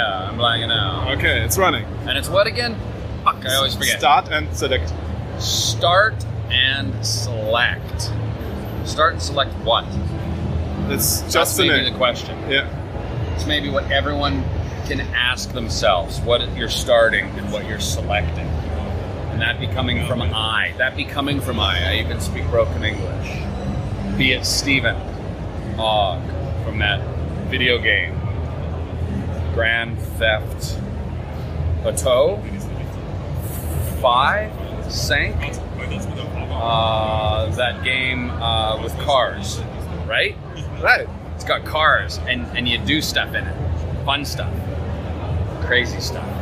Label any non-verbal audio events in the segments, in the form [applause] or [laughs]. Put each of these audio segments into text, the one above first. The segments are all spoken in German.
Yeah, I'm blanking out. Okay, it's running. And it's what again? Fuck, I always forget. Start and select. Start and select. Start and select what? It's That's just the maybe the question. Yeah. It's maybe what everyone can ask themselves: what you're starting and what you're selecting, and that be coming from I. That be coming from I. I even speak broken English. Be it Stephen Ogg from that video game, Grand Theft Auto Five, Sank. Uh, that game uh, with cars, right? Right. It's got cars, and, and you do stuff in it. Fun stuff. Crazy stuff.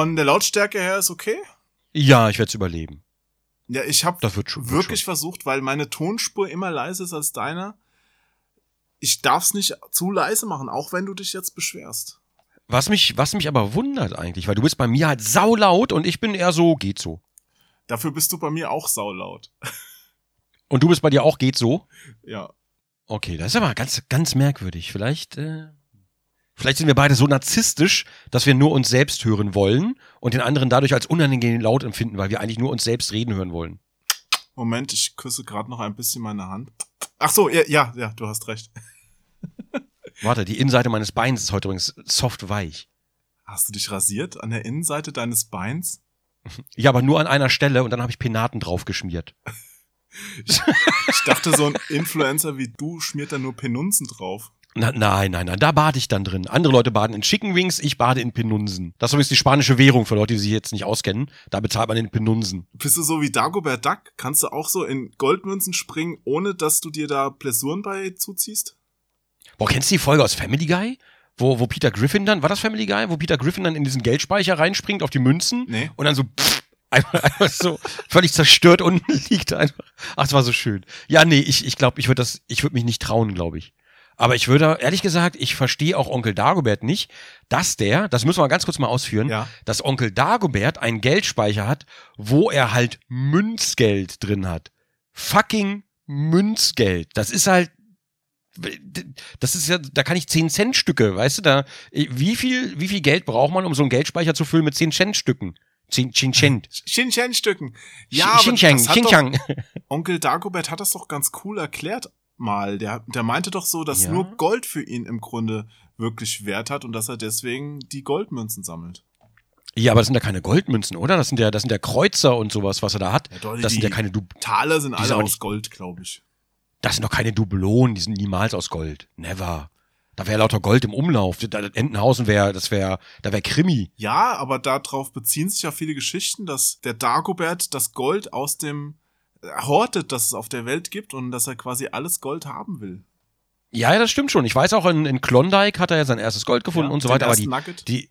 Von der Lautstärke her ist okay. Ja, ich werde es überleben. Ja, ich habe wirklich schon. versucht, weil meine Tonspur immer leiser ist als deiner. Ich darf's nicht zu leise machen, auch wenn du dich jetzt beschwerst. Was mich, was mich aber wundert eigentlich, weil du bist bei mir halt saulaut und ich bin eher so, geht so. Dafür bist du bei mir auch saulaut. Und du bist bei dir auch, geht so. Ja. Okay, das ist aber ganz, ganz merkwürdig. Vielleicht, äh, vielleicht sind wir beide so narzisstisch, dass wir nur uns selbst hören wollen und den anderen dadurch als unangenehm laut empfinden, weil wir eigentlich nur uns selbst reden hören wollen. Moment, ich küsse gerade noch ein bisschen meine Hand. Ach so, ja, ja, ja, du hast recht. [laughs] Warte, die Innenseite meines Beins ist heute übrigens soft weich. Hast du dich rasiert an der Innenseite deines Beins? Ja, aber nur an einer Stelle und dann habe ich Penaten draufgeschmiert. Ich dachte, so ein Influencer wie du schmiert da nur Penunzen drauf. Na, nein, nein, nein, da bade ich dann drin. Andere Leute baden in Chicken Wings, ich bade in Penunsen. Das ist übrigens die spanische Währung für Leute, die sich jetzt nicht auskennen. Da bezahlt man in Penunsen. Bist du so wie Dagobert Duck? Kannst du auch so in Goldmünzen springen, ohne dass du dir da Blessuren bei zuziehst? Boah, kennst du die Folge aus Family Guy? Wo, wo Peter Griffin dann, war das Family Guy? Wo Peter Griffin dann in diesen Geldspeicher reinspringt auf die Münzen Nee. und dann so pff, einfach, einfach so völlig zerstört unten [laughs] liegt einfach. Ach, das war so schön. Ja, nee, ich, ich glaube, ich würde das, ich würde mich nicht trauen, glaube ich. Aber ich würde, ehrlich gesagt, ich verstehe auch Onkel Dagobert nicht, dass der, das müssen wir ganz kurz mal ausführen, Ja. dass Onkel Dagobert einen Geldspeicher hat, wo er halt Münzgeld drin hat. Fucking Münzgeld. Das ist halt, das ist ja, da kann ich 10 Cent Stücke, weißt du, da, wie viel, wie viel Geld braucht man, um so einen Geldspeicher zu füllen mit 10 Cent Stücken? 10, 10 Cent. [laughs] Ja, Xinjiang, das hat doch, Xinjiang. Onkel Dagobert hat das doch ganz cool erklärt mal. Der, der meinte doch so, dass Ja. nur Gold für ihn im Grunde wirklich Wert hat und dass er deswegen die Goldmünzen sammelt. Ja, aber das sind ja keine Goldmünzen, oder? Das sind ja, das sind ja Kreuzer und sowas, was er da hat. Ja, doch, das sind ja keine, du Taler sind sind alle auch aus nicht- Gold, glaube ich. das sind doch keine Dublonen, die sind niemals aus Gold. Never. Da wäre lauter Gold im Umlauf. Da, Entenhausen wäre, das wäre, da wäre Krimi. Ja, aber darauf beziehen sich ja viele Geschichten, dass der Dagobert das Gold aus dem hortet, das es auf der Welt gibt und dass er quasi alles Gold haben will. Ja, ja, das stimmt schon. Ich weiß auch, in, in Klondike hat er ja sein erstes Gold gefunden Ja, und so weiter. Aber die, Nugget. die,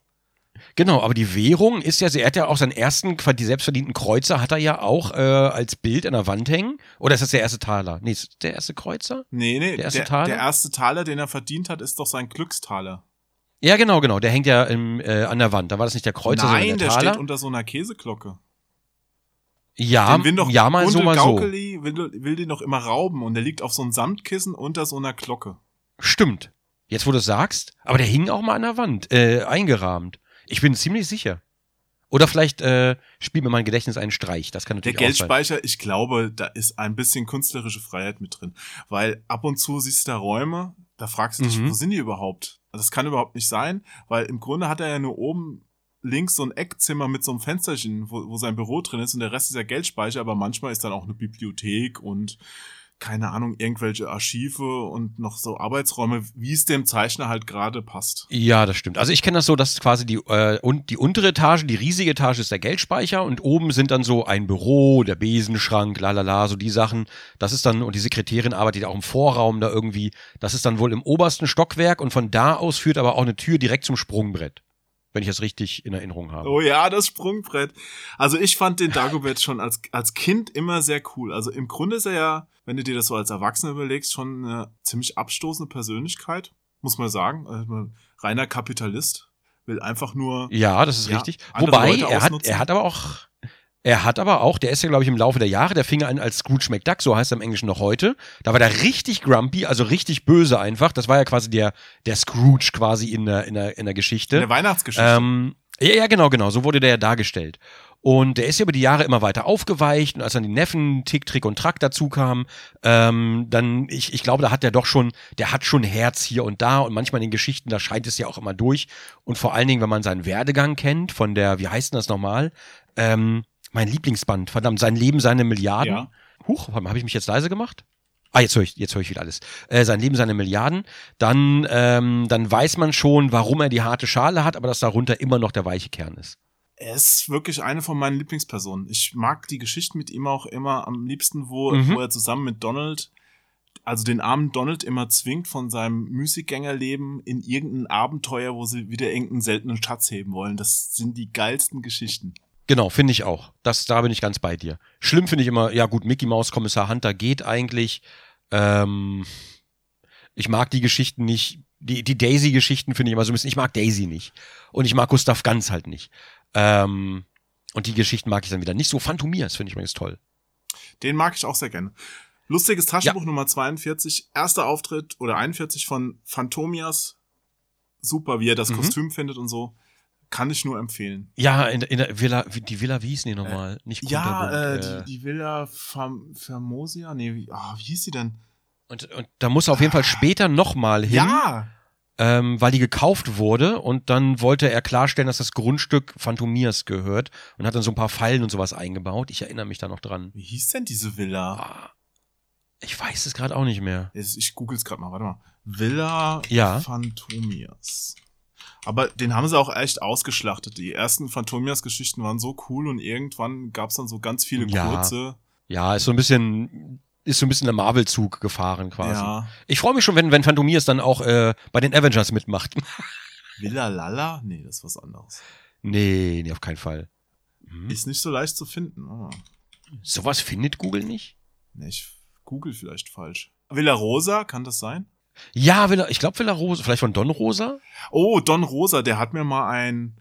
genau, aber die Währung ist ja, er hat ja auch seinen ersten, die selbstverdienten Kreuzer hat er ja auch äh, als Bild an der Wand hängen. Oder ist das der erste Taler? Nee, ist das der erste Kreuzer? Nee, nee, Der erste der, Taler? der erste Taler, den er verdient hat, ist doch sein Glückstaler. Ja, genau, genau. Der hängt ja im, äh, an der Wand. Da war das nicht der Kreuzer, Nein, sondern der, der Taler. steht unter so einer Käseglocke. Ja, den will doch ja, mal so, mal so. Will, will den doch immer rauben und der liegt auf so einem Samtkissen unter so einer Glocke. Stimmt. Jetzt, wo du es sagst, aber der hing auch mal an der Wand, äh, eingerahmt. Ich bin ziemlich sicher. Oder vielleicht äh, spielt mir mein Gedächtnis einen Streich. Das kann Der natürlich auch sein. Geldspeicher, ich glaube, da ist ein bisschen künstlerische Freiheit mit drin. Weil ab und zu siehst du da Räume, da fragst du dich, Mhm. wo sind die überhaupt? Das kann überhaupt nicht sein, weil im Grunde hat er ja nur oben links so ein Eckzimmer mit so einem Fensterchen, wo, wo sein Büro drin ist und der Rest ist ja Geldspeicher, aber manchmal ist dann auch eine Bibliothek und keine Ahnung, irgendwelche Archive und noch so Arbeitsräume, wie es dem Zeichner halt gerade passt. Ja, das stimmt. Also ich kenne das so, dass quasi die, äh, und die untere Etage, die riesige Etage ist der Geldspeicher und oben sind dann so ein Büro, der Besenschrank, lalala, so die Sachen. Das ist dann, und die Sekretärin arbeitet auch im Vorraum da irgendwie. Das ist dann wohl im obersten Stockwerk und von da aus führt aber auch eine Tür direkt zum Sprungbrett. Wenn ich das richtig in Erinnerung habe. Oh ja, das Sprungbrett. Also ich fand den Dagobert [laughs] schon als, als Kind immer sehr cool. Also im Grunde ist er ja, wenn du dir das so als Erwachsener überlegst, schon eine ziemlich abstoßende Persönlichkeit, muss man sagen. Also reiner Kapitalist. Will einfach nur. Ja, das ist Ja, richtig. Wobei, Leute er hat, er hat aber auch, er hat aber auch, der ist ja, glaube ich, im Laufe der Jahre, der fing an als Scrooge McDuck, so heißt er im Englischen noch heute. Da war der richtig grumpy, also richtig böse einfach. Das war ja quasi der, der Scrooge quasi in der, in der, in der Geschichte. In der Weihnachtsgeschichte. Ähm, ja, ja, genau, genau. So wurde der ja dargestellt. Und der ist ja über die Jahre immer weiter aufgeweicht und als dann die Neffen Tick, Trick und Track dazu kamen, ähm, dann, ich, ich glaube, da hat der doch schon, der hat schon Herz hier und da und manchmal in den Geschichten, da scheint es ja auch immer durch. Und vor allen Dingen, wenn man seinen Werdegang kennt, von der, wie heißt denn das nochmal? Ähm, mein Lieblingsband, verdammt, sein Leben, seine Milliarden. Ja. Huch, habe ich mich jetzt leise gemacht? Ah, jetzt höre ich, jetzt höre ich wieder alles. Äh, sein Leben, seine Milliarden. Dann, ähm, dann weiß man schon, warum er die harte Schale hat, aber dass darunter immer noch der weiche Kern ist. er ist wirklich eine von meinen Lieblingspersonen. Ich mag die Geschichten mit ihm auch immer am liebsten, wo, Mhm. wo er zusammen mit Donald, also den armen Donald immer zwingt von seinem Müßiggängerleben in irgendein Abenteuer, wo sie wieder irgendeinen seltenen Schatz heben wollen. Das sind die geilsten Geschichten. Genau, finde ich auch. Das, da bin ich ganz bei dir. Schlimm finde ich immer, ja gut, Mickey Mouse, Kommissar Hunter geht eigentlich. Ähm, ich mag die Geschichten nicht. Die, die Daisy-Geschichten finde ich immer so ein bisschen, ich mag Daisy nicht. Und ich mag Gustav Ganz halt nicht. Ähm, und die Geschichten mag ich dann wieder nicht so. Phantomias finde ich übrigens toll. Den mag ich auch sehr gerne. Lustiges Taschenbuch Nummer 42, erster Auftritt oder 41 von Phantomias. Super, wie er das Mhm. Kostüm findet und so. Kann ich nur empfehlen. Ja, in, der- in der Villa, wie- die Villa, wie hieß die nochmal? Nicht Ja, äh, die, die Villa Fam Famosia, nee, wie, ah, wie hieß sie denn? und, und da muss er auf jeden Fall später nochmal hin. Ja, ähm, weil die gekauft wurde und dann wollte er klarstellen, dass das Grundstück Phantomias gehört und hat dann so ein paar Fallen und sowas eingebaut. Ich erinnere mich da noch dran. wie hieß denn diese Villa? Ah, ich weiß es gerade auch nicht mehr. Jetzt, ich google's gerade mal, warte mal. Villa Ja. Phantomias. Aber den haben sie auch echt ausgeschlachtet. Die ersten Phantomias-Geschichten waren so cool und irgendwann gab's dann so ganz viele Ja. kurze. Ja, ist so ein bisschen, ist so ein bisschen der Marvel-Zug gefahren quasi. Ja. Ich freue mich schon, wenn, wenn Phantomias dann auch äh, bei den Avengers mitmacht. [laughs] Villa Lala? Nee, das ist was anderes. nee, nee, auf keinen Fall. Hm? Ist nicht so leicht zu finden. Ah. Sowas findet Google nicht? Nee, ich google vielleicht falsch. Villa Rosa, kann das sein? Ja, Villa, ich glaube Villa Rosa, vielleicht von Don Rosa? Oh, Don Rosa, der hat mir mal ein,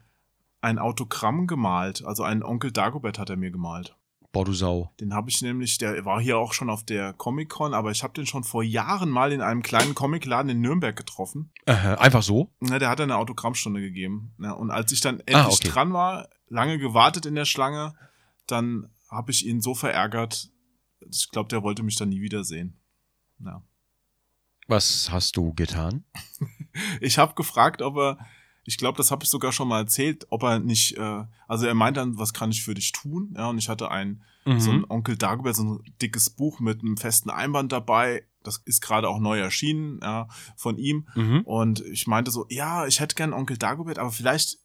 ein Autogramm gemalt. Also ein Onkel Dagobert hat er mir gemalt. Boah, du Sau. Den habe ich nämlich, der war hier auch schon auf der Comic-Con, aber ich habe den schon vor Jahren mal in einem kleinen Comicladen in Nürnberg getroffen. Äh, einfach so? Na, der hat eine Autogrammstunde gegeben. Ja, und als ich dann endlich Ah, okay. dran war, lange gewartet in der Schlange, dann habe ich ihn so verärgert. Ich glaube, der wollte mich dann nie wiedersehen. Ja. Was hast du getan? [laughs] Ich habe gefragt, ob er, ich glaube, das habe ich sogar schon mal erzählt, ob er nicht, äh, also er meint dann, was kann ich für dich tun? Ja, und ich hatte ein, Mhm. so ein Onkel Dagobert, so ein dickes Buch mit einem festen Einband dabei. Das ist gerade auch neu erschienen, ja, von ihm. Mhm. Und ich meinte so, ja, ich hätte gern Onkel Dagobert, aber vielleicht,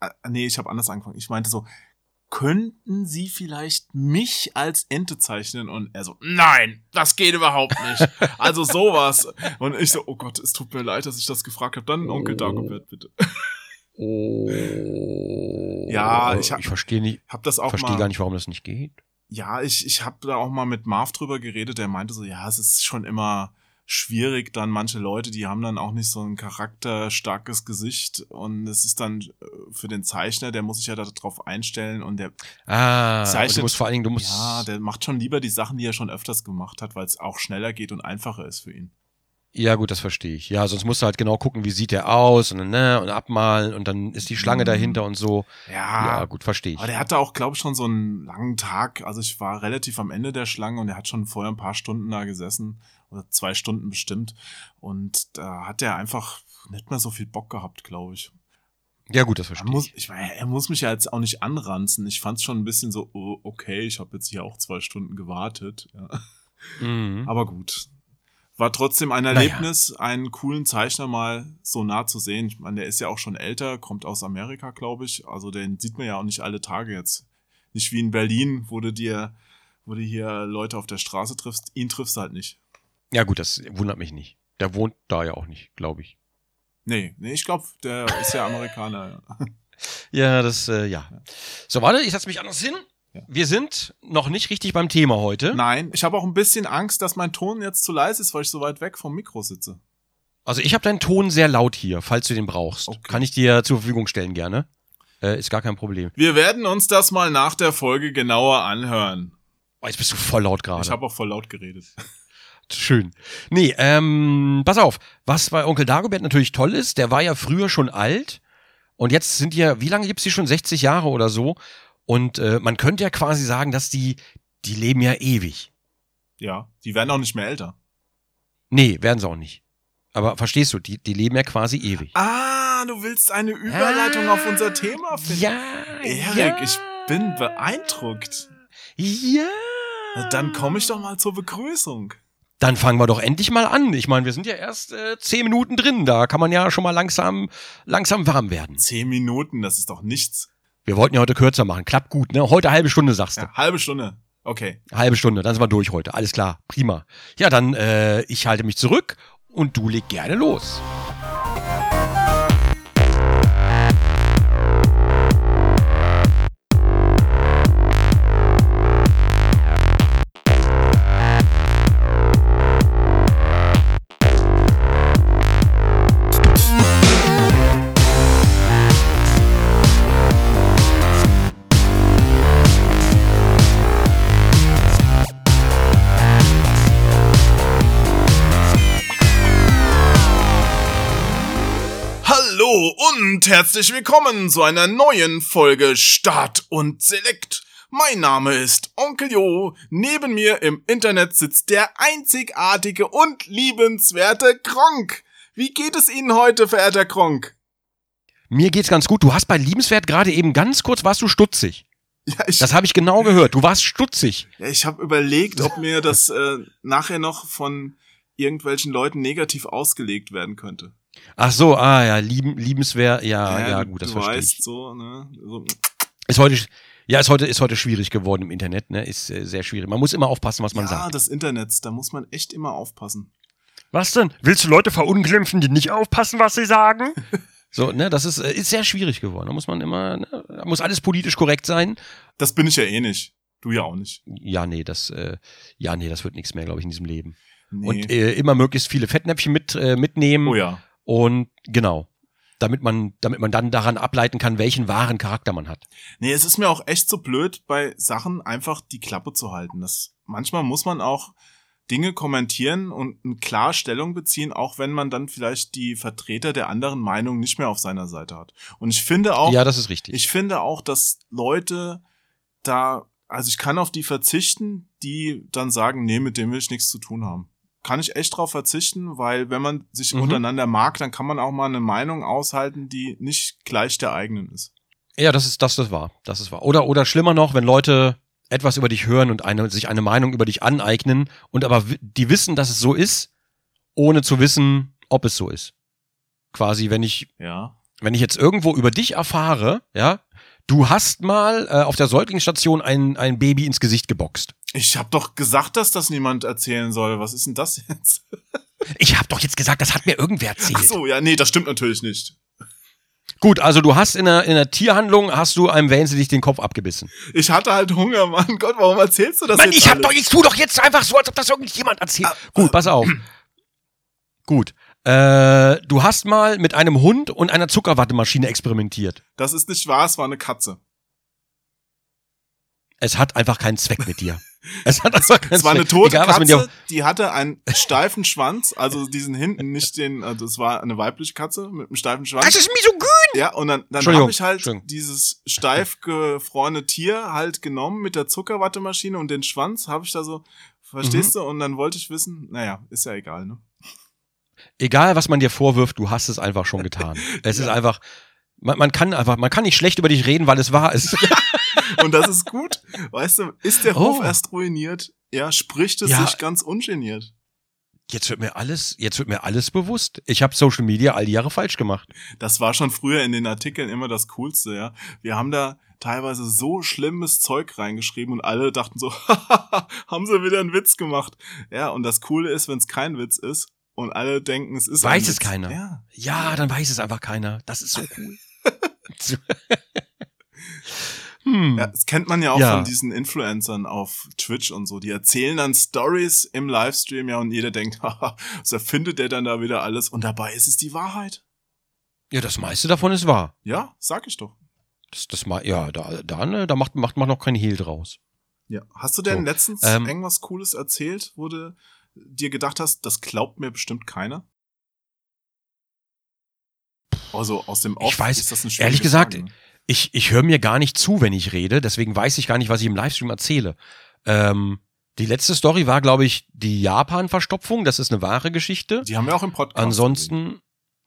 äh, nee, ich habe anders angefangen. Ich meinte so, könnten Sie vielleicht mich als Ente zeichnen? Und er so, nein, das geht überhaupt nicht. [laughs] Also sowas. Und ich so, oh Gott, es tut mir leid, dass ich das gefragt habe. Dann Onkel Oh. Dagobert, bitte. Oh. Ja, ich hab- ich verstehe nicht, Hab das auch verstehe gar nicht, warum das nicht geht. Ja, ich, ich habe da auch mal mit Marv drüber geredet, der meinte so, ja, es ist schon immer schwierig, dann manche Leute, die haben dann auch nicht so ein charakterstarkes Gesicht und es ist dann äh, für den Zeichner, der muss sich ja darauf einstellen und der, Ah, und Zeichnet- du musst vor allen Dingen, du musst. ja, der macht schon lieber die Sachen, die er schon öfters gemacht hat, weil es auch schneller geht und einfacher ist für ihn. Ja, gut, das verstehe ich. Ja, sonst musst du halt genau gucken, wie sieht der aus und ne, und abmalen und dann ist die Schlange Mhm. dahinter und so. Ja, Ja, gut, verstehe ich. aber der hatte auch, glaube ich, schon so einen langen Tag. Also ich war relativ am Ende der Schlange und er hat schon vorher ein paar Stunden da gesessen oder zwei Stunden bestimmt und da hat er einfach nicht mehr so viel Bock gehabt, glaube ich. Ja, gut, das Er verstehe muss, ich. meine, er muss mich ja jetzt auch nicht anranzen. Ich fand es schon ein bisschen so, oh, okay, ich habe jetzt hier auch zwei Stunden gewartet. Ja. Mhm. Aber gut. War trotzdem ein Naja. Erlebnis, einen coolen Zeichner mal so nah zu sehen. Ich meine, der ist ja auch schon älter, kommt aus Amerika, glaube ich. Also den sieht man ja auch nicht alle Tage jetzt. Nicht wie in Berlin, wo du dir, wo du hier Leute auf der Straße triffst. Ihn triffst du halt nicht. Ja, gut, das wundert mich nicht. Der wohnt da ja auch nicht, glaube ich. Nee, nee, ich glaube, der ist ja Amerikaner. [laughs] ja. Das, äh, ja. So, warte, ich setze mich anders hin. Ja. Wir sind noch nicht richtig beim Thema heute. Nein, ich habe auch ein bisschen Angst, dass mein Ton jetzt zu leise ist, weil ich so weit weg vom Mikro sitze. Also ich habe deinen Ton sehr laut hier, falls du den brauchst. Okay. Kann ich dir zur Verfügung stellen gerne. Äh, ist gar kein Problem. Wir werden uns das mal nach der Folge genauer anhören. Oh, jetzt bist du voll laut gerade. Ich habe auch voll laut geredet. Schön. Nee, ähm, pass auf. Was bei Onkel Dagobert natürlich toll ist, der war ja früher schon alt. Und jetzt sind die ja, wie lange gibt's die schon? 60 Jahre oder so. Und äh, man könnte ja quasi sagen, dass die, die leben ja ewig. Ja, die werden auch nicht mehr älter. Nee, werden sie auch nicht. Aber verstehst du, die, die leben ja quasi ewig. Ah, du willst eine Überleitung auf unser Thema finden. Ja, Erik, ja. ich bin beeindruckt. Ja. Na, Dann komme ich doch mal zur Begrüßung. Dann fangen wir doch endlich mal an. Ich meine, wir sind ja erst äh, zehn Minuten drin. Da kann man ja schon mal langsam, langsam warm werden. Zehn Minuten, das ist doch nichts. Wir wollten ja heute kürzer machen. Klappt gut, ne? Heute halbe Stunde, sagst du. Ja, halbe Stunde. Okay. Halbe Stunde, dann sind wir durch heute. Alles klar, prima. Ja, dann äh, ich halte mich zurück und du leg gerne los. Und herzlich willkommen zu einer neuen Folge Start und Select. Mein Name ist Onkel Jo. Neben mir im Internet sitzt der einzigartige und liebenswerte Kronk. Wie geht es Ihnen heute, verehrter Kronk? Mir geht's ganz gut. Du hast bei Liebenswert gerade eben ganz kurz, warst du stutzig. Ja, ich, Das habe ich genau gehört. Du warst stutzig. ja, ich habe überlegt, ob mir das äh, nachher noch von irgendwelchen Leuten negativ ausgelegt werden könnte. Ach so, ah ja, lieben, liebenswert, ja, ja, du- gut, das verstehe weißt ich. so, ne? So, Ist heute, ja, ist heute, ist heute schwierig geworden im Internet, ne? Ist äh, sehr schwierig. Man muss immer aufpassen, was man ja, sagt. das Internet, da muss man echt immer aufpassen. Was denn? Willst du Leute verunglimpfen, die nicht aufpassen, was sie sagen? [laughs] so, ne, das ist, äh, ist sehr schwierig geworden. Da muss man immer, ne, da muss alles politisch korrekt sein. Das bin ich ja eh nicht. Du ja auch nicht. Ja, nee, das, äh, ja, nee, das wird nichts mehr, glaube ich, in diesem Leben. Nee. Und äh, immer möglichst viele Fettnäpfchen mit, äh, mitnehmen. oh ja. Und genau. Damit man, damit man dann daran ableiten kann, welchen wahren Charakter man hat. Nee, es ist mir auch echt so blöd, bei Sachen einfach die Klappe zu halten. Das, manchmal muss man auch Dinge kommentieren und eine klar Stellung beziehen, auch wenn man dann vielleicht die Vertreter der anderen Meinung nicht mehr auf seiner Seite hat. Und ich finde auch, ja, das ist richtig. ich finde auch, dass Leute da, also ich kann auf die verzichten, die dann sagen, nee, mit dem will ich nichts zu tun haben. Kann ich echt drauf verzichten, weil wenn man sich Mhm. untereinander mag, dann kann man auch mal eine Meinung aushalten, die nicht gleich der eigenen ist. Ja, das ist das, das war, das ist wahr. Oder oder schlimmer noch, wenn Leute etwas über dich hören und eine, sich eine Meinung über dich aneignen und aber die wissen, dass es so ist, ohne zu wissen, ob es so ist. Quasi, wenn ich Ja. wenn ich jetzt irgendwo über dich erfahre, ja, du hast mal äh, auf der Säuglingsstation ein ein Baby ins Gesicht geboxt. Ich habe doch gesagt, dass das niemand erzählen soll. Was ist denn das jetzt? [laughs] Ich habe doch jetzt gesagt, das hat mir irgendwer erzählt. Ach so, ja, nee, das stimmt natürlich nicht. Gut, also du hast in einer, in einer Tierhandlung hast du einem dich den Kopf abgebissen. Ich hatte halt Hunger, Mann. Gott, warum erzählst du das Mann, jetzt ich hab alles? doch, ich tu doch jetzt einfach so, als ob das irgendjemand erzählt. Ah, Gut, pass auf. [clears throat] Gut. Äh, du hast mal mit einem Hund und einer Zuckerwattemaschine experimentiert. Das ist nicht wahr, es war eine Katze. Es hat einfach keinen Zweck mit dir. Es hat einfach keinen Es war eine tote Egal, Katze, die hatte einen steifen Schwanz, also diesen hinten, nicht den, also es war eine weibliche Katze mit einem steifen Schwanz. das ist misogyn! Ja, und dann, dann habe ich halt dieses steif gefrorene Tier halt genommen mit der Zuckerwattemaschine und den Schwanz habe ich da so, verstehst Mhm. du? Und dann wollte ich wissen, naja, ist ja egal, ne? Egal, was man dir vorwirft, du hast es einfach schon getan. [laughs] Es ist Ja. einfach, man, man kann einfach, man kann nicht schlecht über dich reden, weil es wahr ist. [laughs] [laughs] Und das ist gut. Weißt du, ist der Hof Oh. erst ruiniert, ja, spricht es Ja. sich ganz ungeniert. Jetzt wird mir alles, jetzt wird mir alles bewusst. Ich habe Social Media all die Jahre falsch gemacht. Das war schon früher in den Artikeln immer das Coolste, ja. Wir haben da teilweise so schlimmes Zeug reingeschrieben und alle dachten so, [laughs] haben sie wieder einen Witz gemacht. Ja, und das Coole ist, wenn es kein Witz ist und alle denken, es ist ein Weiß es keiner. Ja. Ja, dann weiß es einfach keiner. Das ist so cool. [laughs] hm. Ja, das kennt man ja auch Ja. von diesen Influencern auf Twitch und so. Die erzählen dann Stories im Livestream, ja, und jeder denkt, [laughs] haha, was erfindet der dann da wieder alles? Und dabei ist es die Wahrheit. ja, das meiste davon ist wahr. Ja, sag ich doch. Das, das mal, ja, da, da, ne, da macht, macht man noch kein Hehl draus. Ja. Hast du denn So, letztens ähm, irgendwas Cooles erzählt, wo du dir gedacht hast, das glaubt mir bestimmt keiner? Also aus dem Off Ich weiß, ist das schwierige ehrlich gesagt, Frage, ne? Ich, ich höre mir gar nicht zu, wenn ich rede, deswegen weiß ich gar nicht, was ich im Livestream erzähle. Ähm, die letzte Story war, glaube ich, die Japan-Verstopfung. Das ist eine wahre Geschichte. Die haben wir auch im Podcast. Ansonsten,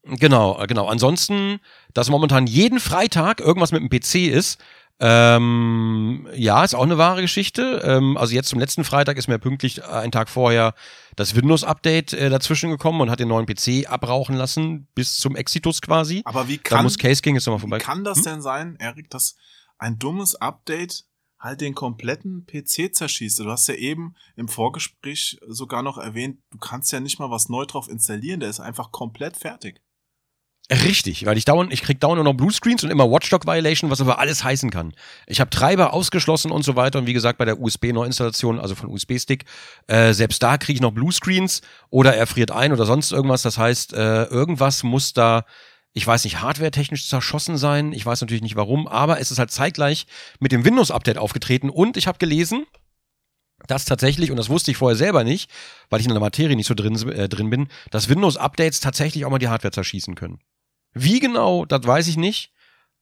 genau, äh, genau. Ansonsten, dass momentan jeden Freitag irgendwas mit dem PC ist. Ähm, ja, ist auch eine wahre Geschichte. Ähm, also jetzt zum letzten Freitag ist mir pünktlich äh, einen Tag vorher das Windows-Update äh, dazwischen gekommen und hat den neuen PC abrauchen lassen, bis zum Exitus quasi. Aber wie Da kann, muss Case King jetzt nochmal wie vorbei. kann das Hm? denn sein, Erik, dass ein dummes Update halt den kompletten PC zerschießt? Du hast ja eben im Vorgespräch sogar noch erwähnt, du kannst ja nicht mal was neu drauf installieren, der ist einfach komplett fertig. Richtig, weil ich dauernd, ich krieg dauernd nur noch Bluescreens und immer Watchdog Violation, was aber alles heißen kann. Ich habe Treiber ausgeschlossen und so weiter und wie gesagt bei der USB-Neuinstallation, also von USB-Stick, äh, selbst da kriege ich noch Bluescreens oder er friert ein oder sonst irgendwas. Das heißt, äh, irgendwas muss da, ich weiß nicht, hardware-technisch zerschossen sein. Ich weiß natürlich nicht warum, aber es ist halt zeitgleich mit dem Windows-Update aufgetreten und ich habe gelesen, dass tatsächlich, und das wusste ich vorher selber nicht, weil ich in der Materie nicht so drin, äh, drin bin, dass Windows-Updates tatsächlich auch mal die Hardware zerschießen können. Wie genau, das weiß ich nicht.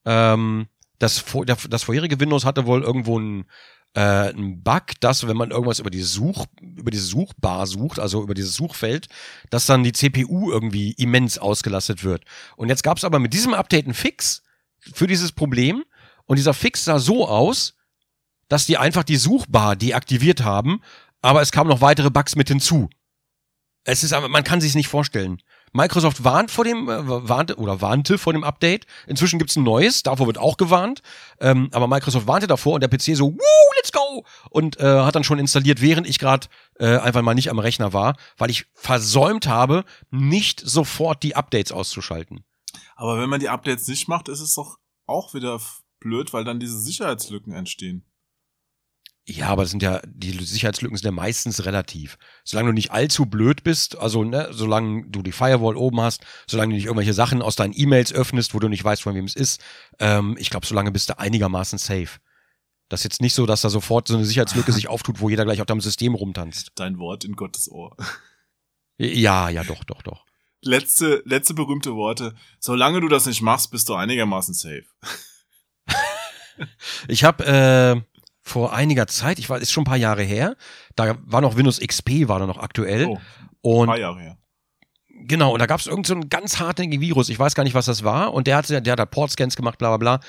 Ähm, das, das vorherige Windows hatte wohl irgendwo einen, äh, einen Bug, dass wenn man irgendwas über die Such, über diese Suchbar sucht, also über dieses Suchfeld, dass dann die CPU irgendwie immens ausgelastet wird. Und jetzt gab es aber mit diesem Update einen Fix für dieses Problem. Und dieser Fix sah so aus, dass die einfach die Suchbar deaktiviert haben, aber es kamen noch weitere Bugs mit hinzu. Es ist man kann sich nicht vorstellen. Microsoft warnt vor dem, äh, warnte oder warnte vor dem Update. Inzwischen gibt's ein neues, davor wird auch gewarnt. Ähm, aber Microsoft warnte davor und der PC so, Woo, let's go! Und äh, hat dann schon installiert, während ich gerade äh, einfach mal nicht am Rechner war, weil ich versäumt habe, nicht sofort die Updates auszuschalten. Aber wenn man die Updates nicht macht, ist es doch auch wieder blöd, weil dann diese Sicherheitslücken entstehen. Ja, aber das sind ja, die Sicherheitslücken sind ja meistens relativ. Solange du nicht allzu blöd bist, also ne, solange du die Firewall oben hast, solange du nicht irgendwelche Sachen aus deinen E-Mails öffnest, wo du nicht weißt, von wem es ist, ähm, ich glaube, solange bist du einigermaßen safe. Das ist jetzt nicht so, dass da sofort so eine Sicherheitslücke [laughs] sich auftut, wo jeder gleich auf deinem System rumtanzt. Dein Wort in Gottes Ohr. Ja, ja, doch, doch, doch. Letzte, letzte berühmte Worte. Solange du das nicht machst, bist du einigermaßen safe. [laughs] Ich habe äh, vor einiger Zeit, ich weiß, ist schon ein paar Jahre her, da war noch Windows XP, war da noch aktuell. Oh, ein und paar Jahre her. Genau, und da gab es irgendeinen so einen ganz hartnäckigen Virus, ich weiß gar nicht, was das war, und der hat, der hat da Portscans gemacht, bla bla bla.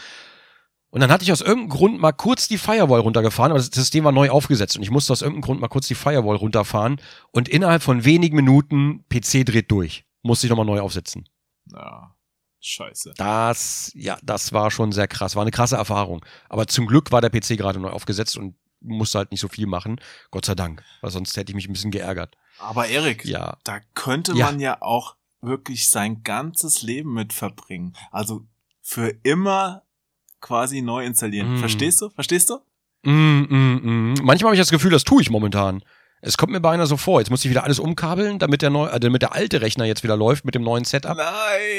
Und dann hatte ich aus irgendeinem Grund mal kurz die Firewall runtergefahren, aber das System war neu aufgesetzt und ich musste aus irgendeinem Grund mal kurz die Firewall runterfahren und innerhalb von wenigen Minuten PC dreht durch. Musste ich nochmal neu aufsetzen. Ja, scheiße. Das, ja, das war schon sehr krass, war eine krasse Erfahrung. Aber zum Glück war der PC gerade neu aufgesetzt und musste halt nicht so viel machen. Gott sei Dank, weil sonst hätte ich mich ein bisschen geärgert. Aber Erik, Ja. da könnte Ja. man ja auch wirklich sein ganzes Leben mit verbringen. Also für immer quasi neu installieren. Mm. Verstehst du? Verstehst du? Mm, mm, mm. Manchmal habe ich das Gefühl, das tue ich momentan. Es kommt mir beinahe so vor. Jetzt muss ich wieder alles umkabeln, damit der, neu, äh, damit der alte Rechner jetzt wieder läuft mit dem neuen Setup. Nein,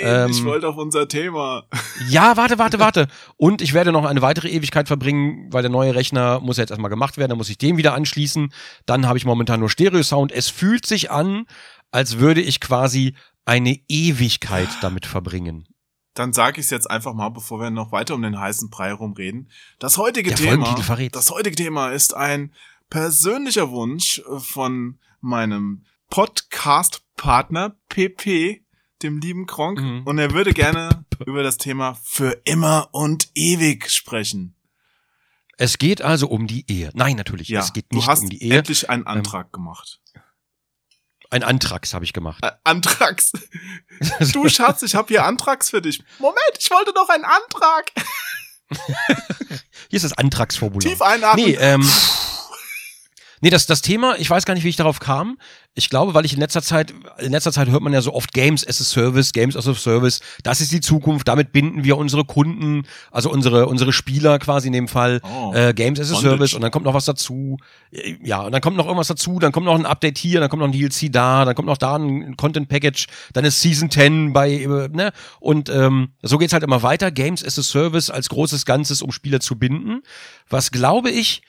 Ähm. ich wollte auf unser Thema. [laughs] Ja, warte, warte, warte. Und ich werde noch eine weitere Ewigkeit verbringen, weil der neue Rechner muss jetzt erstmal gemacht werden. Dann muss ich den wieder anschließen. Dann habe ich momentan nur Stereo-Sound. Es fühlt sich an, als würde ich quasi eine Ewigkeit damit verbringen. Dann sage ich es jetzt einfach mal, bevor wir noch weiter um den heißen Brei rumreden. Das heutige Der Thema, das heutige Thema ist ein persönlicher Wunsch von meinem Podcast-Partner PP, dem lieben Kronk, Mhm. und er würde gerne über das Thema für immer und ewig sprechen. Es geht also um die Ehe. Nein, natürlich, Ja, es geht du nicht hast um die Ehe. endlich einen Antrag gemacht. Ein Antrags habe ich gemacht. Äh, Antrags. Du Schatz, ich habe hier Antrags für dich. Moment, ich wollte noch einen Antrag. [laughs] Hier ist das Antragsformular. Tief einatmen. Nee, ähm, nee, das, das Thema, ich weiß gar nicht, wie ich darauf kam. Ich glaube, weil ich in letzter Zeit, in letzter Zeit hört man ja so oft Games as a Service, Games as a Service. Das ist die Zukunft. Damit binden wir unsere Kunden, also unsere, unsere Spieler quasi in dem Fall, Oh. äh, Games as a Bondage. Service. Und dann kommt noch was dazu. Ja, und dann kommt noch irgendwas dazu. Dann kommt noch ein Update hier, dann kommt noch ein DLC da, dann kommt noch da ein Content Package, dann ist Season 10 bei, äh, ne? Und ähm, so geht's halt immer weiter. Games as a Service als großes Ganzes, um Spieler zu binden. Was glaube ich,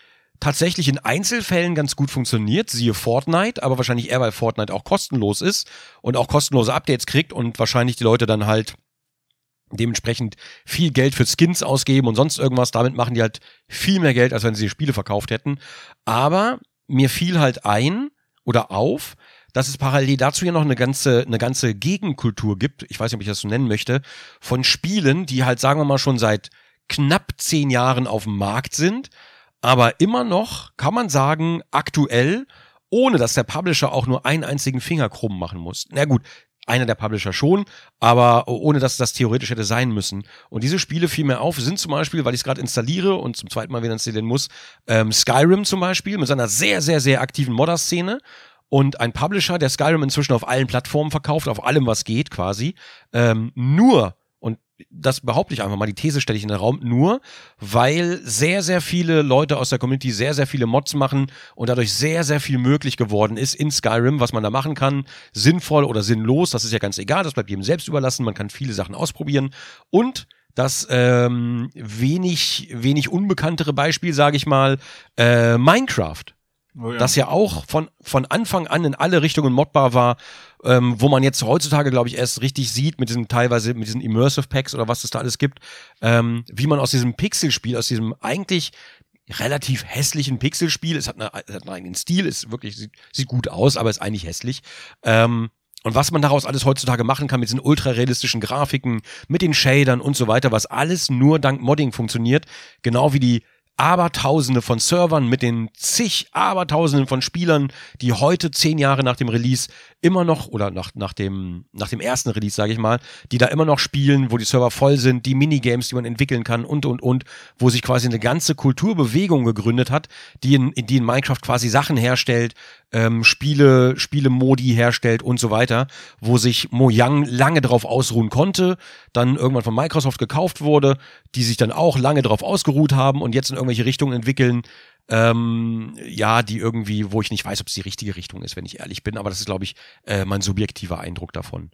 tatsächlich in Einzelfällen ganz gut funktioniert, siehe Fortnite, aber wahrscheinlich eher, weil Fortnite auch kostenlos ist und auch kostenlose Updates kriegt und wahrscheinlich die Leute dann halt dementsprechend viel Geld für Skins ausgeben und sonst irgendwas. Damit machen die halt viel mehr Geld, als wenn sie die Spiele verkauft hätten. Aber mir fiel halt ein oder auf, dass es parallel dazu ja noch eine ganze, eine ganze Gegenkultur gibt, ich weiß nicht, ob ich das so nennen möchte, von Spielen, die halt, sagen wir mal, schon seit knapp zehn Jahren auf dem Markt sind, aber immer noch, kann man sagen, aktuell, ohne dass der Publisher auch nur einen einzigen Finger krumm machen muss. Na gut, einer der Publisher schon, aber ohne dass das theoretisch hätte sein müssen. Und diese Spiele fiel mir auf, sind zum Beispiel, weil ich es gerade installiere und zum zweiten Mal wieder installieren muss, ähm, Skyrim zum Beispiel mit seiner sehr, sehr, sehr aktiven Modder-Szene und ein Publisher, der Skyrim inzwischen auf allen Plattformen verkauft, auf allem, was geht quasi, ähm, nur das behaupte ich einfach mal, die These stelle ich in den Raum, nur weil sehr, sehr viele Leute aus der Community sehr, sehr viele Mods machen und dadurch sehr, sehr viel möglich geworden ist in Skyrim, was man da machen kann. Sinnvoll oder sinnlos, das ist ja ganz egal, das bleibt jedem selbst überlassen, man kann viele Sachen ausprobieren und das ähm, wenig, wenig unbekanntere Beispiel, sage ich mal, äh, Minecraft Oh ja. das ja auch von, von Anfang an in alle Richtungen modbar war, ähm, wo man jetzt heutzutage, glaube ich, erst richtig sieht mit diesen teilweise, mit diesen Immersive Packs oder was es da alles gibt, ähm, wie man aus diesem Pixelspiel, aus diesem eigentlich relativ hässlichen Pixelspiel, es hat, eine, es hat einen eigenen Stil, ist wirklich, sieht, sieht gut aus, aber ist eigentlich hässlich, ähm, und was man daraus alles heutzutage machen kann mit diesen ultrarealistischen Grafiken, mit den Shadern und so weiter, was alles nur dank Modding funktioniert, genau wie die Abertausende von Servern mit den zig Abertausenden von Spielern, die heute zehn Jahre nach dem Release immer noch oder nach, nach, dem, nach dem ersten Release, sage ich mal, die da immer noch spielen, wo die Server voll sind, die Minigames, die man entwickeln kann und und und, wo sich quasi eine ganze Kulturbewegung gegründet hat, die in, die in Minecraft quasi Sachen herstellt, ähm, Spiele, Spiele-Modi herstellt und so weiter, wo sich Mojang lange drauf ausruhen konnte, dann irgendwann von Microsoft gekauft wurde, die sich dann auch lange drauf ausgeruht haben und jetzt in irgendwelche Richtungen entwickeln, ähm, ja, die irgendwie, wo ich nicht weiß, ob es die richtige Richtung ist, wenn ich ehrlich bin, aber das ist, glaube ich, äh, mein subjektiver Eindruck davon.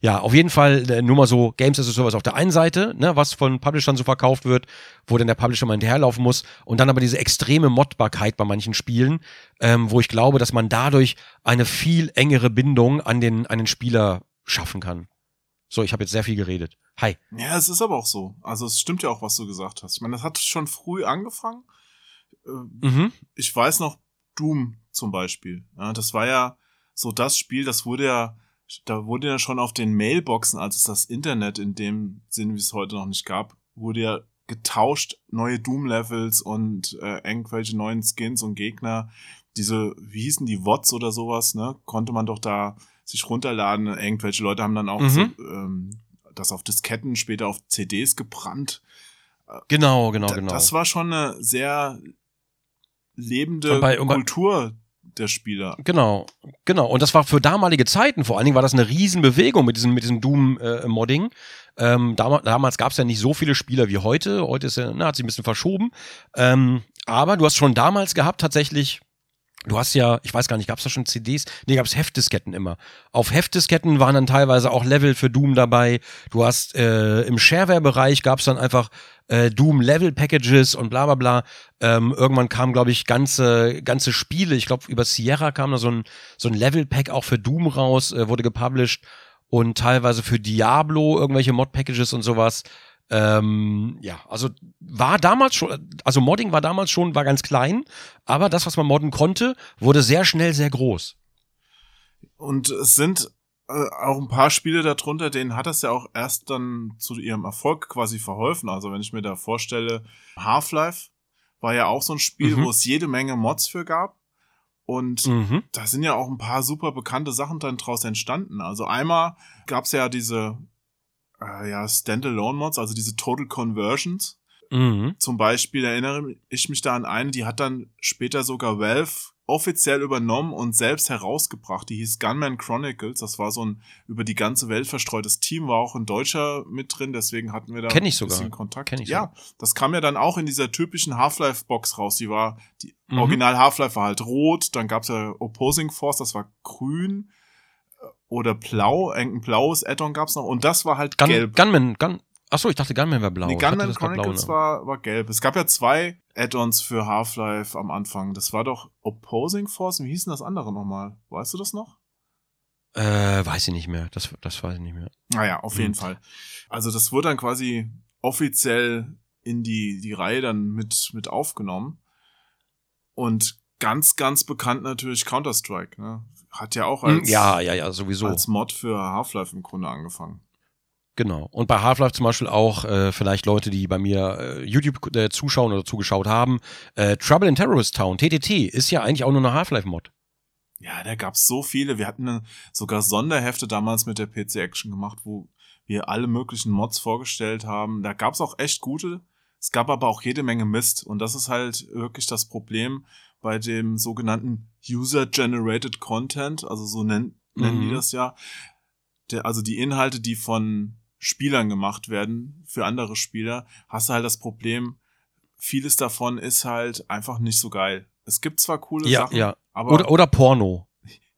Ja, auf jeden Fall äh, nur mal so Games as a Service auf der einen Seite, ne, was von Publishern so verkauft wird, wo dann der Publisher mal hinterherlaufen muss und dann aber diese extreme Modbarkeit bei manchen Spielen, ähm, wo ich glaube, dass man dadurch eine viel engere Bindung an den, an den Spieler schaffen kann. So, ich habe jetzt sehr viel geredet. Hi. Ja, es ist aber auch so. Also es stimmt ja auch, was du gesagt hast. Ich meine, das hat schon früh angefangen. Äh, Mhm. Ich weiß noch, Doom zum Beispiel. Ja, das war ja so das Spiel, das wurde ja, da wurde ja schon auf den Mailboxen, als es das Internet in dem Sinn, wie es heute noch nicht gab, wurde ja getauscht, neue Doom-Levels und äh, irgendwelche neuen Skins und Gegner. Diese, wie hießen die WOTS oder sowas, ne? Konnte man doch da sich runterladen. Irgendwelche Leute haben dann auch Mhm. so, ähm, das auf Disketten, später auf CDs gebrannt. Genau, genau, Da- genau. Das war schon eine sehr lebende bei- Kultur der Spieler. Genau, genau. Und das war für damalige Zeiten, vor allen Dingen war das eine Riesenbewegung mit diesem, mit diesem Doom-Modding. ähm, damals damals gab es ja nicht so viele Spieler wie heute. Heute ist ja, na, hat sich ein bisschen verschoben. Ähm, aber du hast schon damals gehabt, tatsächlich. Du hast ja, ich weiß gar nicht, gab es da schon CDs? Nee, gab es Heftdisketten immer. Auf Heftdisketten waren dann teilweise auch Level für Doom dabei. Du hast äh, im Shareware-Bereich gab es dann einfach äh, Doom-Level-Packages und bla bla bla. Ähm, irgendwann kamen, glaube ich, ganze, ganze Spiele. Ich glaube, über Sierra kam da so ein, so ein Level-Pack auch für Doom raus, äh, wurde gepublished. Und teilweise für Diablo irgendwelche Mod-Packages und sowas. Ähm, ja, also war damals schon, also Modding war damals schon, war ganz klein, aber das, was man modden konnte, wurde sehr schnell sehr groß. Und es sind äh, auch ein paar Spiele darunter, denen hat das ja auch erst dann zu ihrem Erfolg quasi verholfen. Also wenn ich mir da vorstelle, Half-Life war ja auch so ein Spiel, Mhm. wo es jede Menge Mods für gab. Und Mhm. da sind ja auch ein paar super bekannte Sachen dann draus entstanden. Also einmal gab's ja diese äh, ja, Standalone-Mods, also diese Total Conversions. Mhm. Zum Beispiel erinnere ich mich da an eine, die hat dann später sogar Valve offiziell übernommen und selbst herausgebracht. Die hieß Gunman Chronicles. Das war so ein über die ganze Welt verstreutes Team, war auch ein Deutscher mit drin, deswegen hatten wir da Kenn ich ein sogar. bisschen Kontakt. Kenn ich ja, das kam ja dann auch in dieser typischen Half-Life-Box raus. Die war, die Mhm. Original Half-Life war halt rot, dann gab's ja Opposing Force, das war grün oder blau, irgendein blaues Add-on gab's noch und das war halt Gun, gelb. Gunman, Gun. Achso, ich dachte Gunman wäre blau. Nee, Gunman das grad blau, Chronicles ne? war, war gelb. Es gab ja zwei Add-ons für Half-Life am Anfang. Das war doch Opposing Force. Wie hieß denn das andere nochmal? Weißt du das noch? Äh, weiß ich nicht mehr. Das, das weiß ich nicht mehr. Naja, auf jeden Hm. Fall. Also das wurde dann quasi offiziell in die, die Reihe dann mit, mit aufgenommen. Und ganz, ganz bekannt natürlich Counter-Strike. Ne? Hat ja auch als, Hm, ja, ja, ja, sowieso. als Mod für Half-Life im Grunde angefangen. Genau. Und bei Half-Life zum Beispiel auch äh, vielleicht Leute, die bei mir äh, YouTube äh, zuschauen oder zugeschaut haben. Äh, Trouble in Terrorist Town, TTT, ist ja eigentlich auch nur eine Half-Life-Mod. Ja, da gab's so viele. Wir hatten äh, sogar Sonderhefte damals mit der PC Action gemacht, wo wir alle möglichen Mods vorgestellt haben. Da gab's auch echt gute. Es gab aber auch jede Menge Mist. Und das ist halt wirklich das Problem bei dem sogenannten User-Generated Content. Also so nennen, nennen Mhm. die das ja. Der, also die Inhalte, die von Spielern gemacht werden für andere Spieler, hast du halt das Problem, vieles davon ist halt einfach nicht so geil. Es gibt zwar coole Ja, Sachen, ja. aber Oder, oder Porno.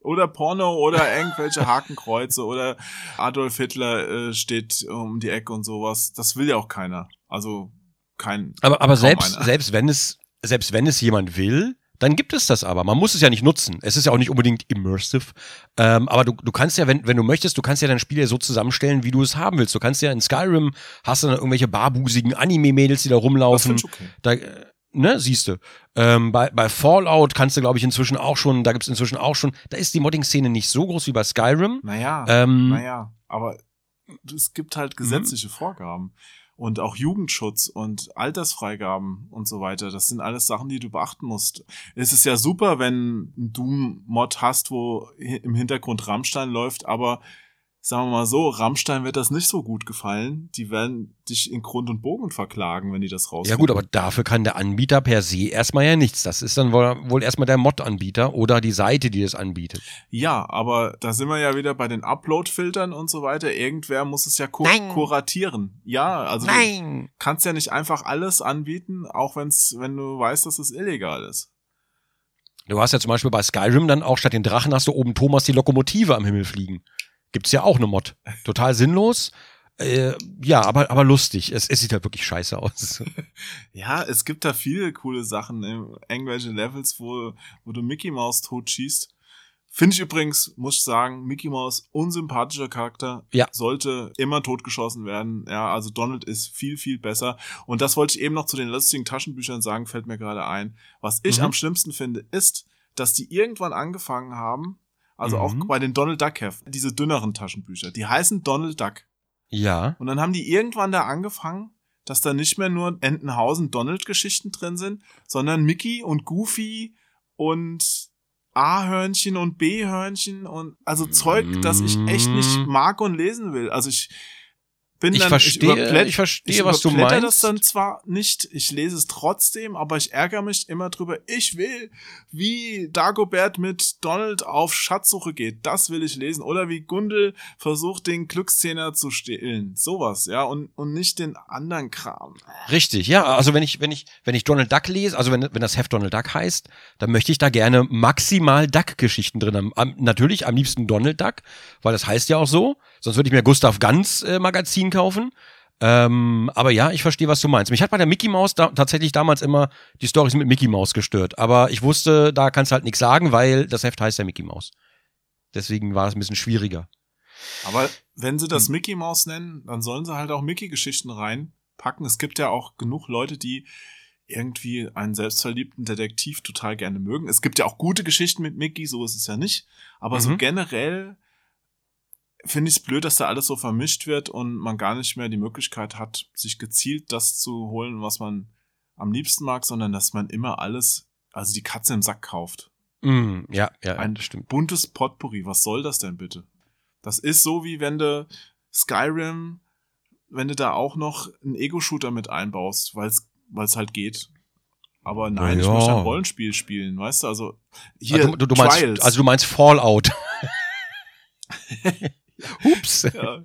oder Porno oder irgendwelche [laughs] Hakenkreuze oder Adolf Hitler äh, steht um die Ecke und sowas. Das will ja auch keiner. Also kein. Aber, aber selbst, einer. selbst wenn es, selbst wenn es jemand will, dann gibt es das aber. Man muss es ja nicht nutzen. Es ist ja auch nicht unbedingt immersive. Ähm, aber du, du kannst ja, wenn, wenn du möchtest, du kannst ja dein Spiel ja so zusammenstellen, wie du es haben willst. Du kannst ja in Skyrim, hast du dann irgendwelche barbusigen Anime-Mädels, die da das rumlaufen. ich okay. Da, äh, ne, siehst du. Ähm, bei, bei Fallout kannst du, glaube ich, inzwischen auch schon, da gibt's inzwischen auch schon, da ist die Modding-Szene nicht so groß wie bei Skyrim. Naja, Ähm, naja, aber es gibt halt gesetzliche Vorgaben. Und auch Jugendschutz und Altersfreigaben und so weiter. Das sind alles Sachen, die du beachten musst. Es ist ja super, wenn ein Doom-Mod hast, wo im Hintergrund Rammstein läuft, aber sagen wir mal so, Rammstein wird das nicht so gut gefallen. Die werden dich in Grund und Bogen verklagen, wenn die das raus. Ja gut, aber dafür kann der Anbieter per se erstmal ja nichts. Das ist dann wohl, wohl erstmal der Mod-Anbieter oder die Seite, die es anbietet. Ja, aber da sind wir ja wieder bei den Upload-Filtern und so weiter. Irgendwer muss es ja kur Nein. kuratieren. Ja, also du Nein! kannst ja nicht einfach alles anbieten, auch wenn's, wenn du weißt, dass es illegal ist. Du hast ja zum Beispiel bei Skyrim dann auch statt den Drachen hast du oben Thomas die Lokomotive am Himmel fliegen. Gibt's ja auch eine Mod. Total sinnlos. Äh, ja, aber, aber lustig. Es, es sieht halt wirklich scheiße aus. [laughs] Ja, es gibt da viele coole Sachen, irgendwelche Levels, wo, wo du Mickey Mouse totschießt. Finde ich übrigens, muss ich sagen, Mickey Mouse unsympathischer Charakter. Ja. Sollte immer totgeschossen werden. Ja, also Donald ist viel, viel besser. Und das wollte ich eben noch zu den lustigen Taschenbüchern sagen, fällt mir gerade ein. Was ich Mhm. am schlimmsten finde, ist, dass die irgendwann angefangen haben, also auch Mhm. bei den Donald Duck Heft, diese dünneren Taschenbücher, die heißen Donald Duck. Ja. Und dann haben die irgendwann da angefangen, dass da nicht mehr nur Entenhausen Donald-Geschichten drin sind, sondern Mickey und Goofy und A-Hörnchen und B-Hörnchen und also Zeug, das ich echt nicht mag und lesen will. Also ich bin Ich dann, verstehe- überblätt- ich verstehe, ich was du meinst. das dann zwar nicht, ich lese es trotzdem, aber ich ärgere mich immer drüber. Ich will, wie Dagobert mit Donald auf Schatzsuche geht. Das will ich lesen. Oder wie Gundel versucht, den Glückszehner zu stehlen. Sowas, ja. Und, und nicht den anderen Kram. Richtig, ja. Also wenn ich, wenn ich, wenn ich Donald Duck lese, also wenn, wenn das Heft Donald Duck heißt, dann möchte ich da gerne maximal Duck-Geschichten drin haben. Am, natürlich am liebsten Donald Duck, weil das heißt ja auch so. Sonst würde ich mir Gustav Ganz äh, Magazin kaufen. Ähm, aber ja, ich verstehe, was du meinst. Mich hat bei der Mickey Mouse da, tatsächlich damals immer die Storys mit Mickey Mouse gestört. Aber ich wusste, da kannst du halt nichts sagen, weil das Heft heißt ja Mickey Mouse. Deswegen war es ein bisschen schwieriger. Aber wenn sie das Hm. Mickey Mouse nennen, dann sollen sie halt auch Mickey-Geschichten reinpacken. Es gibt ja auch genug Leute, die irgendwie einen selbstverliebten Detektiv total gerne mögen. Es gibt ja auch gute Geschichten mit Mickey, so ist es ja nicht. Aber so Mhm. generell finde ich es blöd, dass da alles so vermischt wird und man gar nicht mehr die Möglichkeit hat, sich gezielt das zu holen, was man am liebsten mag, sondern dass man immer alles, also die Katze im Sack kauft. Mm, ja, ja, Ein das stimmt. buntes Potpourri. Was soll das denn bitte? Das ist so, wie wenn du Skyrim, wenn du da auch noch einen Ego-Shooter mit einbaust, weil es halt geht. Aber nein, Na ich ja. möchte ein Rollenspiel spielen, weißt du? Also hier also, du, du meinst, also du meinst Fallout. [laughs] [laughs] Hups. ja.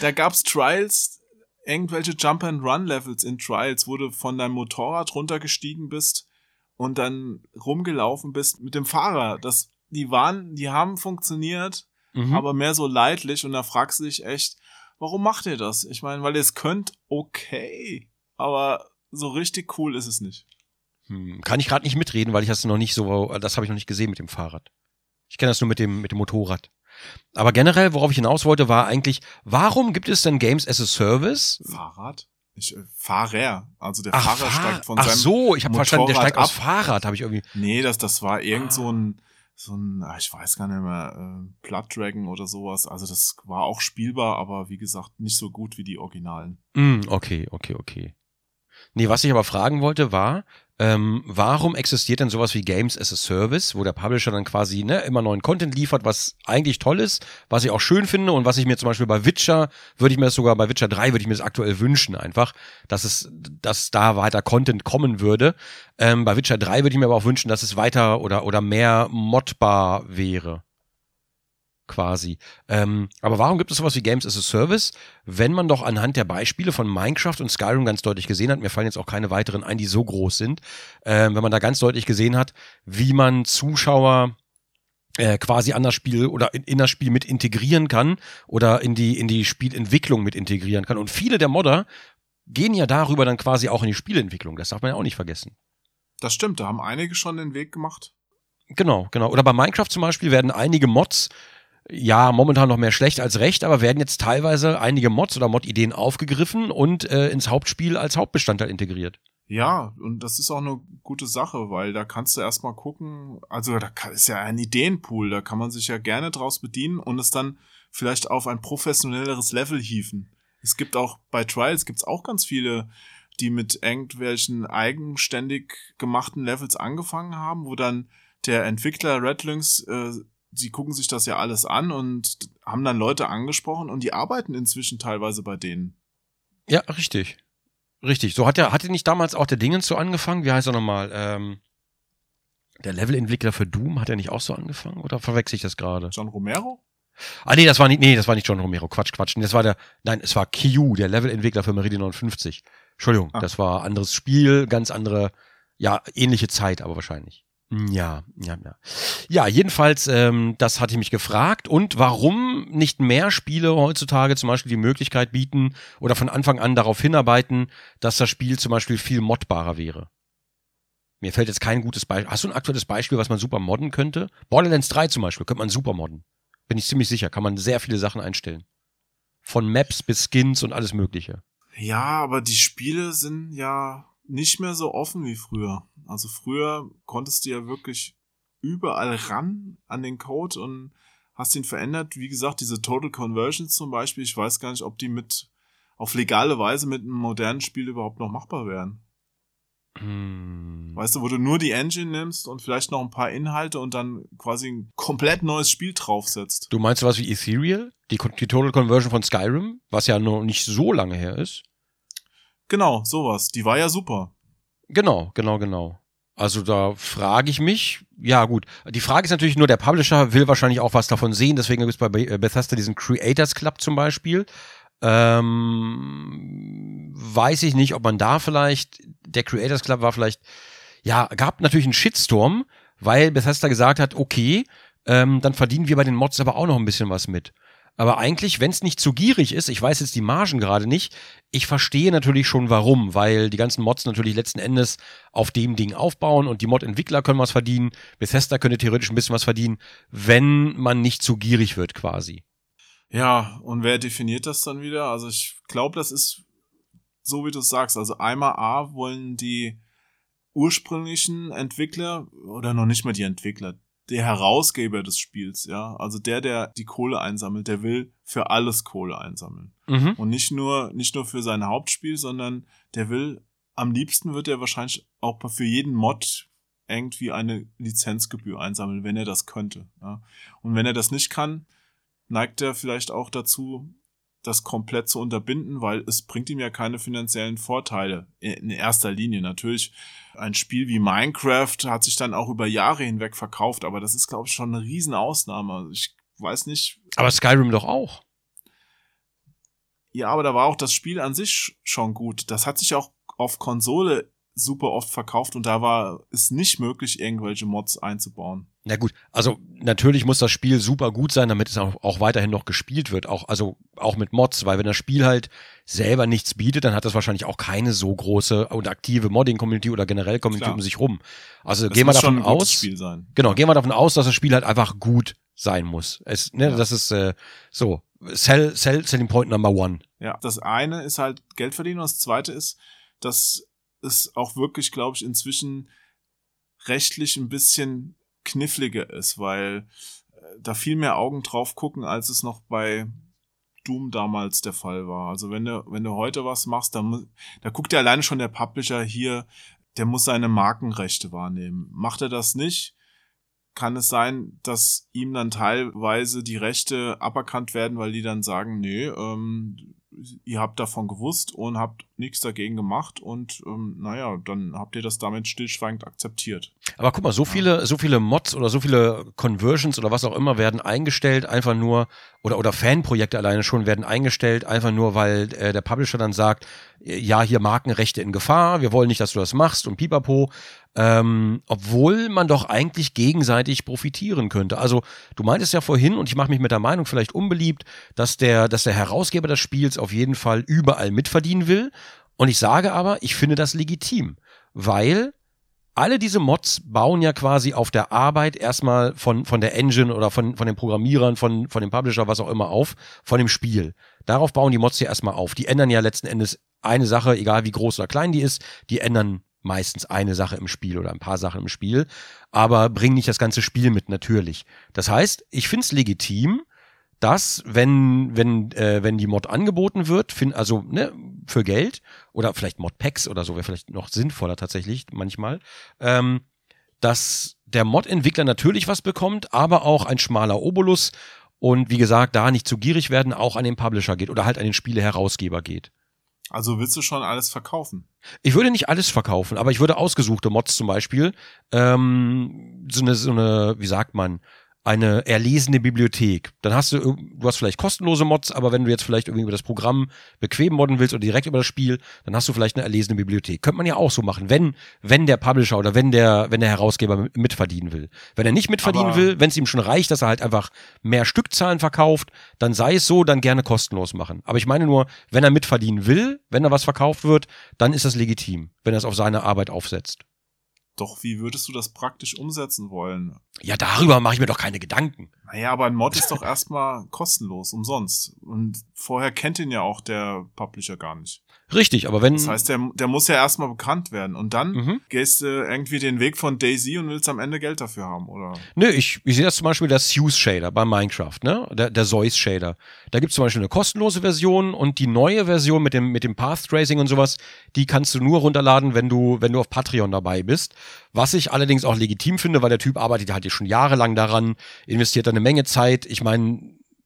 Da gab's Trials, irgendwelche Jump-and-Run-Levels in Trials, wo du von deinem Motorrad runtergestiegen bist und dann rumgelaufen bist mit dem Fahrer. Das, die waren, die haben funktioniert, Mhm. aber mehr so leidlich und da fragst du dich echt, warum macht ihr das? Ich meine, weil ihr es könnt, okay, aber so richtig cool ist es nicht. Hm, Kann ich gerade nicht mitreden, weil ich das noch nicht so, das habe ich noch nicht gesehen mit dem Fahrrad. Ich kenne das nur mit dem, mit dem Motorrad. Aber generell, worauf ich hinaus wollte, war eigentlich, warum gibt es denn Games as a Service? Fahrrad? Ich, äh, Fahrer. Also der Ach, Fahrer Fahr- steigt von Ach seinem so, ich habe verstanden, der steigt aus ab. Fahrrad, habe ich irgendwie. Nee, das, das war irgend Ah. so ein, so ein, ah, ich weiß gar nicht mehr, äh, Blood Dragon oder sowas. Also das war auch spielbar, aber wie gesagt, nicht so gut wie die Originalen. Hm, okay, okay, okay. Nee, was ich aber fragen wollte, war, ähm, warum existiert denn sowas wie Games as a Service, wo der Publisher dann quasi ne, immer neuen Content liefert, was eigentlich toll ist, was ich auch schön finde und was ich mir zum Beispiel bei Witcher, würde ich mir das sogar bei Witcher 3, würde ich mir das aktuell wünschen einfach, dass es, dass da weiter Content kommen würde. Ähm, bei Witcher 3 würde ich mir aber auch wünschen, dass es weiter oder, oder mehr modbar wäre quasi. Ähm, aber warum gibt es sowas wie Games as a Service, wenn man doch anhand der Beispiele von Minecraft und Skyrim ganz deutlich gesehen hat, mir fallen jetzt auch keine weiteren ein, die so groß sind, ähm, wenn man da ganz deutlich gesehen hat, wie man Zuschauer äh, quasi an das Spiel oder in, in das Spiel mit integrieren kann oder in die, in die Spielentwicklung mit integrieren kann. Und viele der Modder gehen ja darüber dann quasi auch in die Spielentwicklung. Das darf man ja auch nicht vergessen. Das stimmt, da haben einige schon den Weg gemacht. Genau, genau. Oder bei Minecraft zum Beispiel werden einige Mods, ja, momentan noch mehr schlecht als recht, aber werden jetzt teilweise einige Mods oder Mod-Ideen aufgegriffen und äh, ins Hauptspiel als Hauptbestandteil integriert. Ja, und das ist auch eine gute Sache, weil da kannst du erstmal gucken, also da ist ja ein Ideenpool, da kann man sich ja gerne draus bedienen und es dann vielleicht auf ein professionelleres Level hieven. Es gibt auch bei Trials gibt's auch ganz viele, die mit irgendwelchen eigenständig gemachten Levels angefangen haben, wo dann der Entwickler Redlings, äh, sie gucken sich das ja alles an und haben dann Leute angesprochen und die arbeiten inzwischen teilweise bei denen. Ja, richtig. Richtig. So hat er, hatte nicht damals auch der Dingens so angefangen? Wie heißt er nochmal? Ähm, der Levelentwickler für Doom, hat er nicht auch so angefangen? Oder verwechsel ich das gerade? John Romero? Ah, nee, das war nicht, nee, das war nicht John Romero. Quatsch, Quatsch. Das war der, nein, es war Q, der Levelentwickler für Meridian 59. Entschuldigung, Ah. das war anderes Spiel, ganz andere, ja, ähnliche Zeit, aber wahrscheinlich. Ja, ja, ja. Ja, jedenfalls, ähm, das hatte ich mich gefragt. Und warum nicht mehr Spiele heutzutage zum Beispiel die Möglichkeit bieten oder von Anfang an darauf hinarbeiten, dass das Spiel zum Beispiel viel modbarer wäre? Mir fällt jetzt kein gutes Beispiel. Hast du ein aktuelles Beispiel, was man super modden könnte? Borderlands 3 zum Beispiel könnte man super modden. Bin ich ziemlich sicher. Kann man sehr viele Sachen einstellen. Von Maps bis Skins und alles Mögliche. Ja, aber die Spiele sind ja nicht mehr so offen wie früher. Also früher konntest du ja wirklich überall ran an den Code und hast ihn verändert. Wie gesagt, diese Total Conversions zum Beispiel, ich weiß gar nicht, ob die mit auf legale Weise mit einem modernen Spiel überhaupt noch machbar wären. Hm. Weißt du, wo du nur die Engine nimmst und vielleicht noch ein paar Inhalte und dann quasi ein komplett neues Spiel draufsetzt. Du meinst sowas wie Ethereal? Die, die Total Conversion von Skyrim? Was ja noch nicht so lange her ist. Genau, sowas. Die war ja super. Genau, genau, genau. Also da frage ich mich, ja gut, die Frage ist natürlich nur, der Publisher will wahrscheinlich auch was davon sehen, deswegen gibt es bei Be- äh, Bethesda diesen Creators Club zum Beispiel. Ähm, weiß ich nicht, ob man da vielleicht, der Creators Club war vielleicht, ja, gab natürlich einen Shitstorm, weil Bethesda gesagt hat, okay, ähm, dann verdienen wir bei den Mods aber auch noch ein bisschen was mit. Aber eigentlich, wenn es nicht zu gierig ist, ich weiß jetzt die Margen gerade nicht, ich verstehe natürlich schon warum, weil die ganzen Mods natürlich letzten Endes auf dem Ding aufbauen und die Mod-Entwickler können was verdienen, Bethesda könnte theoretisch ein bisschen was verdienen, wenn man nicht zu gierig wird quasi. Ja, und wer definiert das dann wieder? Also ich glaube, das ist so, wie du es sagst. Also einmal A wollen die ursprünglichen Entwickler oder noch nicht mal die Entwickler, der Herausgeber des Spiels, ja, also der, der die Kohle einsammelt, der will für alles Kohle einsammeln. Mhm. Und nicht nur, nicht nur für sein Hauptspiel, sondern der will am liebsten wird er wahrscheinlich auch für jeden Mod irgendwie eine Lizenzgebühr einsammeln, wenn er das könnte. Ja. Und wenn er das nicht kann, neigt er vielleicht auch dazu, das komplett zu unterbinden, weil es bringt ihm ja keine finanziellen Vorteile in erster Linie. Natürlich, ein Spiel wie Minecraft hat sich dann auch über Jahre hinweg verkauft, aber das ist, glaube ich, schon eine Riesenausnahme. Also ich weiß nicht. Aber Skyrim doch auch. Ja, aber da war auch das Spiel an sich schon gut. Das hat sich auch auf Konsole super oft verkauft und da war es nicht möglich, irgendwelche Mods einzubauen. Na gut, also natürlich muss das Spiel super gut sein, damit es auch, auch, weiterhin noch gespielt wird, auch also auch mit Mods, weil wenn das Spiel halt selber nichts bietet, dann hat das wahrscheinlich auch keine so große und aktive Modding-Community oder generell Community Klar. um sich rum. Also das gehen wir davon aus, genau, gehen wir davon aus, dass das Spiel halt einfach gut sein muss. Es, ne, ja. das ist äh, so Sell, Sell, Selling Point Number One. Ja, das eine ist halt Geld verdienen und das zweite ist, dass es auch wirklich, glaube ich, inzwischen rechtlich ein bisschen kniffliger ist, weil äh, da viel mehr Augen drauf gucken, als es noch bei Doom damals der Fall war. Also wenn du, wenn du heute was machst, dann, da guckt ja alleine schon der Publisher hier, der muss seine Markenrechte wahrnehmen. Macht er das nicht, kann es sein, dass ihm dann teilweise die Rechte aberkannt werden, weil die dann sagen, nee, ähm, ihr habt davon gewusst und habt nichts dagegen gemacht und ähm, naja, dann habt ihr das damit stillschweigend akzeptiert. Aber guck mal, so viele, so viele Mods oder so viele Conversions oder was auch immer werden eingestellt, einfach nur, oder, oder Fanprojekte alleine schon werden eingestellt, einfach nur, weil äh, der Publisher dann sagt, ja, hier Markenrechte in Gefahr, wir wollen nicht, dass du das machst und pipapo. Ähm, obwohl man doch eigentlich gegenseitig profitieren könnte. Also du meintest ja vorhin, und ich mache mich mit der Meinung vielleicht unbeliebt, dass der, dass der Herausgeber des Spiels auf jeden Fall überall mitverdienen will. Und ich sage aber, ich finde das legitim, weil alle diese Mods bauen ja quasi auf der Arbeit erstmal von, von der Engine oder von, von den Programmierern, von, von dem Publisher, was auch immer auf, von dem Spiel. Darauf bauen die Mods ja erstmal auf. Die ändern ja letzten Endes eine Sache, egal wie groß oder klein die ist, die ändern meistens eine Sache im Spiel oder ein paar Sachen im Spiel, aber bringen nicht das ganze Spiel mit, natürlich. Das heißt, ich finde es legitim, dass, wenn, wenn, äh, wenn die Mod angeboten wird, find, also ne, für Geld oder vielleicht Modpacks oder so wäre vielleicht noch sinnvoller tatsächlich manchmal, ähm, dass der Mod-Entwickler natürlich was bekommt, aber auch ein schmaler Obolus und wie gesagt, da nicht zu gierig werden, auch an den Publisher geht oder halt an den Spieleherausgeber geht. Also willst du schon alles verkaufen? Ich würde nicht alles verkaufen, aber ich würde ausgesuchte Mods zum Beispiel, ähm, so eine, so eine, wie sagt man, eine erlesene Bibliothek. Dann hast du, du hast vielleicht kostenlose Mods, aber wenn du jetzt vielleicht irgendwie über das Programm bequem modden willst oder direkt über das Spiel, dann hast du vielleicht eine erlesene Bibliothek. Könnte man ja auch so machen, wenn, wenn der Publisher oder wenn der, wenn der Herausgeber mitverdienen will. Wenn er nicht mitverdienen aber will, wenn es ihm schon reicht, dass er halt einfach mehr Stückzahlen verkauft, dann sei es so, dann gerne kostenlos machen. Aber ich meine nur, wenn er mitverdienen will, wenn da was verkauft wird, dann ist das legitim, wenn er es auf seine Arbeit aufsetzt. Doch wie würdest du das praktisch umsetzen wollen? Ja, darüber mache ich mir doch keine Gedanken. Naja, aber ein Mod ist doch erstmal kostenlos, umsonst. Und vorher kennt ihn ja auch der Publisher gar nicht. Richtig, aber wenn. Das heißt, der, der muss ja erstmal bekannt werden. Und dann mhm. gehst du irgendwie den Weg von Daisy und willst am Ende Geld dafür haben, oder? Nö, ich, ich sehe das zum Beispiel der Zeus Shader bei Minecraft, ne? Der, der Zeus Shader. Da gibt's zum Beispiel eine kostenlose Version und die neue Version mit dem, mit dem Path Tracing und sowas, die kannst du nur runterladen, wenn du, wenn du auf Patreon dabei bist. Was ich allerdings auch legitim finde, weil der Typ arbeitet halt schon jahrelang daran, investiert da eine Menge Zeit. Ich meine,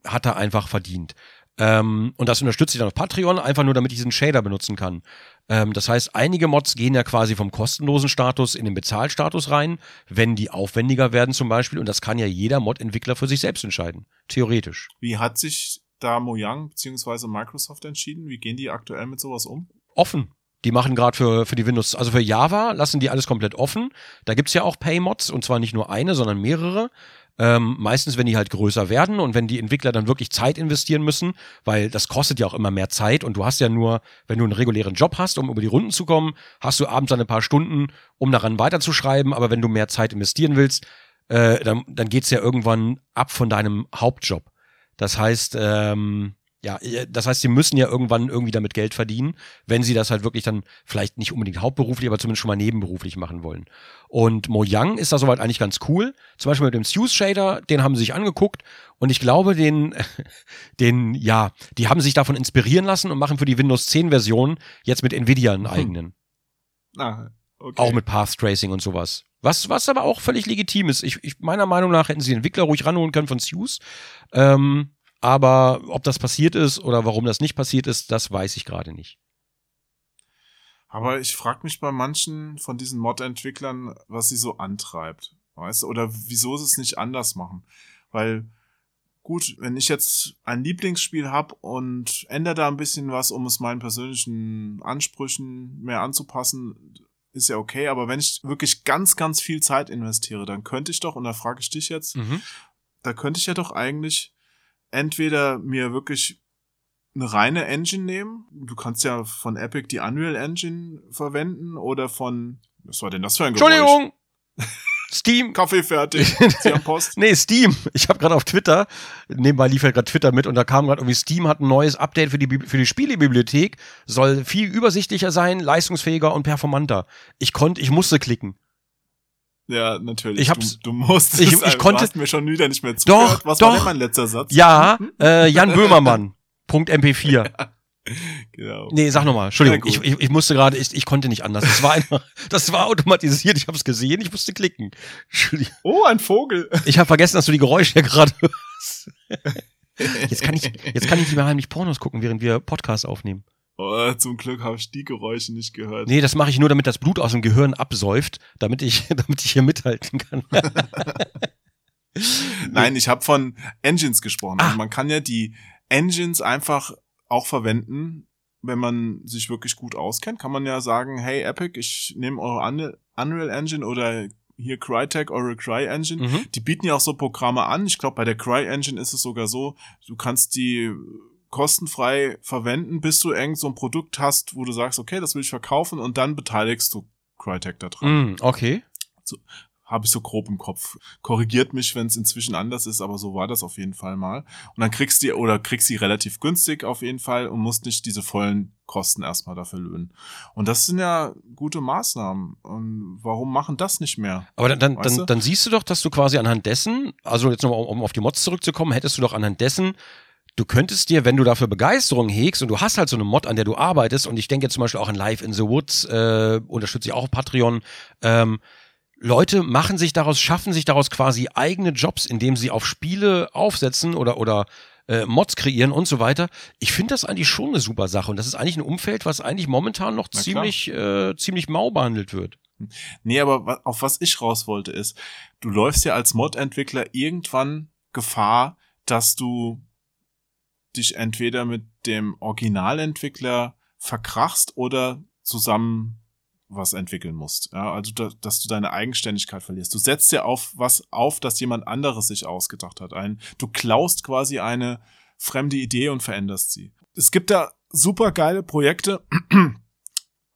hat er einfach verdient. Ähm, und das unterstütze ich dann auf Patreon, einfach nur, damit ich diesen Shader benutzen kann. Ähm, das heißt, einige Mods gehen ja quasi vom kostenlosen Status in den Bezahlstatus rein, wenn die aufwendiger werden zum Beispiel. Und das kann ja jeder Mod-Entwickler für sich selbst entscheiden. Theoretisch. Wie hat sich da Mojang bzw. Microsoft entschieden? Wie gehen die aktuell mit sowas um? Offen. Die machen gerade für, für die Windows, also für Java lassen die alles komplett offen. Da gibt's ja auch Pay-Mods und zwar nicht nur eine, sondern mehrere. Ähm, meistens, wenn die halt größer werden und wenn die Entwickler dann wirklich Zeit investieren müssen, weil das kostet ja auch immer mehr Zeit und du hast ja nur, wenn du einen regulären Job hast, um über die Runden zu kommen, hast du abends dann ein paar Stunden, um daran weiterzuschreiben, aber wenn du mehr Zeit investieren willst, äh, dann, dann geht's ja irgendwann ab von deinem Hauptjob. Das heißt, ähm, ja, das heißt, sie müssen ja irgendwann irgendwie damit Geld verdienen, wenn sie das halt wirklich dann vielleicht nicht unbedingt hauptberuflich, aber zumindest schon mal nebenberuflich machen wollen. Und Mojang ist da soweit eigentlich ganz cool. Zum Beispiel mit dem Zeus Shader, den haben sie sich angeguckt und ich glaube, den, [laughs] den, ja, die haben sich davon inspirieren lassen und machen für die Windows 10 Version jetzt mit Nvidia einen hm. eigenen. Ah, okay. Auch mit Path Tracing und sowas. Was, was aber auch völlig legitim ist. Ich, ich, meiner Meinung nach hätten sie den Entwickler ruhig ranholen können von Sues. Ähm, aber ob das passiert ist oder warum das nicht passiert ist, das weiß ich gerade nicht. Aber ich frage mich bei manchen von diesen Mod-Entwicklern, was sie so antreibt. Weißt du? Oder wieso sie es nicht anders machen. Weil, gut, wenn ich jetzt ein Lieblingsspiel habe und ändere da ein bisschen was, um es meinen persönlichen Ansprüchen mehr anzupassen, ist ja okay. Aber wenn ich wirklich ganz, ganz viel Zeit investiere, dann könnte ich doch, und da frage ich dich jetzt, Mhm. da könnte ich ja doch eigentlich entweder mir wirklich eine reine Engine nehmen. Du kannst ja von Epic die Unreal Engine verwenden oder von, was war denn das für ein Geräusch? Entschuldigung! [laughs] Steam. Kaffee fertig. Sie haben Post. [laughs] Nee, Steam. Ich habe gerade auf Twitter, nebenbei lief halt gerade Twitter mit und da kam gerade irgendwie, Steam hat ein neues Update für die, für die Spielebibliothek, soll viel übersichtlicher sein, leistungsfähiger und performanter. Ich konnte, ich musste klicken. Ja, natürlich. Ich hab's- Du, du musst ich- ich konnte- mir schon wieder nicht mehr Doch, zugehört. Was war doch. denn mein letzter Satz? Ja, [laughs] äh, Jan Böhmermann. Punkt MP4. Genau. Nee, sag nochmal. Entschuldigung, Ja, ich, ich, ich musste gerade, ich, ich konnte nicht anders. Das war einfach, [laughs] das war automatisiert. Ich habe es gesehen, ich musste klicken. Entschuldigung. Oh, ein Vogel. [laughs] Ich habe vergessen, dass du die Geräusche ja gerade hörst. Jetzt kann ich, jetzt kann ich nicht mehr heimlich Pornos gucken, während wir Podcasts aufnehmen. Oh, zum Glück habe ich die Geräusche nicht gehört. Nee, das mache ich nur, damit das Blut aus dem Gehirn absäuft, damit ich, [laughs] damit ich hier mithalten kann. [laughs] Nein, ich habe von Engines gesprochen. Ah. Also man kann ja die Engines einfach auch verwenden, wenn man sich wirklich gut auskennt. Kann man ja sagen, hey Epic, ich nehme eure Un- Unreal Engine oder hier Crytek, eure Cry Engine. Mhm. Die bieten ja auch so Programme an. Ich glaube, bei der Cry Engine ist es sogar so, du kannst die kostenfrei verwenden, bis du irgend so ein Produkt hast, wo du sagst, okay, das will ich verkaufen und dann beteiligst du Crytek da dran Mm, okay. habe ich so grob im Kopf. Korrigiert mich, wenn es inzwischen anders ist, aber so war das auf jeden Fall mal. Und dann kriegst du oder kriegst sie relativ günstig auf jeden Fall und musst nicht diese vollen Kosten erstmal dafür löhnen. Und das sind ja gute Maßnahmen. Und warum machen das nicht mehr? Aber dann, dann, Weißt du? dann, dann siehst du doch, dass du quasi anhand dessen, also jetzt nochmal, um auf die Mods zurückzukommen, hättest du doch anhand dessen, du könntest dir, wenn du dafür Begeisterung hegst und du hast halt so eine Mod, an der du arbeitest, und ich denke jetzt zum Beispiel auch an Live in the Woods, äh, unterstütze ich auch auf Patreon, ähm, Leute machen sich daraus, schaffen sich daraus quasi eigene Jobs, indem sie auf Spiele aufsetzen oder, oder äh, Mods kreieren und so weiter. Ich finde das eigentlich schon eine super Sache und das ist eigentlich ein Umfeld, was eigentlich momentan noch Na klar. ziemlich, äh, ziemlich mau behandelt wird. Nee, aber auf was ich raus wollte ist, du läufst ja als Mod-Entwickler irgendwann Gefahr, dass du dich entweder mit dem Originalentwickler verkrachst oder zusammen was entwickeln musst. Ja, also, da, dass du deine Eigenständigkeit verlierst. Du setzt ja auf was auf, das jemand anderes sich ausgedacht hat. Ein, du klaust quasi eine fremde Idee und veränderst sie. Es gibt da super geile Projekte. [clears throat]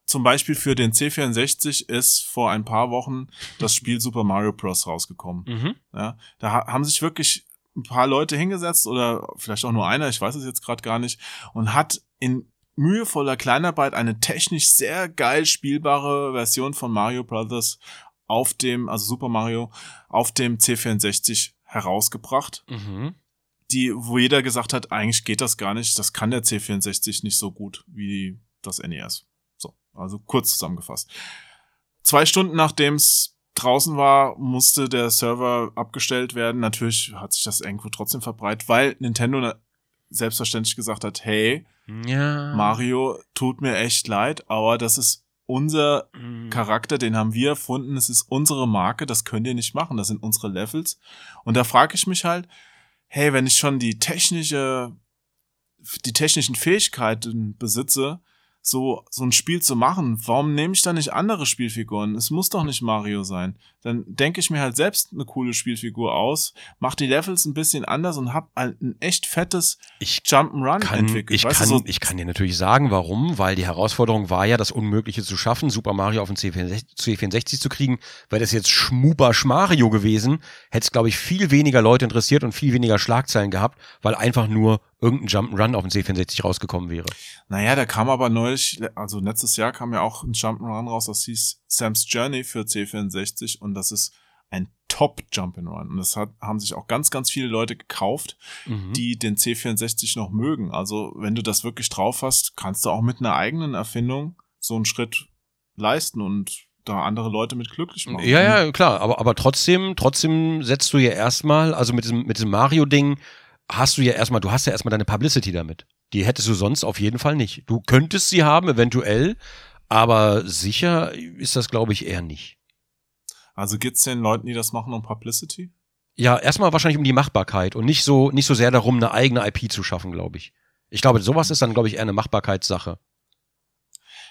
Zum Beispiel für den C64 ist vor ein paar Wochen das Spiel Super Mario Bros. rausgekommen. Mhm. Ja, da ha- haben sich wirklich ein paar Leute hingesetzt oder vielleicht auch nur einer, ich weiß es jetzt gerade gar nicht, und hat in mühevoller Kleinarbeit eine technisch sehr geil spielbare Version von Mario Brothers auf dem, also Super Mario, auf dem C64 herausgebracht, Mhm. die, wo jeder gesagt hat, eigentlich geht das gar nicht, das kann der C64 nicht so gut wie das NES. So, also kurz zusammengefasst. Zwei Stunden nachdem es draußen war, musste der Server abgestellt werden. Natürlich hat sich das irgendwo trotzdem verbreitet, weil Nintendo selbstverständlich gesagt hat, hey, Ja. Mario, tut mir echt leid, aber das ist unser Mhm. Charakter, den haben wir erfunden, es ist unsere Marke, das könnt ihr nicht machen, das sind unsere Levels. Und da frage ich mich halt, hey, wenn ich schon die technische, die technischen Fähigkeiten besitze, so, so ein Spiel zu machen, warum nehme ich dann nicht andere Spielfiguren? Es muss doch nicht Mario sein. Dann denke ich mir halt selbst eine coole Spielfigur aus, mach die Levels ein bisschen anders und hab halt ein echt fettes Ich Jump'n'Run entwickelt. ich, weißt kann, so, ich kann dir natürlich sagen, warum, weil die Herausforderung war ja, das Unmögliche zu schaffen, Super Mario auf den C64, C64 zu kriegen. Wäre das jetzt Schmubasch Mario gewesen, hätte es, glaube ich, viel weniger Leute interessiert und viel weniger Schlagzeilen gehabt, weil einfach nur irgendein Jump'n'Run auf den C64 rausgekommen wäre. Naja, da kam aber neulich, also letztes Jahr kam ja auch ein Jump'n'Run raus, das hieß Sam's Journey für C64 und das ist ein Top Jump'n'Run. Und das hat, haben sich auch ganz, ganz viele Leute gekauft, Mhm. die den C64 noch mögen. Also wenn du das wirklich drauf hast, kannst du auch mit einer eigenen Erfindung so einen Schritt leisten und da andere Leute mit glücklich machen. Ja, ja, klar, aber, aber trotzdem, trotzdem setzt du ja erstmal, also mit diesem, mit diesem Mario-Ding hast du ja erstmal, du hast ja erstmal deine Publicity damit. Die hättest du sonst auf jeden Fall nicht. Du könntest sie haben, eventuell, aber sicher ist das, glaube ich, eher nicht. Also geht's den Leuten, die das machen, um Publicity? Ja, erstmal wahrscheinlich um die Machbarkeit und nicht so, nicht so sehr darum, eine eigene IP zu schaffen, glaube ich. Ich glaube, sowas ist dann, glaube ich, eher eine Machbarkeitssache.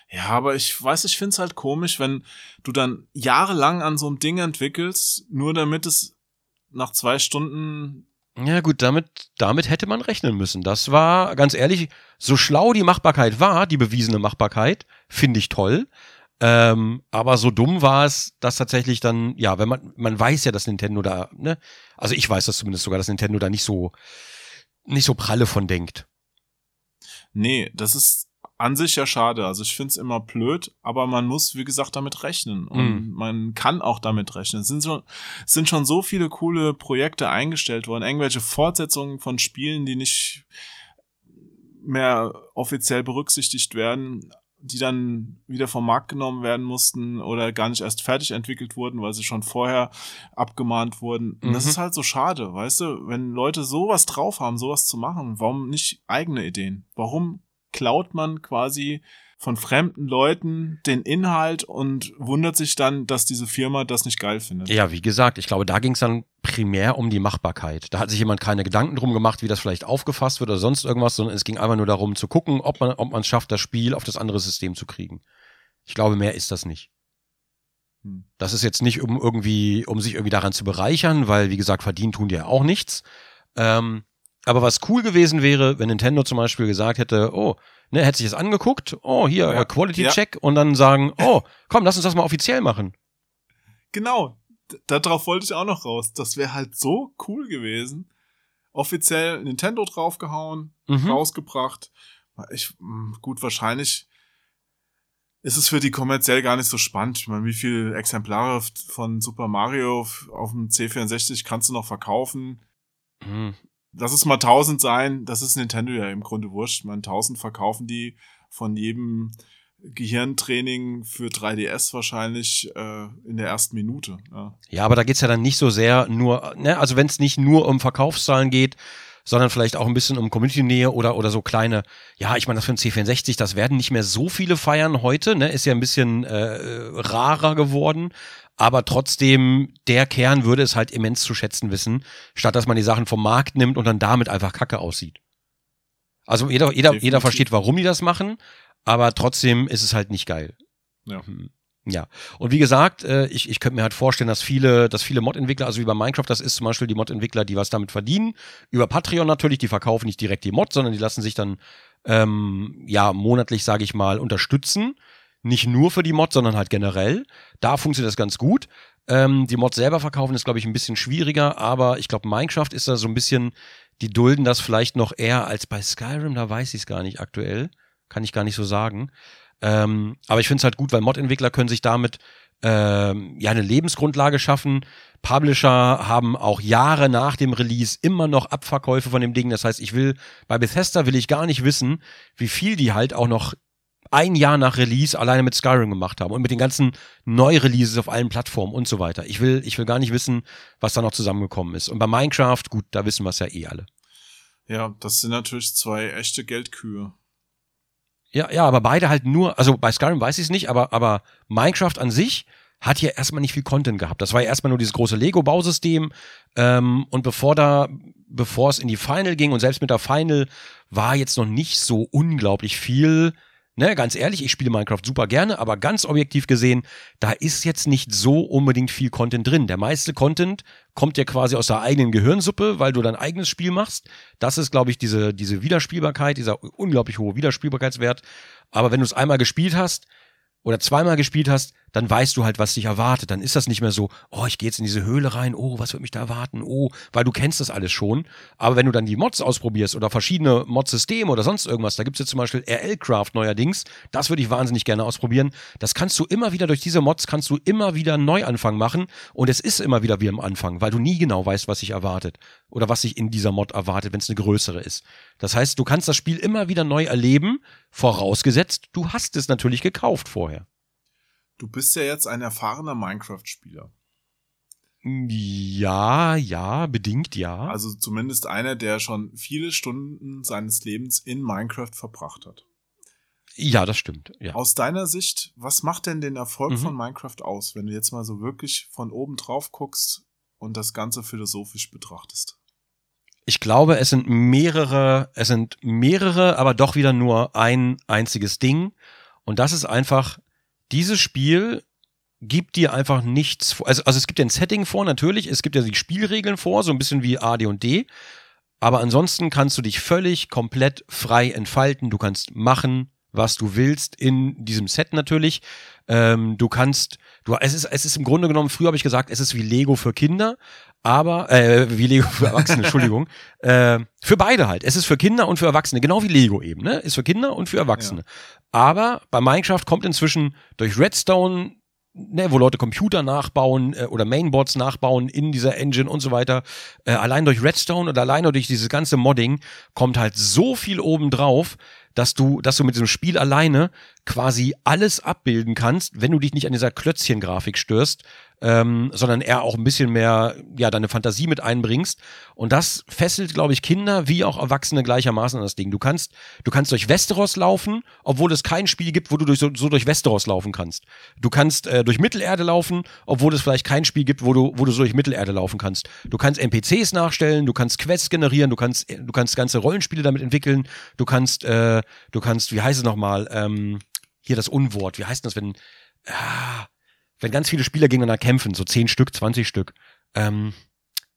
Ja, aber ich weiß, ich find's halt komisch, wenn du dann jahrelang an so einem Ding entwickelst, nur damit es nach zwei Stunden. Ja, gut, damit, damit hätte man rechnen müssen. Das war, ganz ehrlich, so schlau die Machbarkeit war, die bewiesene Machbarkeit, finde ich toll. Ähm, aber so dumm war es, dass tatsächlich dann, ja, wenn man, man weiß ja, dass Nintendo da, ne, also ich weiß das zumindest sogar, dass Nintendo da nicht so, nicht so pralle von denkt. Nee, das ist an sich ja schade. Also ich find's immer blöd, aber man muss, wie gesagt, damit rechnen. Und Mm. man kann auch damit rechnen. Es sind, schon, es sind schon so viele coole Projekte eingestellt worden. Irgendwelche Fortsetzungen von Spielen, die nicht mehr offiziell berücksichtigt werden, die dann wieder vom Markt genommen werden mussten oder gar nicht erst fertig entwickelt wurden, weil sie schon vorher abgemahnt wurden. Und das Mhm. ist halt so schade, weißt du, wenn Leute sowas drauf haben, sowas zu machen, warum nicht eigene Ideen? Warum klaut man quasi von fremden Leuten den Inhalt und wundert sich dann, dass diese Firma das nicht geil findet? Ja, wie gesagt, ich glaube, da ging es dann primär um die Machbarkeit. Da hat sich jemand keine Gedanken drum gemacht, wie das vielleicht aufgefasst wird oder sonst irgendwas, sondern es ging einfach nur darum zu gucken, ob man ob man es schafft, das Spiel auf das andere System zu kriegen. Ich glaube, mehr ist das nicht. Hm. Das ist jetzt nicht, um irgendwie, um sich irgendwie daran zu bereichern, weil, wie gesagt, verdienen tun die ja auch nichts. Ähm, aber was cool gewesen wäre, wenn Nintendo zum Beispiel gesagt hätte, oh, ne, hätte sich das angeguckt, oh, hier, Ja. Quality Ja. Check und dann sagen, oh, komm, lass uns das mal offiziell machen. Genau. Darauf wollte ich auch noch raus. Das wäre halt so cool gewesen. Offiziell Nintendo draufgehauen, Mhm. rausgebracht. Ich, mh, gut, wahrscheinlich ist es für die kommerziell gar nicht so spannend. Ich meine, wie viele Exemplare von Super Mario auf dem C64 kannst du noch verkaufen? Mhm. Lass es mal 1000 sein. Das ist Nintendo ja im Grunde wurscht. Meine, 1000 verkaufen die von jedem Gehirntraining für 3DS wahrscheinlich äh, in der ersten Minute. Ja. Ja, aber da geht's ja dann nicht so sehr nur, ne, also wenn es nicht nur um Verkaufszahlen geht, sondern vielleicht auch ein bisschen um Community-Nähe oder, oder so kleine, ja, ich meine, das für ein C64, das werden nicht mehr so viele feiern heute, ne, ist ja ein bisschen äh, rarer geworden, aber trotzdem, der Kern würde es halt immens zu schätzen wissen, statt dass man die Sachen vom Markt nimmt und dann damit einfach kacke aussieht. Also jeder, jeder, jeder versteht, warum die das machen, aber trotzdem ist es halt nicht geil. Ja. Hm. Ja, und wie gesagt, äh, ich, ich könnte mir halt vorstellen, dass viele, dass viele Mod-Entwickler, also wie bei Minecraft, das ist zum Beispiel die Mod-Entwickler, die was damit verdienen, über Patreon natürlich, die verkaufen nicht direkt die Mod, sondern die lassen sich dann ähm, ja monatlich, sage ich mal, unterstützen. Nicht nur für die Mod, sondern halt generell. Da funktioniert das ganz gut. Ähm, die Mod selber verkaufen ist, glaube ich, ein bisschen schwieriger, aber ich glaube, Minecraft ist da so ein bisschen, die dulden das vielleicht noch eher als bei Skyrim, da weiß ich es gar nicht aktuell. Kann ich gar nicht so sagen. Ähm, aber ich finde es halt gut, weil Mod-Entwickler können sich damit ähm, ja eine Lebensgrundlage schaffen. Publisher haben auch Jahre nach dem Release immer noch Abverkäufe von dem Ding. Das heißt, ich will bei Bethesda will ich gar nicht wissen, wie viel die halt auch noch ein Jahr nach Release alleine mit Skyrim gemacht haben und mit den ganzen Neu-Releases auf allen Plattformen und so weiter. Ich will, ich will gar nicht wissen, was da noch zusammengekommen ist. Und bei Minecraft, gut, da wissen wir es ja eh alle. ja, das sind natürlich zwei echte Geldkühe. Ja, ja, aber beide halt nur, also bei Skyrim weiß ich es nicht, aber, aber Minecraft an sich hat ja erstmal nicht viel Content gehabt. Das war ja erstmal nur dieses große Lego-Bausystem. Ähm, und bevor da, bevor es in die Final ging und selbst mit der Final war jetzt noch nicht so unglaublich viel. Ne, ganz ehrlich, ich spiele Minecraft super gerne, aber ganz objektiv gesehen, da ist jetzt nicht so unbedingt viel Content drin. Der meiste Content kommt ja quasi aus der eigenen Gehirnsuppe, weil du dein eigenes Spiel machst. Das ist, glaube ich, diese, diese Wiederspielbarkeit, dieser unglaublich hohe Wiederspielbarkeitswert. Aber wenn du es einmal gespielt hast oder zweimal gespielt hast, dann weißt du halt, was dich erwartet. Dann ist das nicht mehr so, oh, ich gehe jetzt in diese Höhle rein, oh, was wird mich da erwarten, oh, weil du kennst das alles schon. Aber wenn du dann die Mods ausprobierst oder verschiedene Mod-Systeme oder sonst irgendwas, da gibt's jetzt zum Beispiel RL-Craft neuerdings, das würde ich wahnsinnig gerne ausprobieren. Das kannst du immer wieder durch diese Mods, kannst du immer wieder einen Neuanfang machen und es ist immer wieder wie am Anfang, weil du nie genau weißt, was sich erwartet oder was sich in dieser Mod erwartet, wenn es eine größere ist. Das heißt, du kannst das Spiel immer wieder neu erleben, vorausgesetzt, du hast es natürlich gekauft vorher. Du bist ja jetzt ein erfahrener Minecraft-Spieler. Ja, ja, bedingt ja. Also zumindest einer, der schon viele Stunden seines Lebens in Minecraft verbracht hat. Ja, das stimmt. Ja. Aus deiner Sicht, was macht denn den Erfolg Mhm. von Minecraft aus, wenn du jetzt mal so wirklich von oben drauf guckst und das Ganze philosophisch betrachtest? Ich glaube, es sind mehrere, es sind mehrere, aber doch wieder nur ein einziges Ding. Und das ist einfach, dieses Spiel gibt dir einfach nichts vor. Also, also es gibt ja ein Setting vor, natürlich. Es gibt ja die Spielregeln vor, so ein bisschen wie A, D und D. Aber ansonsten kannst du dich völlig komplett frei entfalten. Du kannst machen, was du willst in diesem Set natürlich. Ähm, du kannst, du, es ist, es ist im Grunde genommen, früher habe ich gesagt, es ist wie Lego für Kinder, aber, äh, wie Lego für Erwachsene, [laughs] Entschuldigung. Äh, für beide halt. Es ist für Kinder und für Erwachsene, genau wie Lego eben, ne? Ist für Kinder und für Erwachsene. Aber bei Minecraft kommt inzwischen durch Redstone, ne, wo Leute Computer nachbauen äh, oder Mainboards nachbauen in dieser Engine und so weiter, äh, allein durch Redstone oder alleine durch dieses ganze Modding kommt halt so viel oben drauf, dass du, dass du mit diesem Spiel alleine quasi alles abbilden kannst, wenn du dich nicht an dieser Klötzchen-Grafik störst, ähm, sondern eher auch ein bisschen mehr, ja, deine Fantasie mit einbringst. Und das fesselt, glaube ich, Kinder wie auch Erwachsene gleichermaßen an das Ding. Du kannst, du kannst durch Westeros laufen, obwohl es kein Spiel gibt, wo du durch, so, so durch Westeros laufen kannst. Du kannst äh, durch Mittelerde laufen, obwohl es vielleicht kein Spiel gibt, wo du, wo du so durch Mittelerde laufen kannst. Du kannst NPCs nachstellen, du kannst Quests generieren, du kannst, du kannst ganze Rollenspiele damit entwickeln, du kannst, äh, du kannst, wie heißt es nochmal, ähm, hier das Unwort, wie heißt das, wenn, ah, wenn ganz viele Spieler gegeneinander kämpfen, so 10 Stück, 20 Stück. Ähm,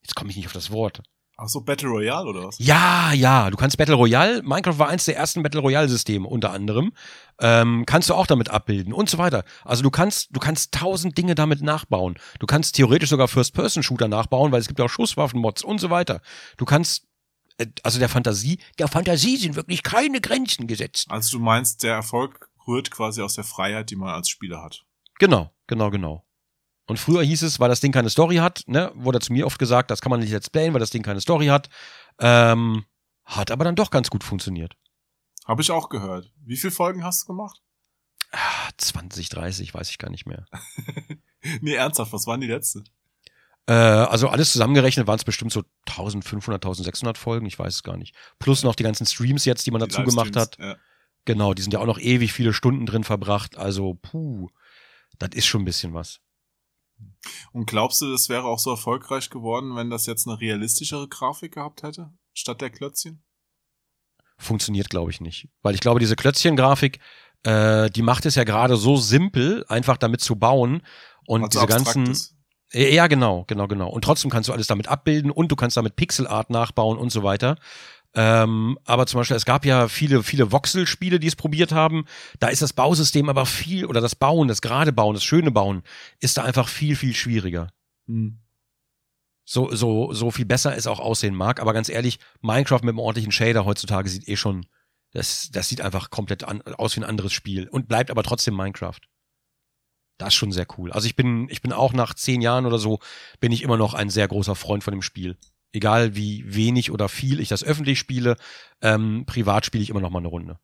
jetzt komme ich nicht auf das Wort. Ach so, Battle Royale oder was? Ja, ja, du kannst Battle Royale, Minecraft war eins der ersten Battle Royale Systeme unter anderem, ähm, kannst du auch damit abbilden und so weiter. Also du kannst, du kannst tausend Dinge damit nachbauen. Du kannst theoretisch sogar First-Person-Shooter nachbauen, weil es gibt ja auch Schusswaffen-Mods und so weiter. Du kannst, äh, also der Fantasie, der Fantasie sind wirklich keine Grenzen gesetzt. Also du meinst, der Erfolg rührt quasi aus der Freiheit, die man als Spieler hat. Genau, genau, genau. Und früher hieß es, weil das Ding keine Story hat, ne, wurde zu mir oft gesagt, das kann man nicht let's playen, weil das Ding keine Story hat. Ähm, hat aber dann doch ganz gut funktioniert. Habe ich auch gehört. Wie viele Folgen hast du gemacht? Ah, 20, 30, weiß ich gar nicht mehr. [laughs] nee, ernsthaft, was waren die letzte? Äh, also alles zusammengerechnet waren es bestimmt so 1500, 1600 Folgen, ich weiß es gar nicht. Plus noch die ganzen Streams jetzt, die man Die dazu gemacht hat. Ja. Genau, die sind ja auch noch ewig viele Stunden drin verbracht. Also, puh, das ist schon ein bisschen was. Und glaubst du, das wäre auch so erfolgreich geworden, wenn das jetzt eine realistischere Grafik gehabt hätte, statt der Klötzchen? Funktioniert, glaube ich, nicht. Weil ich glaube, diese Klötzchen-Grafik, äh, die macht es ja gerade so simpel, einfach damit zu bauen. Und Also diese ganzen. ist. Ja, genau, genau, genau. Und trotzdem kannst du alles damit abbilden und du kannst damit Pixelart nachbauen und so weiter. Ähm, aber zum Beispiel, es gab ja viele, viele Voxel-Spiele, die es probiert haben. Da ist das Bausystem aber viel, oder das Bauen, das gerade Bauen, das schöne Bauen, ist da einfach viel, viel schwieriger. Hm. So, so, so viel besser es auch aussehen mag. Aber ganz ehrlich, Minecraft mit einem ordentlichen Shader heutzutage sieht eh schon, das, das sieht einfach komplett an, aus wie ein anderes Spiel und bleibt aber trotzdem Minecraft. Das ist schon sehr cool. Also ich bin, ich bin auch nach zehn Jahren oder so, bin ich immer noch ein sehr großer Freund von dem Spiel. Egal wie wenig oder viel ich das öffentlich spiele, ähm, privat spiele ich immer noch mal eine Runde.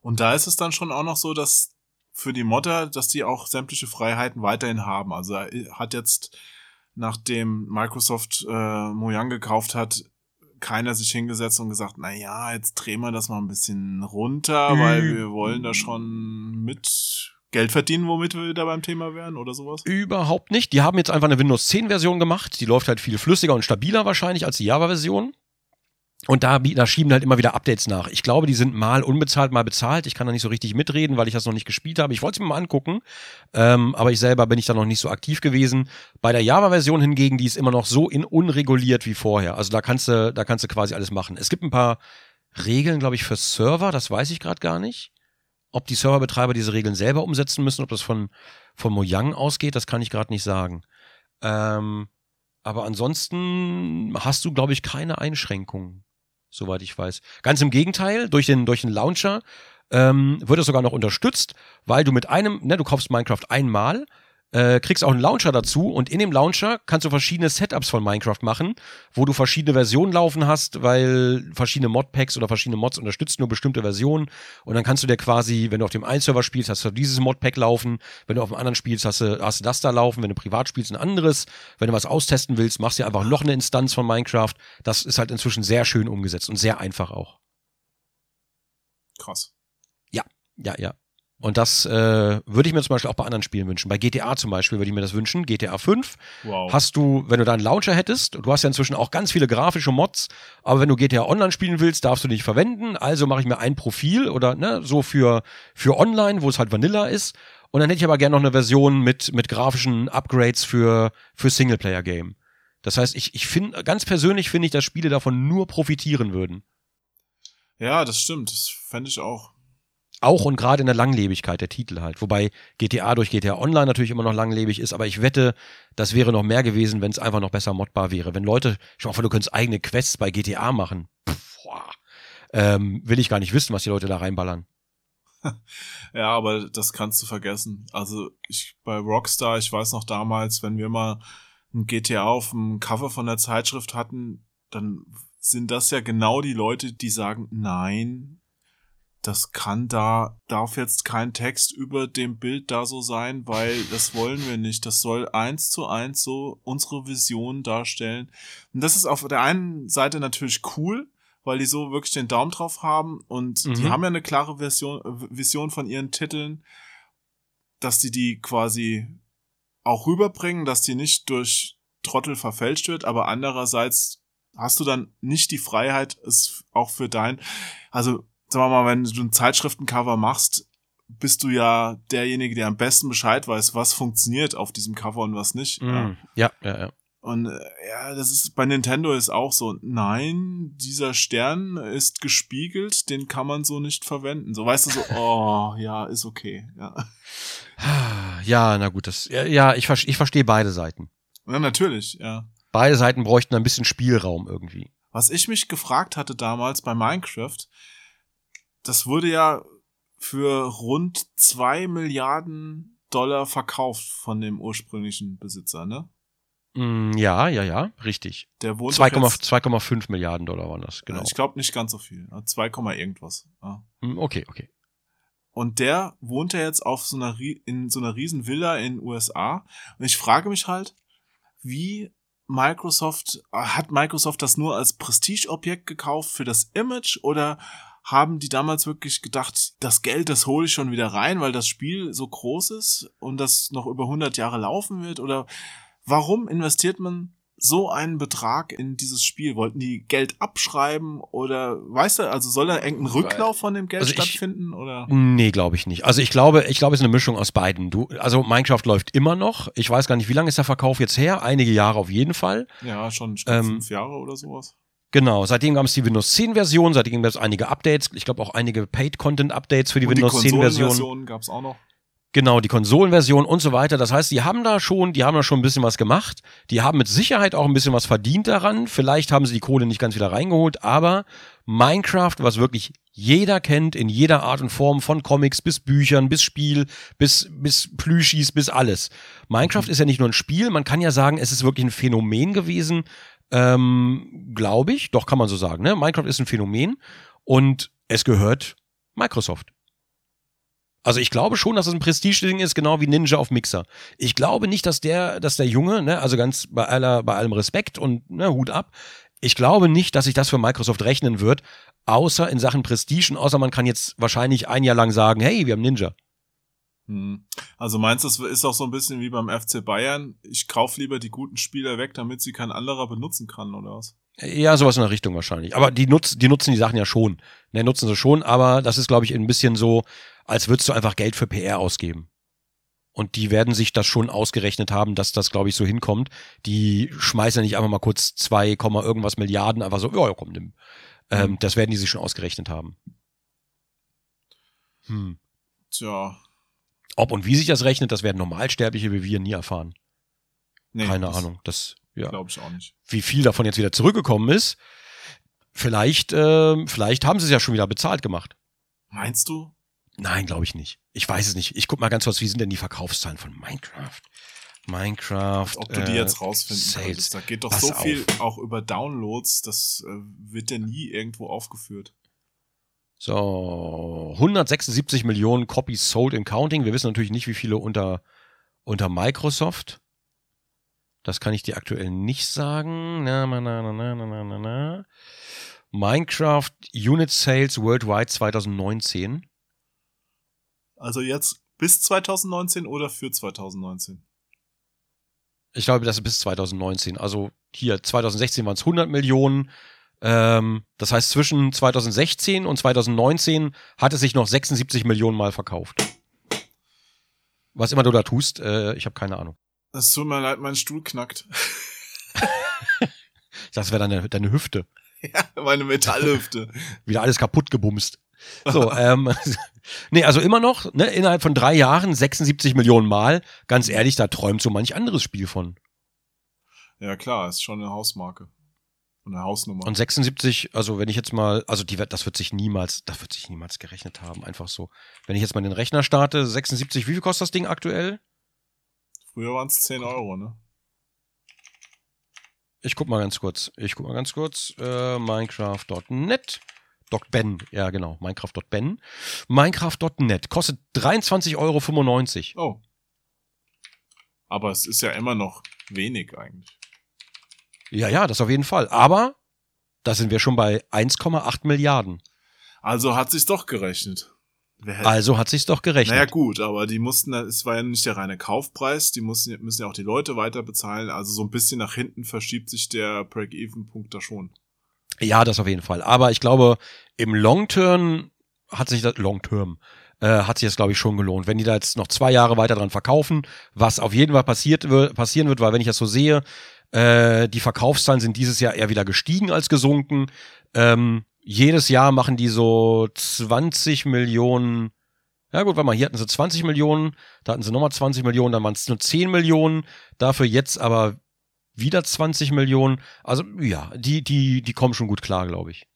Und da ist es dann schon auch noch so, dass für die Modder, dass die auch sämtliche Freiheiten weiterhin haben. Also er hat jetzt, nachdem Microsoft äh, Mojang gekauft hat, keiner sich hingesetzt und gesagt, na ja, jetzt drehen wir das mal ein bisschen runter, Mhm. weil wir wollen da schon mit Geld verdienen, womit wir da beim Thema wären oder sowas. Überhaupt nicht. Die haben jetzt einfach eine Windows 10 Version gemacht. Die läuft halt viel flüssiger und stabiler wahrscheinlich als die Java Version. Und da, da schieben halt immer wieder Updates nach. Ich glaube, die sind mal unbezahlt, mal bezahlt. Ich kann da nicht so richtig mitreden, weil ich das noch nicht gespielt habe. Ich wollte es mir mal angucken, ähm, aber ich selber bin ich da noch nicht so aktiv gewesen. Bei der Java-Version hingegen, die ist immer noch so in unreguliert wie vorher. Also da kannst du, da kannst du quasi alles machen. Es gibt ein paar Regeln, glaube ich, für Server. Das weiß ich gerade gar nicht. Ob die Serverbetreiber diese Regeln selber umsetzen müssen, ob das von, von Mojang ausgeht, das kann ich gerade nicht sagen. Ähm, aber ansonsten hast du, glaube ich, keine Einschränkungen, soweit ich weiß. Ganz im Gegenteil, durch den, durch den Launcher ähm, wird es sogar noch unterstützt, weil du mit einem, ne, du kaufst Minecraft einmal, äh, kriegst auch einen Launcher dazu und in dem Launcher kannst du verschiedene Setups von Minecraft machen, wo du verschiedene Versionen laufen hast, weil verschiedene Modpacks oder verschiedene Mods unterstützen nur bestimmte Versionen und dann kannst du dir quasi, wenn du auf dem einen Server spielst, hast du dieses Modpack laufen, wenn du auf dem anderen spielst, hast du, hast du das da laufen, wenn du privat spielst, ein anderes, wenn du was austesten willst, machst du dir einfach noch eine Instanz von Minecraft. Das ist halt inzwischen sehr schön umgesetzt und sehr einfach auch. Krass. Ja, ja, ja. Und das äh, würde ich mir zum Beispiel auch bei anderen Spielen wünschen. Bei GTA zum Beispiel würde ich mir das wünschen. GTA 5 Wow. hast du, wenn du da einen Launcher hättest, du hast ja inzwischen auch ganz viele grafische Mods, aber wenn du GTA Online spielen willst, darfst du nicht verwenden. Also mache ich mir ein Profil oder ne, so für, für Online, wo es halt Vanilla ist. Und dann hätte ich aber gerne noch eine Version mit, mit grafischen Upgrades für, für Singleplayer-Game. Das heißt, ich, ich finde, ganz persönlich finde ich, dass Spiele davon nur profitieren würden. Ja, das stimmt. Das fände ich auch. Auch und gerade in der Langlebigkeit der Titel halt. Wobei GTA durch GTA Online natürlich immer noch langlebig ist, aber ich wette, das wäre noch mehr gewesen, wenn es einfach noch besser modbar wäre. Wenn Leute, ich hoffe, du könntest eigene Quests bei GTA machen. Pff, ähm, will ich gar nicht wissen, was die Leute da reinballern. [laughs] Ja, aber das kannst du vergessen. Also ich bei Rockstar, ich weiß noch damals, wenn wir mal ein GTA auf dem Cover von der Zeitschrift hatten, dann sind das ja genau die Leute, die sagen, nein, das kann da, darf jetzt kein Text über dem Bild da so sein, weil [laughs] das wollen wir nicht. Das soll eins zu eins so unsere Vision darstellen. Und das ist auf der einen Seite natürlich cool, weil die so wirklich den Daumen drauf haben und die Mhm. haben ja eine klare Version, Vision von ihren Titeln, dass die die quasi auch rüberbringen, dass die nicht durch Trottel verfälscht wird, aber andererseits hast du dann nicht die Freiheit, es auch für dein, also sagen wir mal, wenn du ein Zeitschriftencover machst, bist du ja derjenige, der am besten Bescheid weiß, was funktioniert auf diesem Cover und was nicht. Ja. Mm, ja, ja, ja. Und äh, ja, das ist bei Nintendo ist auch so. Nein, dieser Stern ist gespiegelt, den kann man so nicht verwenden. So weißt du so, [laughs] oh ja, ist okay. Ja, Ja, na gut, das, ja, ich, ich verstehe beide Seiten. ja natürlich, ja. Beide Seiten bräuchten ein bisschen Spielraum irgendwie. Was ich mich gefragt hatte damals bei Minecraft, das wurde ja für rund zwei Milliarden Dollar verkauft von dem ursprünglichen Besitzer, ne? Mm, ja, ja, ja, richtig. Der wohnt doch 2,5 jetzt, 2,5 Milliarden Dollar waren das, genau. Ich glaube nicht ganz so viel. 2, irgendwas. Ja. Mm, Okay, okay. Und der wohnt ja jetzt auf so einer, in so einer riesen Villa in den USA. Und ich frage mich halt, wie Microsoft, hat Microsoft das nur als Prestigeobjekt gekauft für das Image oder haben die damals wirklich gedacht, das Geld, das hole ich schon wieder rein, weil das Spiel so groß ist und das noch über 100 Jahre laufen wird? Oder warum investiert man so einen Betrag in dieses Spiel? Wollten die Geld abschreiben oder weißt du, also soll da irgendein Rücklauf von dem Geld Also ich- stattfinden oder? Nee, glaube ich nicht. Also ich glaube, ich glaube, es ist eine Mischung aus beiden. Du, also Minecraft läuft immer noch. Ich weiß gar nicht, wie lange ist der Verkauf jetzt her? Einige Jahre auf jeden Fall. Ja, schon ich Ähm, fünf Jahre oder sowas. Genau, seitdem gab es die Windows 10 Version, seitdem gab es einige Updates, ich glaube auch einige Paid Content Updates für die Und Windows die 10 Version. Konsolenversion gab's auch noch. Genau, die Konsolenversion und so weiter. Das heißt, die haben da schon, die haben da schon ein bisschen was gemacht. Die haben mit Sicherheit auch ein bisschen was verdient daran. Vielleicht haben sie die Kohle nicht ganz wieder reingeholt, aber Minecraft, was wirklich jeder kennt, in jeder Art und Form, von Comics bis Büchern, bis Spiel, bis, bis Plüschis, bis alles. Minecraft ist ja nicht nur ein Spiel, man kann ja sagen, es ist wirklich ein Phänomen gewesen, ähm, glaube ich, doch kann man so sagen, ne? Minecraft ist ein Phänomen und es gehört Microsoft. Also ich glaube schon, dass es ein Prestigeding ist, genau wie Ninja auf Mixer. Ich glaube nicht, dass der, dass der Junge, ne, also ganz bei aller, bei allem Respekt und ne, Hut ab, ich glaube nicht, dass sich das für Microsoft rechnen wird, außer in Sachen Prestige und außer man kann jetzt wahrscheinlich ein Jahr lang sagen, hey, wir haben Ninja. Hm. Also meinst du, es ist auch so ein bisschen wie beim FC Bayern? Ich kauf lieber die guten Spieler weg, damit sie kein anderer benutzen kann, oder was? Ja, sowas in der Richtung wahrscheinlich. Aber die, nutz, die nutzen die Sachen ja schon. Ne, nutzen sie schon, aber das ist, glaube ich, ein bisschen so, als würdest du einfach Geld für PR ausgeben. Und die werden sich das schon ausgerechnet haben, dass das, glaube ich, so hinkommt. Die schmeißen ja nicht einfach mal kurz 2, irgendwas Milliarden, einfach so, ja, ja, komm, nimm. Ähm, Mhm. das werden die sich schon ausgerechnet haben. Hm. Tja. Ob und wie sich das rechnet, das werden Normalsterbliche wie wir nie erfahren. Nee, Keine das Ahnung. Das, ja. Glaube ich auch nicht. wie viel davon jetzt wieder zurückgekommen ist. Vielleicht, ähm, vielleicht haben sie es ja schon wieder bezahlt gemacht. Meinst du? Nein, glaube ich nicht. Ich weiß es nicht. Ich guck mal ganz kurz, wie sind denn die Verkaufszahlen von Minecraft? Minecraft. Ob du die äh, jetzt rausfinden Sales. könntest. Da geht doch Pass so viel auf. auch über Downloads, das äh, wird ja nie irgendwo aufgeführt. So, 176 Millionen Copies sold in counting. Wir wissen natürlich nicht, wie viele unter, unter Microsoft. Das kann ich dir aktuell nicht sagen. Na, na, na, na, na, na, na, na. Minecraft Unit Sales Worldwide 2019. Also jetzt bis 2019 oder für 2019? Ich glaube, das ist bis 2019. Also hier 2016 waren es 100 Millionen, ähm, das heißt, zwischen 2016 und 2019 hat es sich noch 76 Millionen Mal verkauft. Was immer du da tust, äh, ich habe keine Ahnung. Es tut mir leid, mein Stuhl knackt. [laughs] Das wäre deine, deine Hüfte. [laughs] ja, meine Metallhüfte. [laughs] Wieder alles kaputt gebumst. So, ähm, nee, also immer noch, ne, innerhalb von drei Jahren 76 Millionen Mal. Ganz ehrlich, da träumt so manch anderes Spiel von. ja klar, ist schon eine Hausmarke. Und eine Hausnummer. Und 76, also wenn ich jetzt mal, also die das wird sich niemals, das wird sich niemals gerechnet haben, einfach so. Wenn ich jetzt mal den Rechner starte, 76, wie viel kostet das Ding aktuell? Früher waren es 10 Euro, ne? Ich guck mal ganz kurz. Ich guck mal ganz kurz. Äh, Minecraft.net. .ben, ja genau, Minecraft.ben. Minecraft.net kostet 23,95 Euro. Oh. Aber es ist ja immer noch wenig eigentlich. Ja, ja, das auf jeden Fall. Aber da sind wir schon bei 1,8 Milliarden. Also hat sich's doch gerechnet. Also hat sich's doch gerechnet. Naja, gut, aber die mussten, es war ja nicht der reine Kaufpreis, die mussten, müssen ja auch die Leute weiter bezahlen. Also so ein bisschen nach hinten verschiebt sich der Break-Even-Punkt da schon. Ja, das auf jeden Fall. Aber ich glaube, im Long Term hat sich das Long Term äh, hat sich das glaube ich schon gelohnt. Wenn die da jetzt noch zwei Jahre weiter dran verkaufen, was auf jeden Fall passiert passieren wird, weil wenn ich das so sehe, äh, die Verkaufszahlen sind dieses Jahr eher wieder gestiegen als gesunken. Ähm, jedes Jahr machen die so 20 Millionen. Ja gut, warte mal, hier hatten sie 20 Millionen, da hatten sie nochmal 20 Millionen, dann waren es nur 10 Millionen, dafür jetzt aber wieder 20 Millionen. Also ja, die, die, die kommen schon gut klar, glaube ich.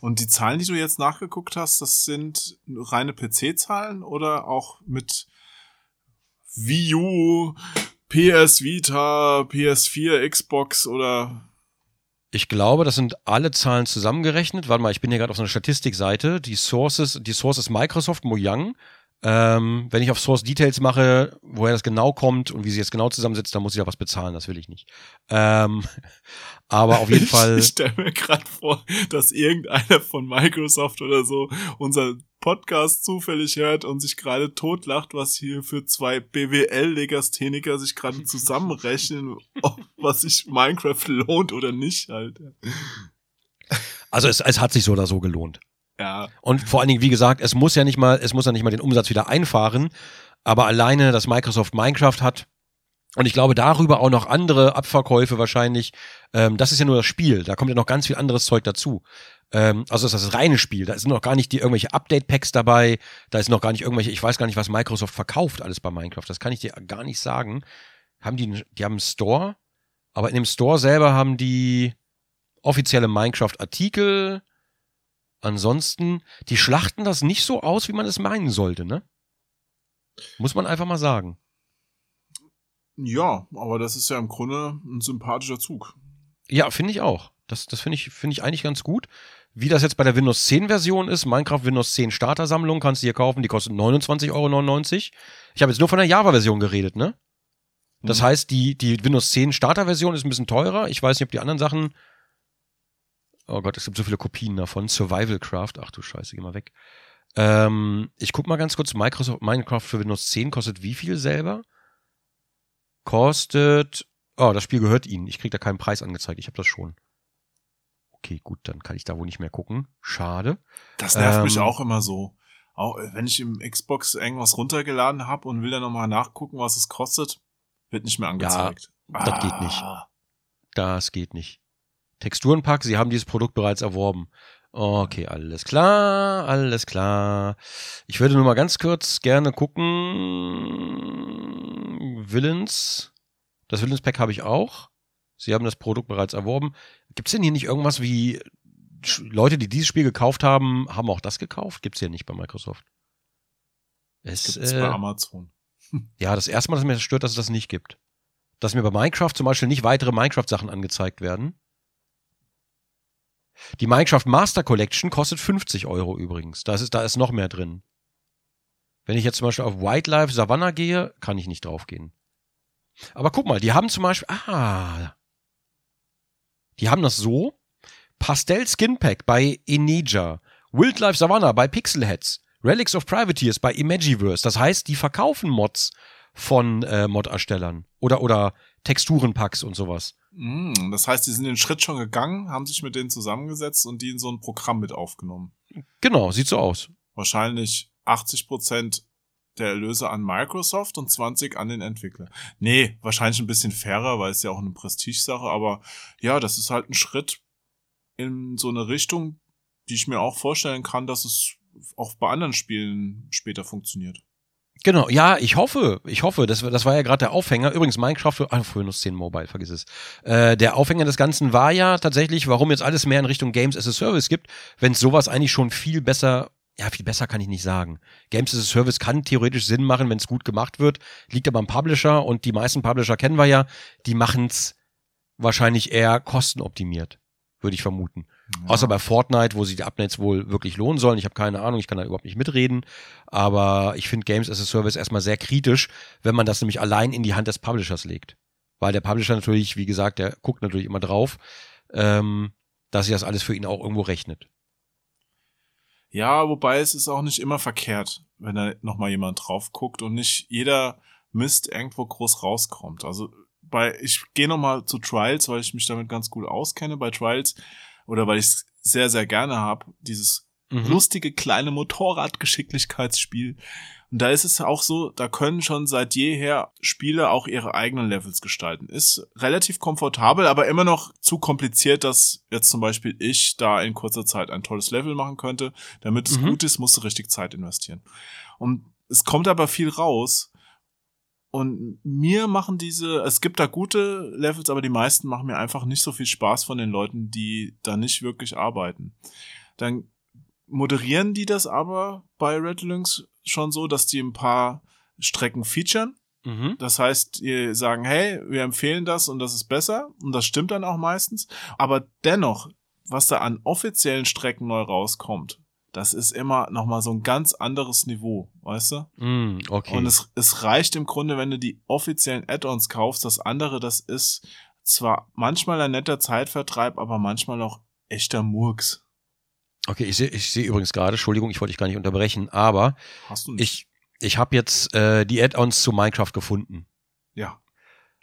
Und die Zahlen, die du jetzt nachgeguckt hast, das sind reine PC-Zahlen oder auch mit Wii U, PS Vita, PS4, Xbox oder Ich glaube, das sind alle Zahlen zusammengerechnet. Warte mal, ich bin hier gerade auf so einer Statistikseite. Die Sources, die Source ist Microsoft Mojang. Ähm, wenn ich auf Source Details mache, woher das genau kommt und wie sie jetzt genau zusammensetzt, dann muss ich da was bezahlen. Das will ich nicht. Ähm, [laughs] aber auf jeden Fall. Ich stelle mir gerade vor, dass irgendeiner von Microsoft oder so unser Podcast zufällig hört und sich gerade totlacht, was hier für zwei BWL-Legastheniker sich gerade zusammenrechnen, [laughs] ob was sich Minecraft lohnt oder nicht halt. Also es, es hat sich so oder so gelohnt. Ja, Und vor allen Dingen, wie gesagt, es muss ja nicht mal, es muss ja nicht mal den Umsatz wieder einfahren, aber alleine, dass Microsoft Minecraft hat und ich glaube darüber auch noch andere Abverkäufe wahrscheinlich, ähm, das ist ja nur das Spiel, da kommt ja noch ganz viel anderes Zeug dazu. Ähm, also das ist das reine Spiel, da sind noch gar nicht die irgendwelche Update-Packs dabei, da ist noch gar nicht irgendwelche, ich weiß gar nicht, was Microsoft verkauft alles bei Minecraft, das kann ich dir gar nicht sagen. Haben die, die haben einen Store, aber in dem Store selber haben die offizielle Minecraft-Artikel, Ansonsten, die schlachten das nicht so aus, wie man es meinen sollte, ne? Muss man einfach mal sagen. Ja, aber das ist ja im Grunde ein sympathischer Zug. Ja, finde ich auch. Das, das finde ich, finde ich eigentlich ganz gut. Wie das jetzt bei der Windows 10 Version ist, Minecraft Windows 10 Starter-Sammlung kannst du hier kaufen, die kostet 29,99 Euro. Ich habe jetzt nur von der Java-Version geredet, ne? Das Mhm. heißt, die, die Windows 10 Starter-Version ist ein bisschen teurer. Ich weiß nicht, ob die anderen Sachen. Oh Gott, es gibt so viele Kopien davon. Survival Craft. Ach du Scheiße, geh mal weg. Ähm, ich guck mal ganz kurz. Microsoft Minecraft für Windows 10 kostet wie viel selber? Kostet. Oh, das Spiel gehört Ihnen. Ich krieg da keinen Preis angezeigt. Ich habe das schon. Okay, gut, dann kann ich da wohl nicht mehr gucken. Schade. Das nervt mich Ähm, auch immer so. Auch äh, wenn ich im Xbox irgendwas runtergeladen habe und will dann nochmal nachgucken, was es kostet, wird nicht mehr angezeigt. das geht nicht. Ah. Das geht nicht. Texturenpack, Sie haben dieses Produkt bereits erworben. Okay, alles klar, alles klar. Ich würde nur mal ganz kurz gerne gucken. Villains. Das Villains Pack habe ich auch. Sie haben das Produkt bereits erworben. Gibt es denn hier nicht irgendwas wie Leute, die dieses Spiel gekauft haben, haben auch das gekauft? Gibt es hier nicht bei Microsoft. Es, Gibt es äh, bei Amazon. [laughs] ja, das erste Mal, dass mir das stört, dass es das nicht gibt. Dass mir bei Minecraft zum Beispiel nicht weitere Minecraft-Sachen angezeigt werden. Die Minecraft Master Collection kostet 50 Euro übrigens. Da ist, da ist noch mehr drin. Wenn ich jetzt zum Beispiel auf Wildlife Savannah gehe, kann ich nicht draufgehen. Aber guck mal, die haben zum Beispiel, ah, die haben das so. Pastel Skin Pack bei Enija. Wildlife Savannah bei Pixelheads. Relics of Privateers bei Imagiverse. Das heißt, die verkaufen Mods von äh, Mod-Erstellern. Oder, oder Texturenpacks und sowas. Mm, das heißt, die sind den Schritt schon gegangen, haben sich mit denen zusammengesetzt und die in so ein Programm mit aufgenommen. Genau, sieht so aus. Wahrscheinlich 80 Prozent der Erlöse an Microsoft und 20 an den Entwickler. Nee, wahrscheinlich ein bisschen fairer, weil es ja auch eine Prestigesache, aber ja, das ist halt ein Schritt in so eine Richtung, die ich mir auch vorstellen kann, dass es auch bei anderen Spielen später funktioniert. Genau, ja, ich hoffe, ich hoffe, das, war- das war ja gerade der Aufhänger. Übrigens, Minecraft für, ah, für Windows 10 Mobile, vergiss es. Äh, der Aufhänger des Ganzen war ja tatsächlich, warum jetzt alles mehr in Richtung Games as a Service gibt, wenn es sowas eigentlich schon viel besser, ja, viel besser kann ich nicht sagen. Games as a Service kann theoretisch Sinn machen, wenn es gut gemacht wird, liegt aber am Publisher und die meisten Publisher kennen wir ja, die machen's wahrscheinlich eher kostenoptimiert, würde ich vermuten. Ja. Außer bei Fortnite, wo sich die Updates wohl wirklich lohnen sollen. Ich habe keine Ahnung, ich kann da überhaupt nicht mitreden. Aber ich finde Games as a Service erstmal sehr kritisch, wenn man das nämlich allein in die Hand des Publishers legt. Weil der Publisher natürlich, wie gesagt, der guckt natürlich immer drauf, ähm, dass sich das alles für ihn auch irgendwo rechnet. Ja, wobei es ist auch nicht immer verkehrt, wenn da nochmal jemand drauf guckt und nicht jeder Mist irgendwo groß rauskommt. Also bei, ich gehe nochmal zu Trials, weil ich mich damit ganz gut auskenne. Bei Trials oder weil ich es sehr, sehr gerne habe, dieses Mhm. lustige kleine Motorradgeschicklichkeitsspiel. Und da ist es auch so, da können schon seit jeher Spiele auch ihre eigenen Levels gestalten. Ist relativ komfortabel, aber immer noch zu kompliziert, dass jetzt zum Beispiel ich da in kurzer Zeit ein tolles Level machen könnte. Damit es Mhm. gut ist, musst du richtig Zeit investieren. Und es kommt aber viel raus. Und mir machen diese, es gibt da gute Levels, aber die meisten machen mir einfach nicht so viel Spaß von den Leuten, die da nicht wirklich arbeiten. Dann moderieren die das aber bei Red Lynx schon so, dass die ein paar Strecken featuren. Mhm. Das heißt, die sagen, hey, wir empfehlen das und das ist besser. Und das stimmt dann auch meistens. Aber dennoch, was da an offiziellen Strecken neu rauskommt, das ist immer nochmal so ein ganz anderes Niveau, weißt du? Mm, okay. Und es, es reicht im Grunde, wenn du die offiziellen Add-ons kaufst. Das andere, das ist zwar manchmal ein netter Zeitvertreib, aber manchmal auch echter Murks. Okay, ich sehe ich seh übrigens gerade, Entschuldigung, ich wollte dich gar nicht unterbrechen, aber ich, ich habe jetzt äh, die Add-ons zu Minecraft gefunden. ja.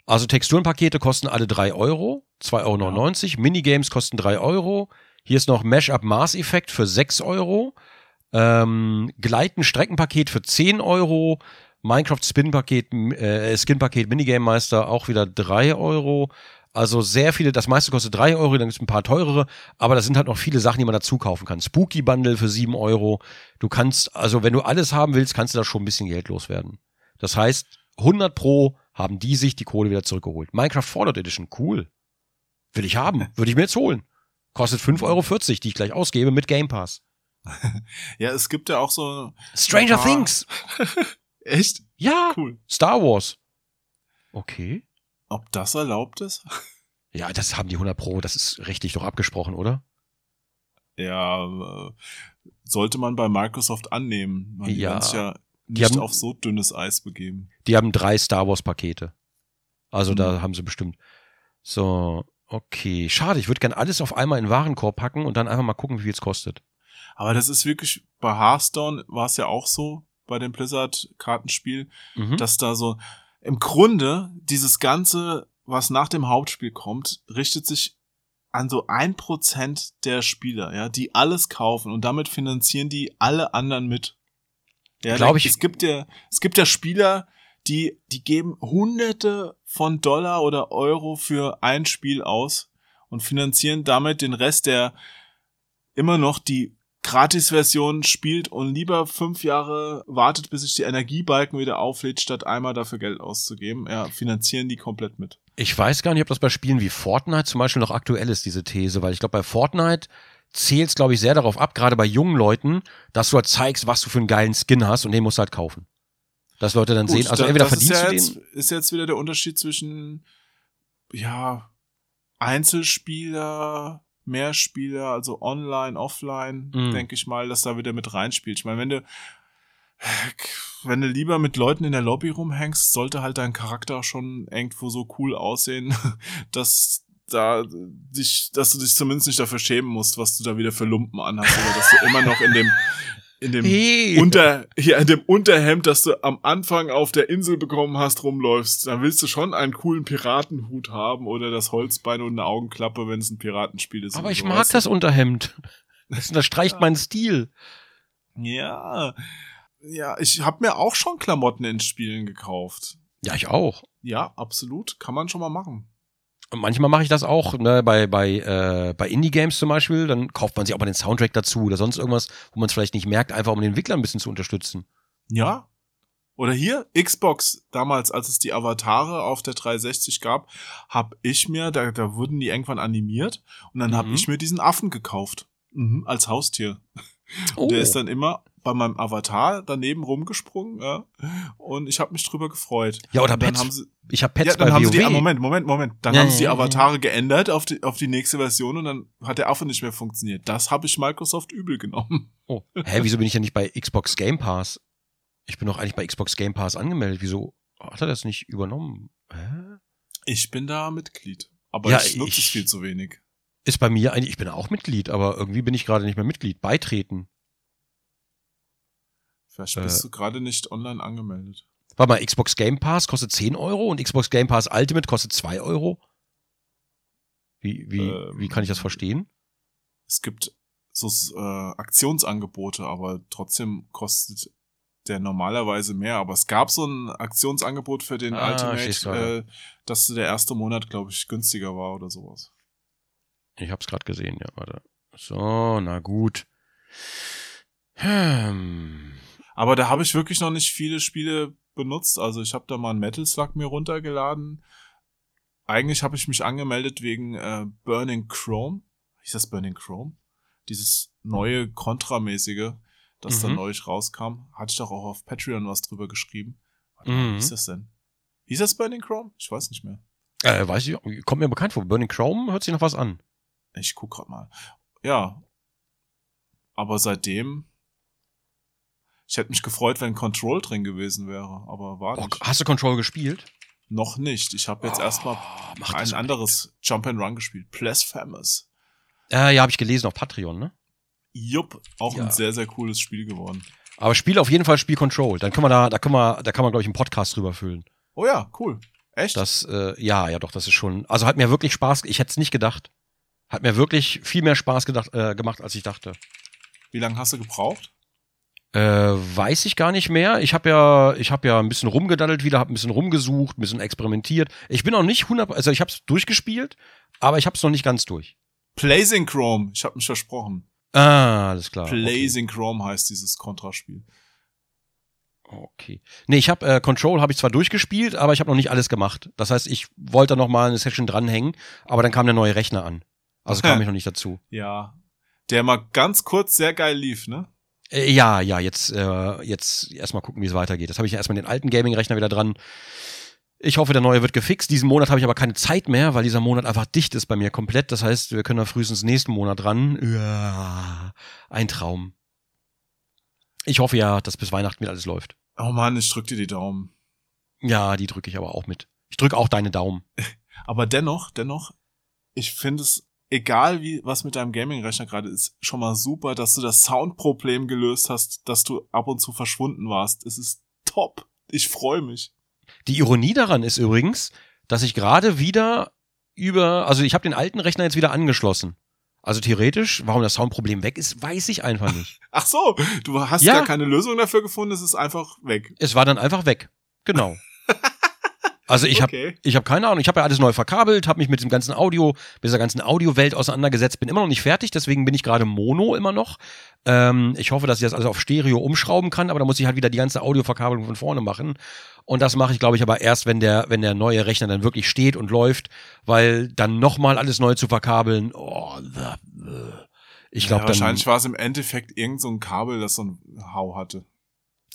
Also Texturenpakete kosten alle 3 Euro, 2,99 Euro. Minigames kosten 3 Euro. Hier ist noch Mashup Mars Effekt für 6 Euro. Ähm, Gleiten Streckenpaket für 10 Euro. Minecraft Spin-Paket, äh, Skin-Paket Minigame Meister auch wieder 3 Euro. Also sehr viele, das meiste kostet 3 Euro, dann gibt es ein paar teurere, aber das sind halt noch viele Sachen, die man dazu kaufen kann. Spooky Bundle für 7 Euro. Du kannst, also wenn du alles haben willst, kannst du da schon ein bisschen Geld loswerden. Das heißt, 100 Pro haben die sich die Kohle wieder zurückgeholt. Minecraft Fallout Edition, cool. Will ich haben, [laughs] würde ich mir jetzt holen. Kostet 5,40 Euro, die ich gleich ausgebe mit Game Pass. [laughs] Ja, es gibt ja auch so. Stranger. Things. [laughs] Echt? Ja, Cool. Star Wars. Okay. Ob das erlaubt ist? [laughs] Ja, das haben die 100 Pro, das ist richtig doch abgesprochen, oder? Ja, äh, sollte man bei Microsoft annehmen. Die Ja. ja nicht haben- auf so dünnes Eis begeben. Die haben drei Star Wars Pakete. Also da Mhm. haben sie bestimmt. So, okay. Schade, ich würde gern alles auf einmal in Warenkorb packen und dann einfach mal gucken, wie viel es kostet. Aber das ist wirklich, bei Hearthstone war es ja auch so, bei dem Blizzard-Kartenspiel, Mhm. dass da so, im Grunde, dieses Ganze, was nach dem Hauptspiel kommt, richtet sich an so ein Prozent der Spieler, ja, die alles kaufen und damit finanzieren die alle anderen mit. Ja, Glaub da- ich- Es gibt ja, es gibt ja Spieler, die, die geben Hunderte von Dollar oder Euro für ein Spiel aus und finanzieren damit den Rest, der immer noch die Gratis-Version spielt und lieber fünf Jahre wartet, bis sich die Energiebalken wieder auflädt, statt einmal dafür Geld auszugeben. Ja, finanzieren die komplett mit. Ich weiß gar nicht, ob das bei Spielen wie Fortnite zum Beispiel noch aktuell ist, diese These, weil ich glaube, bei Fortnite zählst, glaube ich, sehr darauf ab, gerade bei jungen Leuten, dass du halt zeigst, was du für einen geilen Skin hast und den musst du halt kaufen. Dass Leute dann Gut, sehen, also da- entweder verdienst ja du jetzt, den. Ist jetzt wieder der Unterschied zwischen, ja, Einzelspieler, Mehrspieler, also online, offline, Mhm. denke ich mal, dass da wieder mit reinspielt. Ich meine, wenn du, wenn du lieber mit Leuten in der Lobby rumhängst, sollte halt dein Charakter schon irgendwo so cool aussehen, [laughs] dass da dich, dass du dich zumindest nicht dafür schämen musst, was du da wieder für Lumpen anhast, oder dass du immer noch in dem, in dem Hey. unter, hier in dem Unterhemd, das du am Anfang auf der Insel bekommen hast, rumläufst, dann willst du schon einen coolen Piratenhut haben oder das Holzbein und eine Augenklappe, wenn es ein Piratenspiel ist. Aber ich so, mag weißt das Unterhemd. [laughs] Das unterstreicht meinen Stil. Ja. Ja, ich habe mir auch schon Klamotten in Spielen gekauft. Ja, ich auch. Ja, absolut. Kann man schon mal machen. Und manchmal mache ich das auch, ne, bei, bei, äh, bei Indie-Games zum Beispiel, dann kauft man sich auch mal den Soundtrack dazu oder sonst irgendwas, wo man es vielleicht nicht merkt, einfach um den Entwickler ein bisschen zu unterstützen. Ja. Oder hier, Xbox, damals, als es die Avatare auf der 360 gab, hab ich mir, da, da wurden die irgendwann animiert und dann hab Mhm. ich mir diesen Affen gekauft. Mhm, als Haustier. Oh. Der ist dann immer bei meinem Avatar daneben rumgesprungen, ja, und ich habe mich drüber gefreut. ja, oder Pets. haben sie, ich habe Pets ja, dann bei haben WoW. sie die, Moment, Moment, Moment. Dann Ja, haben ja, sie die ja, Avatare geändert auf die, auf die nächste Version und dann hat der Affe nicht mehr funktioniert. Das habe ich Microsoft übel genommen. Oh. Hä, wieso bin ich denn nicht bei Xbox Game Pass? Ich bin doch eigentlich bei Xbox Game Pass angemeldet. Wieso hat er das nicht übernommen? Hä? Ich bin da Mitglied. Aber Ja, ich nutze es viel zu wenig. Ist bei mir eigentlich, ich bin auch Mitglied, aber irgendwie bin ich gerade nicht mehr Mitglied. Beitreten. Vielleicht Äh. bist du gerade nicht online angemeldet. Warte mal, Xbox Game Pass kostet 10 Euro und Xbox Game Pass Ultimate kostet 2 Euro? Wie, wie, Ähm. wie kann ich das verstehen? Es gibt so äh, Aktionsangebote, aber trotzdem kostet der normalerweise mehr. Aber es gab so ein Aktionsangebot für den Ah, Ultimate, äh, dass der erste Monat, glaube ich, günstiger war oder sowas. Ich hab's gerade gesehen, ja, warte. So, na gut. Hm. Aber da habe ich wirklich noch nicht viele Spiele benutzt. Also ich habe da mal ein Metal Slug mir runtergeladen. Eigentlich habe ich mich angemeldet wegen äh, Burning Chrome. Hieß das Burning Chrome? Dieses neue Contra-mäßige, das dann Mhm. neulich rauskam. Hatte ich doch auch auf Patreon was drüber geschrieben. Warte Mhm. mal, wie hieß das denn? Hieß das Burning Chrome? Ich weiß nicht mehr. Äh, weiß ich, kommt mir bekannt vor. Burning Chrome hört sich noch was an. Ich guck grad mal. Ja. Aber seitdem. Ich hätte mich gefreut, wenn Control drin gewesen wäre, aber war Oh, nicht. hast du Control gespielt? Noch nicht. Ich habe jetzt erstmal Oh, mach ein anderes Jump and Run gespielt. Blasphemous. Äh, ja, habe ich gelesen auf Patreon, ne? Jupp, auch Ja. ein sehr, sehr cooles Spiel geworden. Aber spiel auf jeden Fall Spiel Control. Dann können wir da, da können wir, da kann man, glaube ich, einen Podcast drüber füllen. Oh ja, cool. Echt? Das, äh, ja, ja, doch, das ist schon. Also hat mir wirklich Spaß. Ich hätte es nicht gedacht. Hat mir wirklich viel mehr Spaß gedacht, äh, gemacht, als ich dachte. Wie lange hast du gebraucht? Äh, weiß ich gar nicht mehr. Ich habe ja, ich habe ja ein bisschen rumgedaddelt wieder, habe ein bisschen rumgesucht, ein bisschen experimentiert. Ich bin noch nicht 100, also ich habe es durchgespielt, aber ich habe es noch nicht ganz durch. Blazing Chrome. Ich habe mich versprochen. Ah, alles klar. Okay. Blazing Chrome heißt dieses Kontraspiel. okay. Nee, ich habe äh, Control habe ich zwar durchgespielt, aber ich habe noch nicht alles gemacht. Das heißt, ich wollte noch mal eine Session dranhängen, aber dann kam der neue Rechner an. Also kam ich noch nicht dazu. Ja. Der mal ganz kurz sehr geil lief, ne? Äh, ja, ja, jetzt, äh, jetzt erstmal gucken, wie es weitergeht. Das habe ich ja erstmal den alten Gaming-Rechner wieder dran. Ich hoffe, der neue wird gefixt. Diesen Monat habe ich aber keine Zeit mehr, weil dieser Monat einfach dicht ist bei mir komplett. Das heißt, wir können da frühestens nächsten Monat ran. Ja, ein Traum. Ich hoffe ja, dass bis Weihnachten wieder alles läuft. Oh Mann, ich drück dir die Daumen. Ja, die drücke ich aber auch mit. Ich drücke auch deine Daumen. [laughs] Aber dennoch, dennoch, ich finde es, egal wie, was mit deinem Gaming-Rechner gerade ist, schon mal super, dass du das Soundproblem gelöst hast, dass du ab und zu verschwunden warst. Es ist top. Ich freue mich. Die Ironie daran ist übrigens, dass ich gerade wieder über, also ich habe den alten Rechner jetzt wieder angeschlossen. Also theoretisch, warum das Soundproblem weg ist, weiß ich einfach nicht. [laughs] Ach so, du hast Ja. gar keine Lösung dafür gefunden, es ist einfach weg. Es war dann einfach weg. Genau. Also ich habe Okay. ich habe keine Ahnung, ich habe ja alles neu verkabelt, habe mich mit dem ganzen Audio, mit dieser ganzen Audiowelt auseinandergesetzt, bin immer noch nicht fertig, deswegen bin ich gerade Mono immer noch. Ähm, ich hoffe, dass ich das alles auf Stereo umschrauben kann, aber da muss ich halt wieder die ganze Audioverkabelung von vorne machen. Und das mache ich, glaube ich, aber erst, wenn der, wenn der neue Rechner dann wirklich steht und läuft, weil dann nochmal alles neu zu verkabeln, oh, Ich Ja, glaube, dann wahrscheinlich war es im Endeffekt irgend so ein Kabel, das so ein Hau hatte.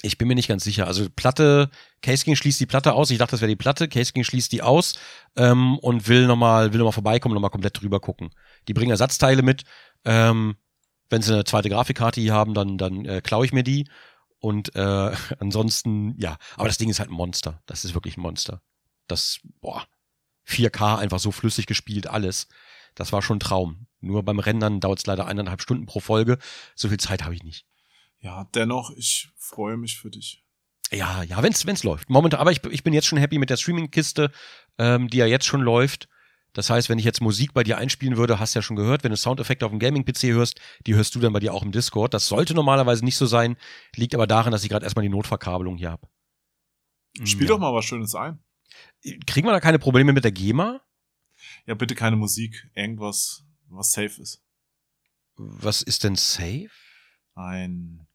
Ich bin mir nicht ganz sicher. Also Platte, Case King schließt die Platte aus. Ich dachte, das wäre die Platte. Case King schließt die aus ähm, und will nochmal will noch mal vorbeikommen, nochmal komplett drüber gucken. Die bringen Ersatzteile mit. Ähm, wenn sie eine zweite Grafikkarte hier haben, dann, dann äh, klaue ich mir die. Und äh, [laughs] ansonsten, ja, aber das Ding ist halt ein Monster. Das ist wirklich ein Monster. Das, boah, 4K einfach so flüssig gespielt, alles. Das war schon ein Traum. Nur beim Rendern dauert es leider eineinhalb Stunden pro Folge. So viel Zeit habe ich nicht. Ja, dennoch, ich freue mich für dich. Ja, ja, wenn's, wenn's läuft. Momentan, aber ich, ich bin jetzt schon happy mit der Streaming-Kiste, ähm, die ja jetzt schon läuft. Das heißt, wenn ich jetzt Musik bei dir einspielen würde, hast du ja schon gehört, wenn du Soundeffekte auf dem Gaming-PC hörst, die hörst du dann bei dir auch im Discord. Das sollte normalerweise nicht so sein, liegt aber daran, dass ich gerade erstmal die Notverkabelung hier habe. Spiel ja. doch mal was Schönes ein. Kriegen wir da keine Probleme mit der GEMA? Ja, bitte keine Musik. Irgendwas, was safe ist. Was ist denn safe? Ein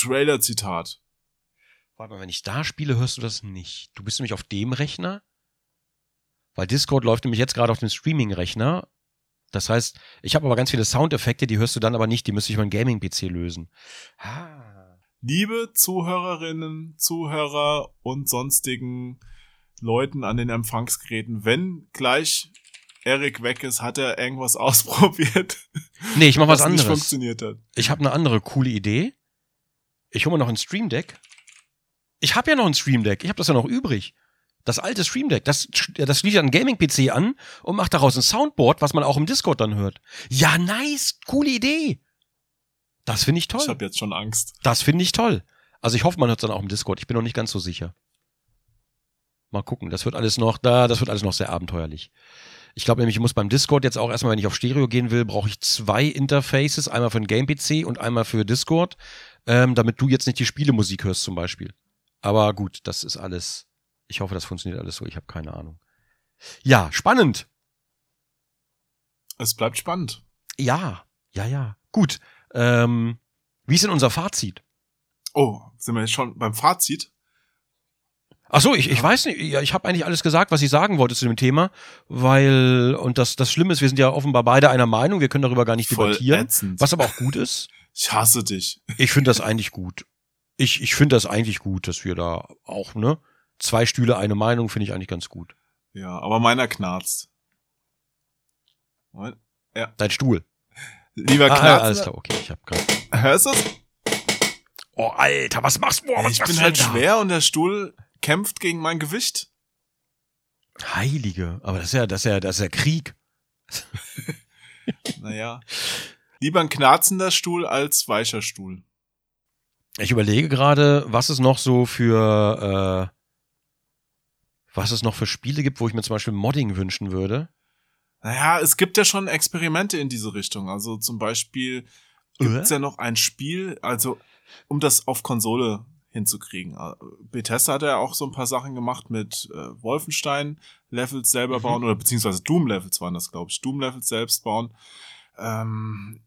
Trailer-Zitat. Warte mal, wenn ich da spiele, hörst du das nicht. Du bist nämlich auf dem Rechner? Weil Discord läuft nämlich jetzt gerade auf dem Streaming-Rechner. Das heißt, ich habe aber ganz viele Soundeffekte, die hörst du dann aber nicht, die müsste ich meinen Gaming-PC lösen. Ah. Liebe Zuhörerinnen, Zuhörer und sonstigen Leuten an den Empfangsgeräten, wenn gleich Erik weg ist, hat er irgendwas [laughs] ausprobiert, Nee, ich mach was was nicht anderes. funktioniert hat. Ich habe eine andere coole Idee. Ich hole mir noch ein Stream Deck. Ich habe ja noch ein Stream Deck. Ich habe das ja noch übrig. Das alte Stream Deck, das, das schließt einen Gaming-PC an und macht daraus ein Soundboard, was man auch im Discord dann hört. Ja, nice, coole Idee. Das finde ich toll. Ich habe jetzt schon Angst. Das finde ich toll. Also ich hoffe, man hört es dann auch im Discord. Ich bin noch nicht ganz so sicher. Mal gucken. Das wird alles noch da, das wird alles noch sehr abenteuerlich. Ich glaube nämlich, ich muss beim Discord jetzt auch erstmal, wenn ich auf Stereo gehen will, brauche ich zwei Interfaces, einmal für den Game-PC und einmal für Discord, ähm, damit du jetzt nicht die Spielemusik hörst zum Beispiel. Aber gut, das ist alles. Ich hoffe, das funktioniert alles so. Ich habe keine Ahnung. Ja, spannend. Es bleibt spannend. Ja, ja, ja. Gut. Ähm, wie ist denn unser Fazit? Oh, sind wir jetzt schon beim Fazit? Ach so, ich, ich weiß nicht, ja, ich habe eigentlich alles gesagt, was ich sagen wollte zu dem Thema, weil, und das, das Schlimme ist, wir sind ja offenbar beide einer Meinung, wir können darüber gar nicht Voll debattieren, ätzend. was aber auch gut ist. [laughs] Ich hasse dich. Ich finde das eigentlich gut. Ich, ich finde das eigentlich gut, dass wir da auch, ne, zwei Stühle, eine Meinung, finde ich eigentlich ganz gut. Ja, aber meiner knarzt. Moment. Dein Stuhl. Lieber Ah, knarzt. alles klar, okay, ich habe gerade. Hörst du es? Oh, Alter, was machst du? Was Ich bin halt da? schwer und der Stuhl kämpft gegen mein Gewicht. Heilige, aber das ist ja, das ist ja, das ist ja Krieg. [laughs] Naja. Lieber ein knarzender Stuhl als weicher Stuhl. Ich überlege gerade, was es noch so für, äh, was es noch für Spiele gibt, wo ich mir zum Beispiel Modding wünschen würde. Naja, es gibt ja schon Experimente in diese Richtung. Also zum Beispiel gibt's ja noch ein Spiel, also um das auf Konsole hinzukriegen. Äh, Bethesda hat ja auch so ein paar Sachen gemacht mit äh, Wolfenstein Levels selber Mhm. bauen oder beziehungsweise Doom Levels waren das, glaube ich. Doom Levels selbst bauen. Ähm,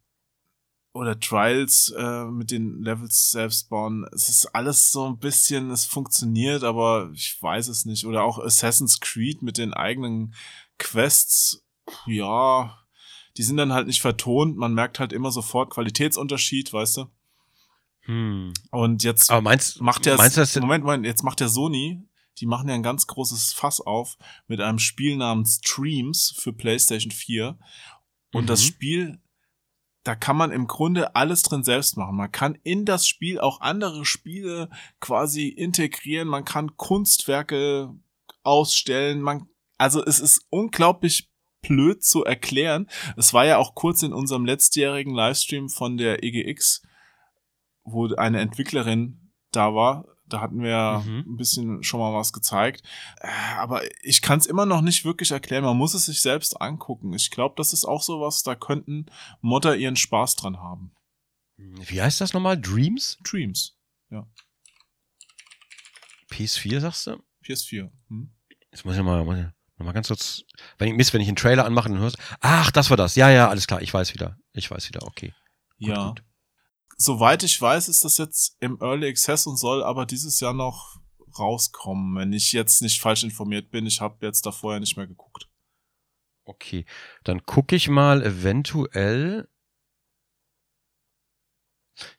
oder Trials äh, mit den Levels selbst bauen. Es ist alles so ein bisschen, es funktioniert, aber ich weiß es nicht. Oder auch Assassin's Creed mit den eigenen Quests. Ja, die sind dann halt nicht vertont. Man merkt halt immer sofort Qualitätsunterschied, weißt du? Hm. Und jetzt Aber meinst, macht der meinst das, Moment, Moment, jetzt macht der Sony, die machen ja ein ganz großes Fass auf mit einem Spiel namens Dreams für PlayStation 4 und Mhm. das Spiel da kann man im Grunde alles drin selbst machen. Man kann in das Spiel auch andere Spiele quasi integrieren, man kann Kunstwerke ausstellen, man also es ist unglaublich blöd zu erklären. Es war ja auch kurz in unserem letztjährigen Livestream von der EGX, wo eine Entwicklerin da war. Da hatten wir Mhm. ein bisschen schon mal was gezeigt. Äh, Aber ich kann es immer noch nicht wirklich erklären. Man muss es sich selbst angucken. Ich glaube, das ist auch sowas, da könnten Modder ihren Spaß dran haben. wie heißt das nochmal? Dreams? Dreams. PS4, sagst du? PS4. Hm? Jetzt muss ich mal, muss ich noch mal ganz kurz, wenn ich, Mist, wenn ich einen Trailer anmache, dann hörst ach, das war das. Ja, ja, alles klar, ich weiß wieder. Ich weiß wieder, okay. Gut, ja. gut. Soweit ich weiß, ist das jetzt im Early Access und soll aber dieses Jahr noch rauskommen, wenn ich jetzt nicht falsch informiert bin. Ich habe jetzt da vorher nicht mehr geguckt. Okay, dann gucke ich mal eventuell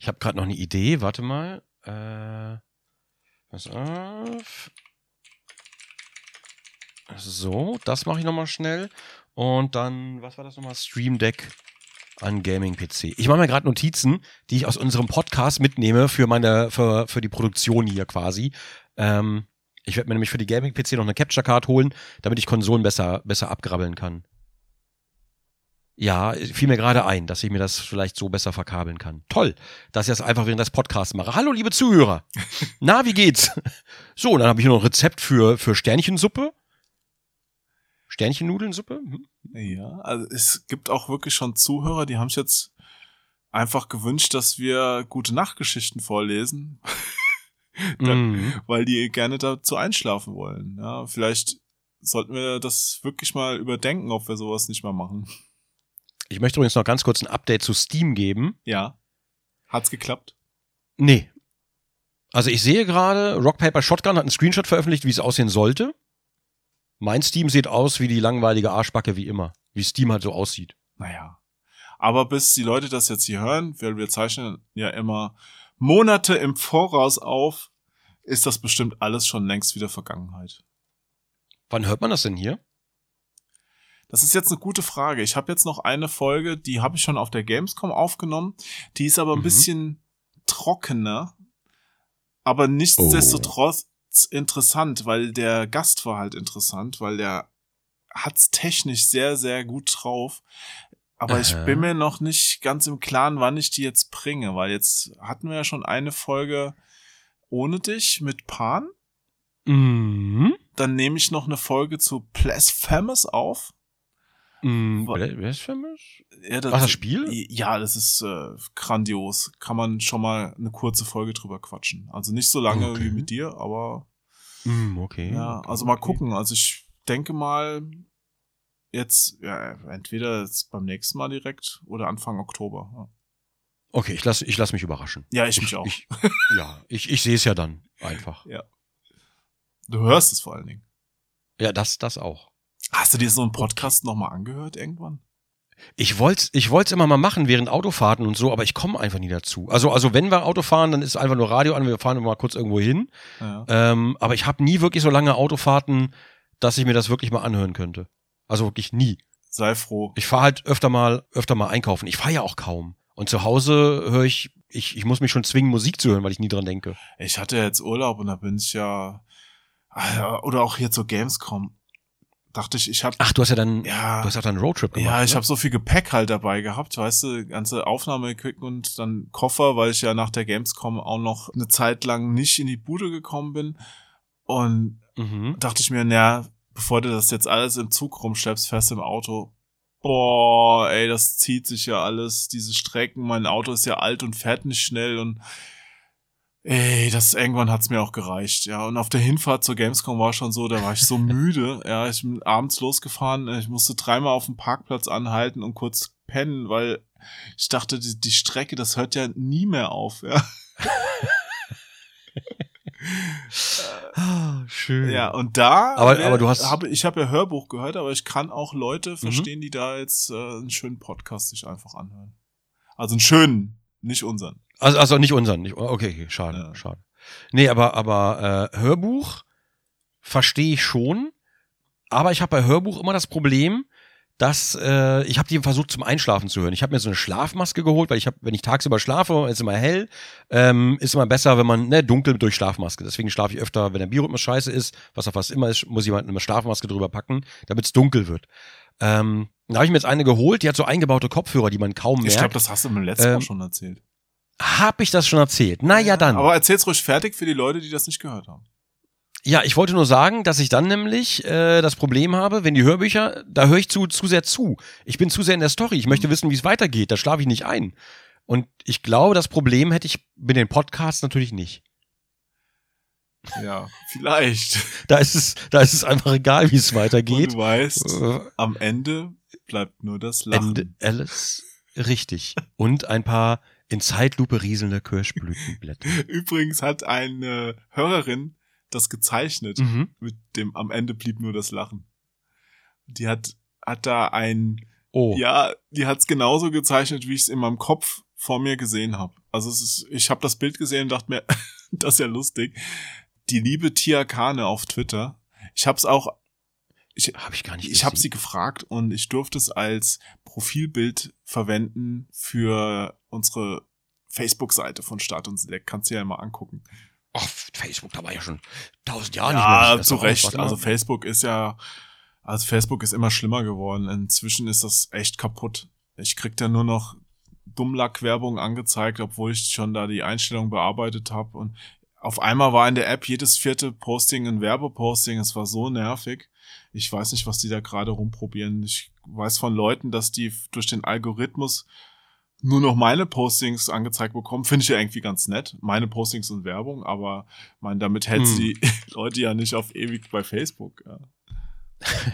Ich habe gerade noch eine Idee, warte mal. Äh, pass auf. So, das mache ich nochmal schnell. Und dann, was war das nochmal? Stream Deck an Gaming-PC. Ich mache mir gerade Notizen, die ich aus unserem Podcast mitnehme für meine, für, für die Produktion hier quasi. Ähm, ich werde mir nämlich für die Gaming-PC noch eine Capture Card holen, damit ich Konsolen besser, besser abgrabbeln kann. Ja, fiel mir gerade ein, dass ich mir das vielleicht so besser verkabeln kann. Toll, dass ich das einfach während des Podcasts mache. Hallo, liebe Zuhörer. [laughs] Na, wie geht's? So, dann habe ich noch ein Rezept für, für Sternchensuppe. Sternchennudelnsuppe? Hm? Ja, also es gibt auch wirklich schon Zuhörer, die haben sich jetzt einfach gewünscht, dass wir gute Nachtgeschichten vorlesen, [laughs] da, Mhm. weil die gerne dazu einschlafen wollen. Ja, vielleicht sollten wir das wirklich mal überdenken, ob wir sowas nicht mehr machen. Ich möchte übrigens noch ganz kurz ein Update zu Steam geben. Ja. Hat's geklappt? Nee. Also ich sehe gerade, Rock Paper Shotgun hat einen Screenshot veröffentlicht, wie es aussehen sollte. Mein Steam sieht aus wie die langweilige Arschbacke wie immer. Wie Steam halt so aussieht. Naja. Aber bis die Leute das jetzt hier hören, weil wir zeichnen ja immer Monate im Voraus auf, ist das bestimmt alles schon längst wieder Vergangenheit. Wann hört man das denn hier? Das ist jetzt eine gute Frage. Ich habe jetzt noch eine Folge, die habe ich schon auf der Gamescom aufgenommen. Die ist aber ein Mhm. bisschen trockener, aber nichtsdestotrotz interessant, weil der Gast war halt interessant, weil der hat's technisch sehr, sehr gut drauf. Aber ich Aha. bin mir noch nicht ganz im Klaren, wann ich die jetzt bringe, weil jetzt hatten wir ja schon eine Folge ohne dich mit Pan. Mhm. Dann nehme ich noch eine Folge zu Blasphemous auf. Wer wer ist famous? Ja, das, Ach, das Spiel? Ja, das ist äh, grandios. Kann man schon mal eine kurze Folge drüber quatschen. Also nicht so lange Okay. wie mit dir, aber Mhm, okay. ja, okay, also mal okay. gucken. Also ich denke mal jetzt, ja, entweder jetzt beim nächsten Mal direkt oder Anfang Oktober. Ja, Okay, ich lasse ich lass mich überraschen. ja ich mich auch. Ich, [laughs] ja, ich, ich sehe es ja dann einfach. du hörst es vor allen Dingen. Ja, das, das auch. Hast du dir so einen Podcast nochmal angehört irgendwann? Ich wollte ich wollt's immer mal machen während Autofahrten und so, aber ich komme einfach nie dazu. Also, also wenn wir Auto fahren, dann ist einfach nur Radio an, wir fahren immer mal kurz irgendwo hin. Ja. Ähm, aber ich habe nie wirklich so lange Autofahrten, dass ich mir das wirklich mal anhören könnte. Also wirklich nie. Sei froh. Ich fahre halt öfter mal, öfter mal einkaufen. Ich fahre ja auch kaum. Und zu Hause höre ich, ich, ich muss mich schon zwingen, Musik zu hören, weil ich nie dran denke. Ich hatte jetzt Urlaub und da bin ich ja, ah ja, oder auch hier zur Gamescom. Dachte ich, ich habe Ach, du hast ja dann, Ja. du hast auch dann einen Roadtrip gemacht. Ja, ich ne? habe so viel Gepäck halt dabei gehabt, weißt du, ganze Aufnahmeequipment und dann Koffer, weil ich ja nach der Gamescom auch noch eine Zeit lang nicht in die Bude gekommen bin. Und Mhm. dachte ich mir, naja, bevor du das jetzt alles im Zug rumschleppst, fährst du im Auto. Boah, ey, das zieht sich ja alles, diese Strecken. Mein Auto ist ja alt und fährt nicht schnell und ey, das irgendwann hat's mir auch gereicht. Ja, und auf der Hinfahrt zur Gamescom war schon so, da war ich so [laughs] müde. Ja, ich bin abends losgefahren, ich musste dreimal auf dem Parkplatz anhalten und kurz pennen, weil ich dachte, die, die Strecke, das hört ja nie mehr auf. Ja. Ah, [laughs] schön. Ja, und da Aber- wär- aber du hast- Mhm. habe ich habe ja Hörbuch gehört, aber ich kann auch Leute verstehen, die da jetzt äh, einen schönen Podcast sich einfach anhören. Also einen schönen, nicht unseren. Also, also nicht unseren. Nicht, okay, okay, schade, Ja. schade. Nee, aber, aber äh, Hörbuch verstehe ich schon. Aber ich habe bei Hörbuch immer das Problem, dass äh, ich habe die versucht zum Einschlafen zu hören. Ich habe mir so eine Schlafmaske geholt, weil ich habe, wenn ich tagsüber schlafe, ist immer hell, ähm, ist immer besser, wenn man ne, dunkel durch Schlafmaske. Deswegen schlafe ich öfter, wenn der Biorhythmus scheiße ist, was auf fast immer ist, muss jemand eine Schlafmaske drüber packen, damit es dunkel wird. Ähm, da habe ich mir jetzt eine geholt, die hat so eingebaute Kopfhörer, die man kaum Ich merkt. glaube, das hast du mir letztes Mal Ähm, schon erzählt. Hab ich das schon erzählt? Na ja, dann. Aber erzähl's ruhig fertig für die Leute, die das nicht gehört haben. Ja, ich wollte nur sagen, dass ich dann nämlich äh, das Problem habe, wenn die Hörbücher, da höre ich zu, zu sehr zu. Ich bin zu sehr in der Story. Ich möchte wissen, wie es weitergeht. Da schlafe ich nicht ein. Und ich glaube, das Problem hätte ich mit den Podcasts natürlich nicht. Ja, vielleicht. [laughs] Da ist es, da ist es einfach egal, wie es Und weitergeht. du weißt, Äh, am Ende bleibt nur das Lachen. Ende, alles richtig. Und ein paar in Zeitlupe rieselnde Kirschblütenblätter. [laughs] Übrigens hat eine Hörerin das gezeichnet. Mhm. Mit dem am Ende blieb nur das Lachen. Die hat, hat da ein, Oh. ja, die hat's genauso gezeichnet, wie ich es in meinem Kopf vor mir gesehen habe. Also es ist, ich habe das Bild gesehen und dachte mir, [laughs] das ist ja lustig. Die liebe Tia Kane auf Twitter. Ich habe es auch ich, Habe ich gar nicht ich habe sie gefragt und ich durfte es als Profilbild verwenden für unsere Facebook-Seite von Start und Select. Kannst du ja mal angucken. Ach, Facebook, da war ja schon tausend Jahre nicht mehr. Ja, zu Recht. Also Facebook ist ja, also Facebook ist immer schlimmer geworden. Inzwischen ist das echt kaputt. Ich krieg da nur noch Dummlack-Werbung angezeigt, obwohl ich schon da die Einstellung bearbeitet habe. Und auf einmal war in der App jedes vierte Posting ein Werbeposting. Es war so nervig. Ich weiß nicht, was die da gerade rumprobieren. Ich weiß von Leuten, dass die durch den Algorithmus nur noch meine Postings angezeigt bekommen. Finde ich ja irgendwie ganz nett. Meine Postings und Werbung, aber mein, damit hält Hm. die [laughs] Leute ja nicht auf ewig bei Facebook. Ja. [laughs]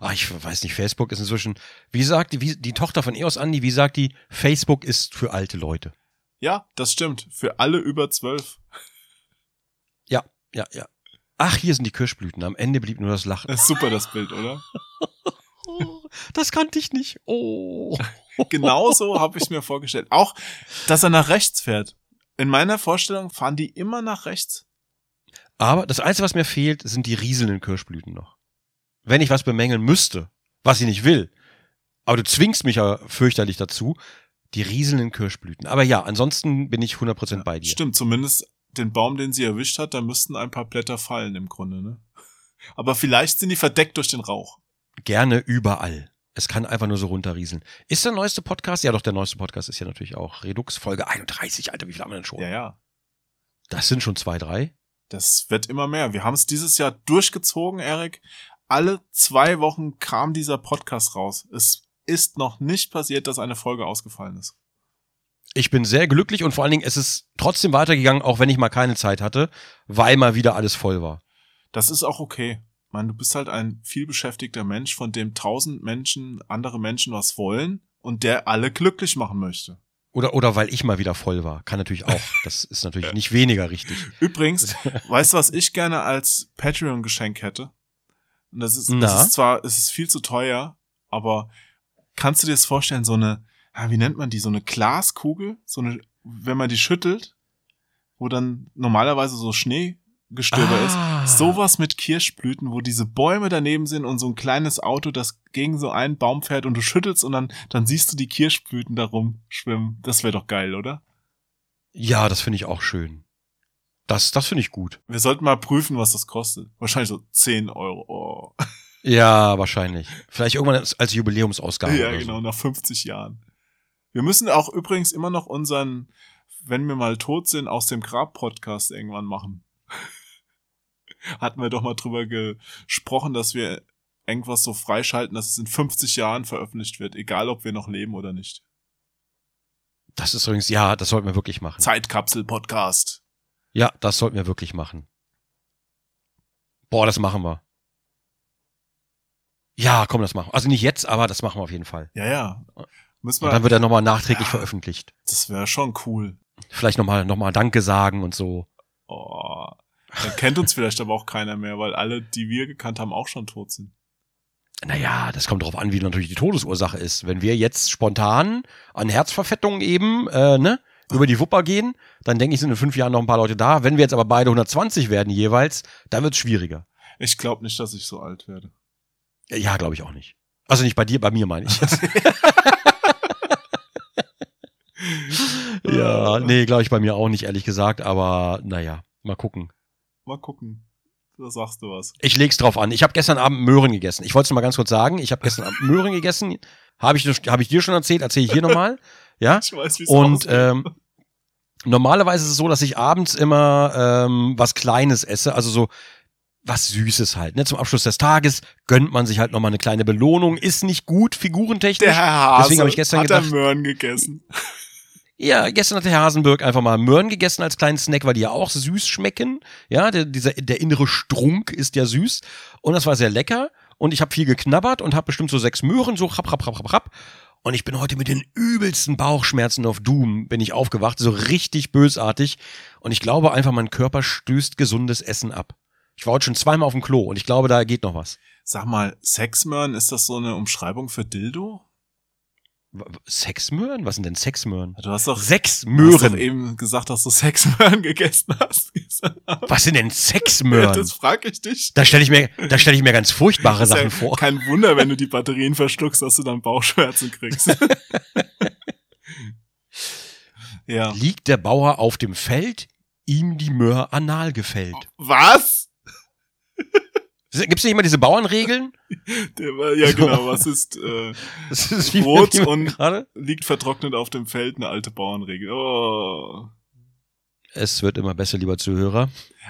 Ah, ich weiß nicht, Facebook ist inzwischen, wie sagt die, wie, die Tochter von EOS Andi, wie sagt die, Facebook ist für alte Leute. ja, das stimmt. Für alle über zwölf. Ja, ja, ja. Ach, hier sind die Kirschblüten. Am Ende blieb nur das Lachen. Das ist super, das Bild, oder? [laughs] Das kannte ich nicht. Oh. [laughs] Genauso habe ich mir vorgestellt. Auch, dass er nach rechts fährt. In meiner Vorstellung fahren die immer nach rechts. Aber das Einzige, was mir fehlt, sind die rieselnden Kirschblüten noch. Wenn ich was bemängeln müsste, was ich nicht will, aber du zwingst mich ja fürchterlich dazu, die rieselnden Kirschblüten. Aber ja, ansonsten bin ich 100% bei dir. Stimmt, zumindest den Baum, den sie erwischt hat, da müssten ein paar Blätter fallen im Grunde, ne? Aber vielleicht sind die verdeckt durch den Rauch. Gerne überall. Es kann einfach nur so runterrieseln. Ist der neueste Podcast? Ja, doch, der neueste Podcast ist ja natürlich auch Redux, Folge 31. Alter, wie viel haben wir denn schon? Ja, ja. Das sind schon zwei, drei. Das wird immer mehr. Wir haben es dieses Jahr durchgezogen, Erik. Alle zwei Wochen kam dieser Podcast raus. Es ist noch nicht passiert, dass eine Folge ausgefallen ist. Ich bin sehr glücklich und vor allen Dingen, es ist trotzdem weitergegangen, auch wenn ich mal keine Zeit hatte, weil mal wieder alles voll war. Das ist auch okay. Ich meine, du bist halt ein vielbeschäftigter Mensch, von dem tausend Menschen, andere Menschen was wollen und der alle glücklich machen möchte. Oder, oder weil ich mal wieder voll war. Kann natürlich auch. Das ist natürlich [laughs] nicht weniger richtig. Übrigens, [laughs] weißt du, was ich gerne als Patreon-Geschenk hätte? Und das ist, das ist zwar, es ist viel zu teuer, aber kannst du dir das vorstellen, so eine, wie nennt man die, so eine Glaskugel, so eine, wenn man die schüttelt, wo dann normalerweise so Schneegestöber Ah. ist, sowas mit Kirschblüten, wo diese Bäume daneben sind und so ein kleines Auto, das gegen so einen Baum fährt und du schüttelst und dann, dann siehst du die Kirschblüten da rumschwimmen. Das wäre doch geil, oder? Ja, das finde ich auch schön. Das, das finde ich gut. Wir sollten mal prüfen, was das kostet. Wahrscheinlich so 10 Euro. Oh. [laughs] Ja, wahrscheinlich. Vielleicht irgendwann als, als Jubiläumsausgabe. Ja, oder genau, So. nach 50 Jahren. Wir müssen auch übrigens immer noch unseren, wenn wir mal tot sind, aus dem Grab-Podcast irgendwann machen. Hatten wir doch mal drüber gesprochen, dass wir irgendwas so freischalten, dass es in 50 Jahren veröffentlicht wird, egal ob wir noch leben oder nicht. Das ist übrigens, ja, das sollten wir wirklich machen. Zeitkapsel-Podcast. Ja, das sollten wir wirklich machen. Boah, das machen wir. Ja, komm, das machen wir. Also nicht jetzt, aber das machen wir auf jeden Fall. Ja, ja. Müssen Und wir, dann wird er nochmal nachträglich Ja. veröffentlicht. das wäre schon cool. Vielleicht nochmal noch mal Danke sagen und so. Oh. Dann kennt uns vielleicht aber auch keiner mehr, weil alle, die wir gekannt haben, auch schon tot sind. Naja, das kommt darauf an, wie natürlich die Todesursache ist. Wenn wir jetzt spontan an Herzverfettungen eben, äh, ne, über die Wupper gehen, dann denke ich, sind in fünf Jahren noch ein paar Leute da. Wenn wir jetzt aber beide 120 werden jeweils, dann wird's schwieriger. Ich glaube nicht, dass ich so alt werde. Ja, glaube ich auch nicht. Also nicht bei dir, bei mir meine ich jetzt. [laughs] ja, nee, glaube ich bei mir auch nicht, ehrlich gesagt. Aber naja, mal gucken. Mal gucken. Da sagst du was. Ich leg's drauf an. Ich habe gestern Abend Möhren gegessen. Ich wollte es mal ganz kurz sagen. Ich habe gestern Abend Möhren gegessen. Habe ich, hab ich dir schon erzählt? Erzähle ich hier nochmal. Ja. Ich weiß, wie es Und ähm, normalerweise ist es so, dass ich abends immer ähm, was Kleines esse, also so was Süßes halt. Ne? Zum Abschluss des Tages gönnt man sich halt nochmal eine kleine Belohnung. Ist nicht gut, figurentechnisch. der Herr Hase deswegen hab ich gestern hat gedacht- Möhren gegessen. Ja, gestern hat der Herr Hasenberg einfach mal Möhren gegessen als kleinen Snack, weil die ja auch süß schmecken. Ja, der, dieser, der innere Strunk ist ja süß. Und das war sehr lecker. Und ich habe viel geknabbert und habe bestimmt so sechs Möhren, so rapp, rapp, rapp, rapp, rapp. Und ich bin heute mit den übelsten Bauchschmerzen auf Doom, bin ich aufgewacht, so richtig bösartig. Und ich glaube einfach, mein Körper stößt gesundes Essen ab. Ich war heute schon zweimal auf dem Klo und ich glaube, da geht noch was. Sag mal, Sexmöhren, ist das so eine Umschreibung für Dildo? W- Sexmöhren? Was sind denn Sexmöhren? Du hast doch, Sechs du hast doch Möhren. eben gesagt, dass du Sexmöhren [laughs] gegessen hast. [laughs] Was sind denn Sexmöhren? Das frage ich dich. Da stelle ich mir, da stelle ich mir ganz furchtbare Sachen ja vor. Kein Wunder, wenn du die Batterien verschluckst, dass du dann Bauchschmerzen kriegst. [laughs] ja. Liegt der Bauer auf dem Feld, ihm die Möhr anal gefällt. Was? Gibt es nicht immer diese Bauernregeln? [laughs] War, ja, So. genau. Was ist, äh, [laughs] Das ist wie Rot wie man und- gerade. liegt vertrocknet auf dem Feld, eine alte Bauernregel. Oh. Es wird immer besser, lieber Zuhörer.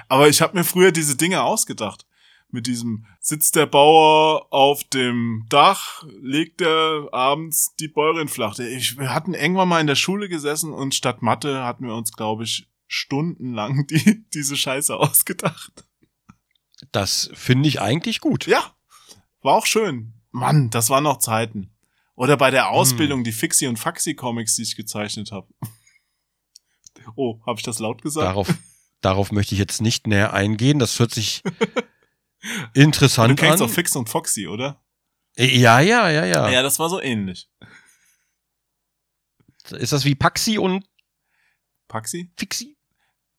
Aber ich habe mir früher diese Dinge ausgedacht. Mit diesem sitzt der Bauer auf dem Dach, legt er abends die Bäuerin flach. Ich, wir hatten irgendwann mal in der Schule gesessen und statt Mathe hatten wir uns, glaube ich, stundenlang [laughs] die, diese Scheiße ausgedacht. Das finde ich eigentlich gut. Ja, war auch schön. Mann, das waren noch Zeiten. Oder bei der Ausbildung die Fixie und Faxi Comics, die ich gezeichnet habe. [laughs] Oh, habe ich das laut gesagt? Darauf, darauf möchte ich jetzt nicht näher eingehen. Das hört sich [laughs] du interessant kennst an. doch Fix und Foxy, oder? Ja, ja, ja, ja. Ja, das war so ähnlich. Ist das wie Paxi und Paxi? Fixi?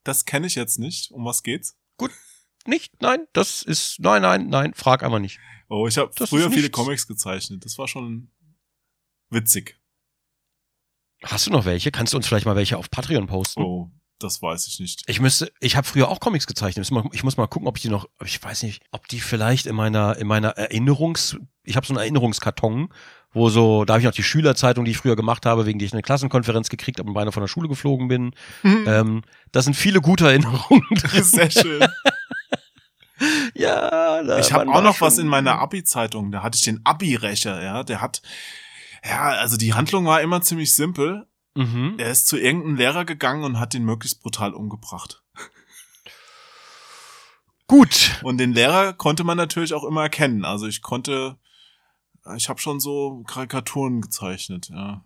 Das kenne ich jetzt nicht. Um was geht's? Nicht? Nein, das ist, nein, nein, nein, frag einmal nicht. Oh, ich habe Das früher viele. Comics gezeichnet. Das war schon witzig. Hast du noch welche? Kannst du uns vielleicht mal welche auf Patreon posten? Oh, das weiß ich nicht. Ich müsste, ich habe früher auch Comics gezeichnet. Ich muss mal- Ich muss mal gucken, ob ich die noch, ich weiß nicht, ob die vielleicht in meiner, in meiner Erinnerungs, ich habe so einen Erinnerungskarton, wo so, da habe ich noch die Schülerzeitung, die ich früher gemacht habe, wegen die ich eine Klassenkonferenz gekriegt habe und beinahe von der Schule geflogen bin. Ähm, da sind viele gute Erinnerungen [laughs] drin. Sehr schön. [laughs] Ja, da, Ich habe auch noch was in meiner Abi-Zeitung. Da hatte ich den Abi-Rächer, ja. Der hat, ja, also die Handlung war immer ziemlich simpel. Mhm. Er ist zu irgendeinem Lehrer gegangen und hat ihn möglichst brutal umgebracht. [laughs] Gut. Und den Lehrer konnte man natürlich auch immer erkennen. Also ich konnte, ich habe schon so Karikaturen gezeichnet, ja.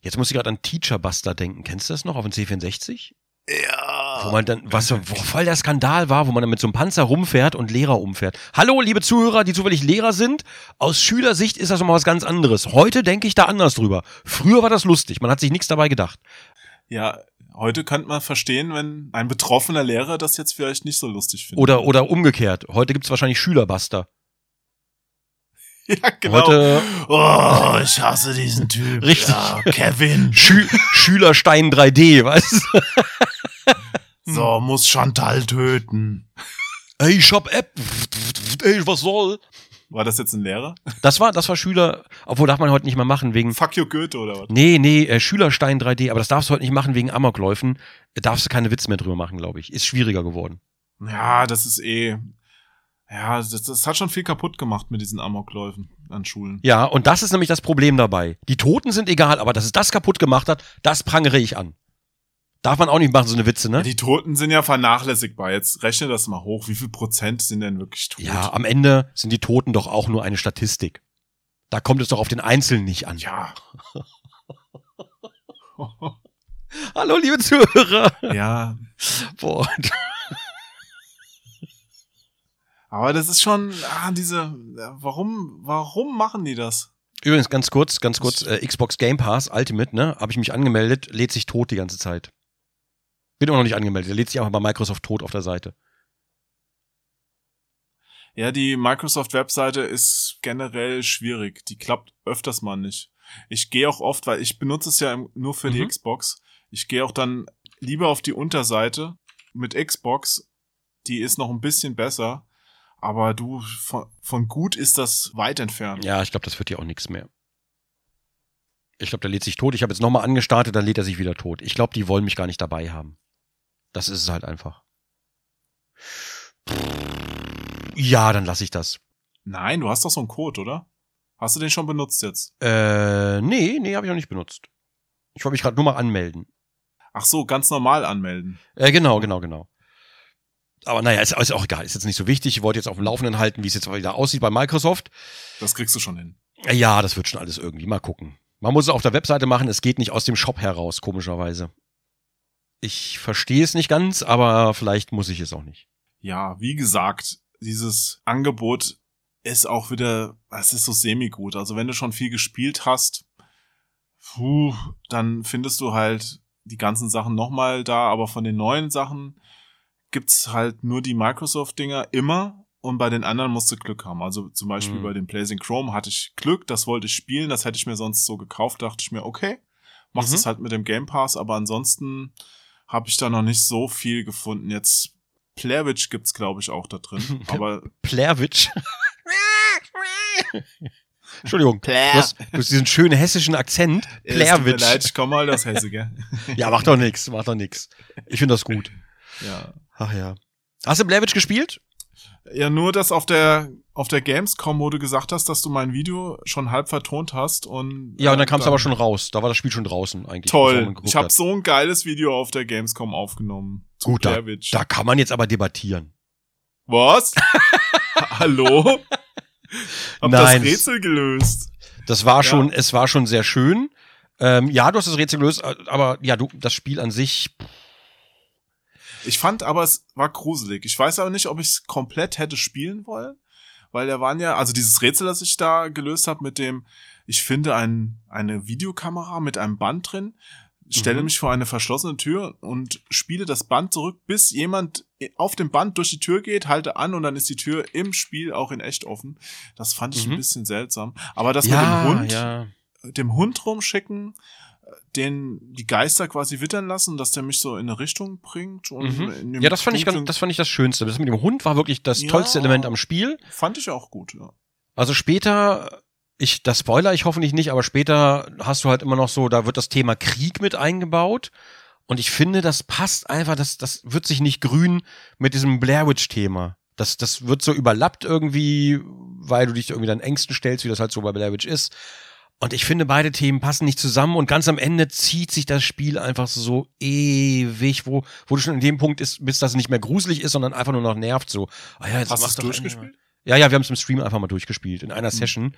Jetzt muss ich gerade an Teacher Buster denken. Kennst du das noch auf dem C64? Ja. Wo man dann, was so, wo voll der Skandal war, wo man dann mit so einem Panzer rumfährt und Lehrer umfährt. Hallo, liebe Zuhörer, die zufällig Lehrer sind. Aus Schülersicht ist das nochmal was ganz anderes. Heute denke ich da anders drüber. Früher war das lustig, man hat sich nichts dabei gedacht. Ja, heute könnte man verstehen, wenn ein betroffener Lehrer das jetzt vielleicht nicht so lustig findet. Oder, oder umgekehrt. Heute gibt's wahrscheinlich Schülerbuster. [laughs] ja, genau. Heute oh, ich hasse diesen Typ. Richtig. Ja, Kevin. Schü Schülerstein 3D, weißt du? [laughs] So, muss Chantal töten. Ey, ich hab App. Ey, was soll? War das jetzt ein Lehrer? Das war, das war Schüler, obwohl darf man heute nicht mehr machen wegen, Fuck you Goethe oder was? Nee, nee, äh, Schülerstein 3D, aber das darfst du heute nicht machen wegen Amokläufen. Da darfst du keine Witze mehr drüber machen, glaube ich. Ist schwieriger geworden. Ja, das ist eh. Ja, das, das hat schon viel kaputt gemacht mit diesen Amokläufen an Schulen. Ja, und das ist nämlich das Problem dabei. Die Toten sind egal, aber dass es das kaputt gemacht hat, das prangere ich an. Darf man auch nicht machen, so eine Witze, Ja, ne? die Toten sind ja vernachlässigbar. Jetzt rechne das mal hoch. Wie viel Prozent sind denn wirklich tot? Ja, am Ende sind die Toten doch auch nur eine Statistik. Da kommt es doch auf den Einzelnen nicht an. Ja. [laughs] Hallo, liebe Zuhörer. ja. Boah. Aber das ist schon, ah, diese, warum, warum machen die das? Übrigens, ganz kurz, ganz kurz, äh, Xbox Game Pass Ultimate, ne? Habe ich mich angemeldet, lädt sich tot die ganze Zeit. Bin immer noch nicht angemeldet, der lädt sich einfach bei Microsoft tot auf der Seite. Ja, die Microsoft-Webseite ist generell schwierig. Die klappt öfters mal nicht. Ich gehe auch oft, weil ich benutze es ja nur für die Mhm. Xbox. Ich gehe auch dann lieber auf die Unterseite mit Xbox. Die ist noch ein bisschen besser. Aber du, von, von gut ist das weit entfernt. Ja, ich glaube, das wird ja auch nichts mehr. Ich glaube, der lädt sich tot. Ich habe jetzt nochmal angestartet, dann lädt er sich wieder tot. Ich glaube, die wollen mich gar nicht dabei haben. Das ist es halt einfach. Ja, dann lasse ich das. Nein, du hast doch so einen Code, oder? Hast du den schon benutzt jetzt? Äh, nee, nee, habe ich noch nicht benutzt. Ich wollte mich gerade nur mal anmelden. Ach so, ganz normal anmelden. Äh, genau, genau, genau. Aber naja, ist, ist auch egal, ist jetzt nicht so wichtig. Ich wollte jetzt auf dem Laufenden halten, wie es jetzt wieder aussieht bei Microsoft. Das kriegst du schon hin. Äh, Ja, das wird schon alles irgendwie. Mal gucken. Man muss es auf der Webseite machen, es geht nicht aus dem Shop heraus, komischerweise. Ich verstehe es nicht ganz, aber vielleicht muss ich es auch nicht. Ja, wie gesagt, dieses Angebot ist auch wieder, es ist so semi-gut. Also wenn du schon viel gespielt hast, Puh, dann findest du halt die ganzen Sachen nochmal da, aber von den neuen Sachen gibt's halt nur die Microsoft-Dinger immer und bei den anderen musst du Glück haben. Also zum Beispiel Mhm. bei dem Blazing Chrome hatte ich Glück, das wollte ich spielen, das hätte ich mir sonst so gekauft, dachte ich mir, okay, machst Mhm. es halt mit dem Game Pass, aber ansonsten habe ich da noch nicht so viel gefunden. Jetzt Plerwitch gibt's glaube ich auch da drin, [laughs] aber Plärwitsch. [laughs] Entschuldigung. Plär. Du hast, du hast diesen schönen hessischen Akzent. Ja, es tut mir Plärwitsch. leid, ich komme mal aus Hesse, gell? [laughs] Ja, macht doch nix, macht doch nix. Ich finde das gut. ja. Ach ja. Hast du Blair Witch gespielt? Ja, nur das auf der auf der Gamescom, wo du gesagt hast, dass du mein Video schon halb vertont hast und Ja, und dann äh, kam es aber schon raus. Da war das Spiel schon draußen eigentlich. toll. Ich habe so ein geiles Video auf der Gamescom aufgenommen. Gut, da, da kann man jetzt aber debattieren. Was? [laughs] Hallo? Hab Nein. das Rätsel gelöst. Das war Ja. schon, es war schon sehr schön. Ähm, ja, du hast das Rätsel gelöst, aber ja, du, das Spiel an sich, Ich fand aber, es war gruselig. Ich weiß aber nicht, ob ich es komplett hätte spielen wollen, weil da waren ja, also dieses Rätsel, das ich da gelöst habe mit dem, ich finde ein, eine Videokamera mit einem Band drin, stelle Mhm. mich vor eine verschlossene Tür und spiele das Band zurück, bis jemand auf dem Band durch die Tür geht, halte an und dann ist die Tür im Spiel auch in echt offen. Das fand ich Mhm. ein bisschen seltsam. Aber das ja, mit dem Hund, ja. dem Hund rumschicken, den die Geister quasi wittern lassen, dass der mich so in eine Richtung bringt. Und Mhm. in dem Ja, das fand ich ganz, das fand ich das Schönste. Das mit dem Hund war wirklich das Ja. tollste Element am Spiel. Fand ich auch gut, ja. Also später, ich, das Spoiler ich hoffentlich nicht, aber später hast du halt immer noch so, da wird das Thema Krieg mit eingebaut. Und ich finde, das passt einfach, das, das wird sich nicht grün mit diesem Blair Witch-Thema. Das, das wird so überlappt irgendwie, weil du dich irgendwie dann Ängsten stellst, wie das halt so bei Blair Witch ist. Und ich finde, beide Themen passen nicht zusammen und ganz am Ende zieht sich das Spiel einfach so ewig, wo, wo du schon in dem Punkt ist, bist, dass es nicht mehr gruselig ist, sondern einfach nur noch nervt so. Ah ja, jetzt Hast du es durchgespielt? ja, ja, wir haben es im Stream einfach mal durchgespielt, in einer Mhm. Session.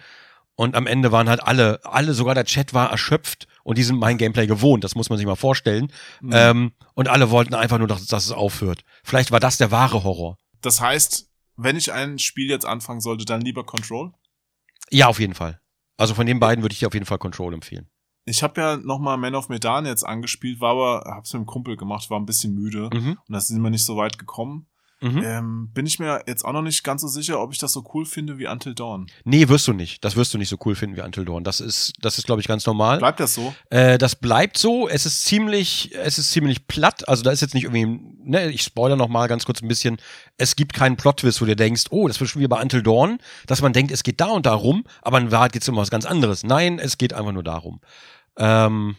Und am Ende waren halt alle, alle, sogar der Chat war erschöpft und die sind mein Gameplay gewohnt, das muss man sich mal vorstellen. Mhm. Ähm, und alle wollten einfach nur, dass, dass es aufhört. Vielleicht war das der wahre Horror. Das heißt, wenn ich ein Spiel jetzt anfangen sollte, dann lieber Control. Ja, auf jeden Fall. Also von den beiden würde ich dir auf jeden Fall Control empfehlen. Ich habe ja nochmal Man of Medan jetzt angespielt, war aber, hab's mit dem Kumpel gemacht, war ein bisschen müde Mhm. und da sind wir nicht so weit gekommen. Mhm. Ähm, bin ich mir jetzt auch noch nicht ganz so sicher, ob ich das so cool finde wie Until Dawn. Nee, wirst du nicht. Das wirst du nicht so cool finden wie Until Dawn. Das ist, das ist, glaube ich, ganz normal. Bleibt das so? Äh, das bleibt so. Es ist ziemlich, es ist ziemlich platt. Also da ist jetzt nicht irgendwie, ne, ich spoilere noch mal ganz kurz ein bisschen. Es gibt keinen Plot-Twist, wo du denkst, oh, das wird schon wie bei Until Dawn, dass man denkt, es geht da und darum, aber in Wahrheit geht es um was ganz anderes. Nein, es geht einfach nur darum. Ähm,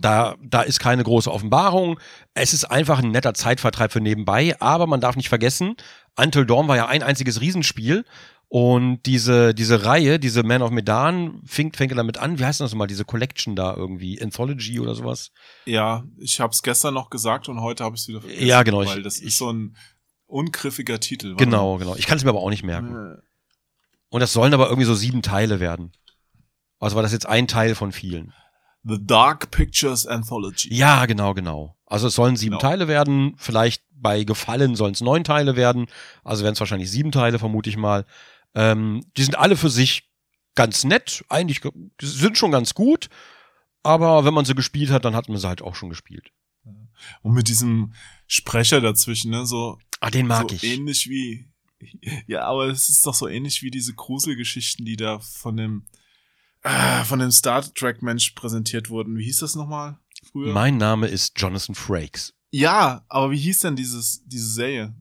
da, da ist keine große Offenbarung. Es ist einfach ein netter Zeitvertreib für nebenbei, aber man darf nicht vergessen, Until Dawn war ja ein einziges Riesenspiel. Und diese, diese Reihe, diese Man of Medan, fängt, fängt damit an. Wie heißt das nochmal? Diese Collection da irgendwie? Anthology oder sowas? Ja, ich habe es gestern noch gesagt und heute habe ich es wieder vergessen. Ja, genau, ich- Weil das ich- ist so ein ungriffiger Titel. Genau, genau. Ich kann es mir aber auch nicht merken. Und das sollen aber irgendwie so sieben Teile werden. Also war das jetzt ein Teil von vielen. The Dark Pictures Anthology. Ja, genau, genau. Also es sollen sieben Genau. Teile werden. Vielleicht bei Gefallen sollen es neun Teile werden. Also werden es wahrscheinlich sieben Teile, vermute ich mal. Ähm, die sind alle für sich ganz nett. Eigentlich ge- sind schon ganz gut. Aber wenn man sie gespielt hat, dann hat man sie halt auch schon gespielt. Und mit diesem Sprecher dazwischen, ne, so, Ah, den mag so ich. ähnlich wie. [laughs] Ja, aber es ist doch so ähnlich wie diese Gruselgeschichten, die da von dem äh, von dem Star Trek Mensch präsentiert wurden. Wie hieß das nochmal früher? Mein Name ist Jonathan Frakes. ja, aber wie hieß denn dieses diese Serie?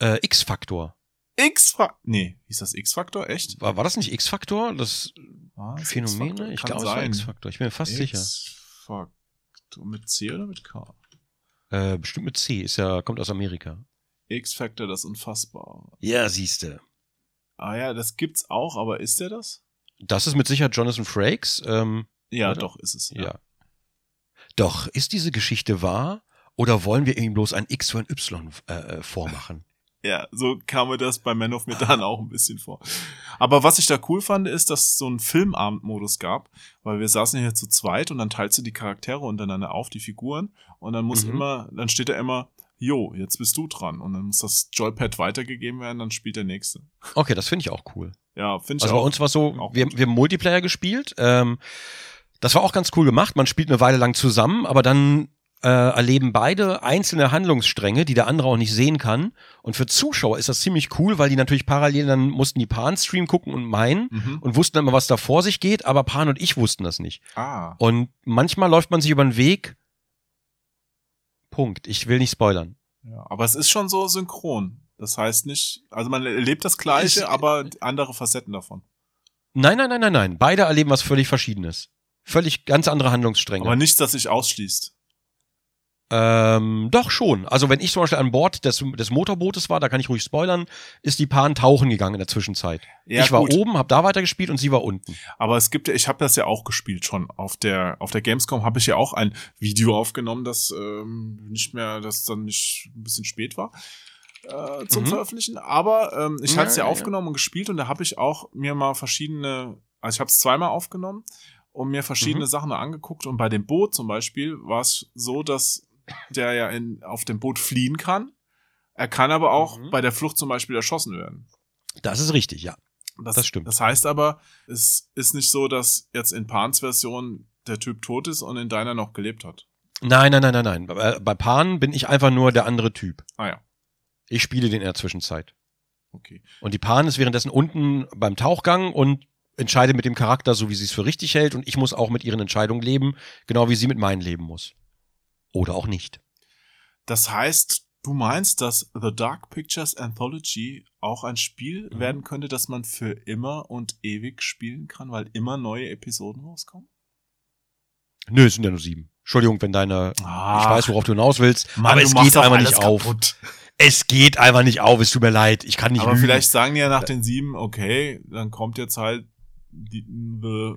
Äh, X-Faktor. X-Faktor. Nee, hieß das X-Faktor? Echt? War, war das nicht X-Faktor? Das Ah, Phänomene? X-Faktor? Ich glaube, es war. X-Faktor. Ich bin mir fast sicher. X-Faktor. Mit C oder mit K? Äh, bestimmt mit C. Ist ja, kommt aus Amerika. X-Factor, das Unfassbare. Ja, siehste. Ah ja, das gibt's auch, aber ist der das? Das ist mit Sicherheit Jonathan Frakes. Ähm, Ja, Oder? doch, ist es. ja. Doch, ist diese Geschichte wahr? Oder wollen wir ihm bloß ein X für ein Y äh, äh, vormachen? [laughs] Ja, so kam mir das bei Man of Medan auch ein bisschen vor. Aber was ich da cool fand, ist, dass es so einen Filmabendmodus gab, weil wir saßen hier zu zweit und dann teilst du die Charaktere untereinander auf, die Figuren, und dann muss Mhm. immer, dann steht da immer, jo, jetzt bist du dran. Und dann muss das Joypad weitergegeben werden, dann spielt der nächste. Okay, das finde ich auch cool. Ja, finde ich Also bei auch. uns war so, auch wir, wir haben Multiplayer gespielt. Ähm, Das war auch ganz cool gemacht. Man spielt eine Weile lang zusammen, aber dann äh, erleben beide einzelne Handlungsstränge, die der andere auch nicht sehen kann. Und für Zuschauer ist das ziemlich cool, weil die natürlich parallel dann mussten die Pan-Stream gucken und meinen Mhm. und wussten dann immer, was da vor sich geht, aber Pan und ich wussten das nicht. Ah. Und manchmal läuft man sich über den Weg. Punkt. Ich will nicht spoilern. Ja, aber es ist schon so synchron. Das heißt nicht, also man erlebt das Gleiche, Es- aber andere Facetten davon. Nein, nein, nein, nein, nein. Beide erleben was völlig Verschiedenes. Völlig ganz andere Handlungsstränge. Aber nichts, das sich ausschließt. Ähm, doch schon. Also wenn ich zum Beispiel an Bord des, des Motorbootes war, da kann ich ruhig spoilern, ist die Pan tauchen gegangen in der Zwischenzeit. Ja, ich war gut. oben, hab da weitergespielt und sie war unten. Aber es gibt ja, ich habe das ja auch gespielt schon. Auf der, auf der Gamescom habe ich ja auch ein Video aufgenommen, das ähm, nicht mehr, das dann nicht ein bisschen spät war äh, zum Mhm. Veröffentlichen. Aber ähm, ich Ja, hatte es ja, ja, ja. aufgenommen und gespielt und da habe ich auch mir mal verschiedene, also ich habe es zweimal aufgenommen und mir verschiedene Mhm. Sachen angeguckt. Und bei dem Boot zum Beispiel war es so, dass der ja in, auf dem Boot fliehen kann. Er kann aber auch Mhm. bei der Flucht zum Beispiel erschossen werden. Das ist richtig, ja. Das, Das stimmt. Das heißt aber, es ist nicht so, dass jetzt in Pans Version der Typ tot ist und in deiner noch gelebt hat. Nein, nein, nein, nein, nein. Bei, bei Pan bin ich einfach nur der andere Typ. Ah ja, Ich spiele den in der Zwischenzeit. okay. Und die Pan ist währenddessen unten beim Tauchgang und entscheidet mit dem Charakter, so wie sie es für richtig hält. Und ich muss auch mit ihren Entscheidungen leben, genau wie sie mit meinen leben muss. Oder auch nicht. Das heißt, du meinst, dass The Dark Pictures Anthology auch ein Spiel Mhm. werden könnte, das man für immer und ewig spielen kann, weil immer neue Episoden rauskommen? Nö, es sind ja nur sieben. Entschuldigung, wenn deine, ich weiß, worauf du hinaus willst, Mann, aber es geht einfach nicht auf. kaputt. Es geht einfach nicht auf, es tut mir leid, ich kann nicht Aber lügen. vielleicht sagen die ja nach den sieben, okay, dann kommt jetzt halt die, The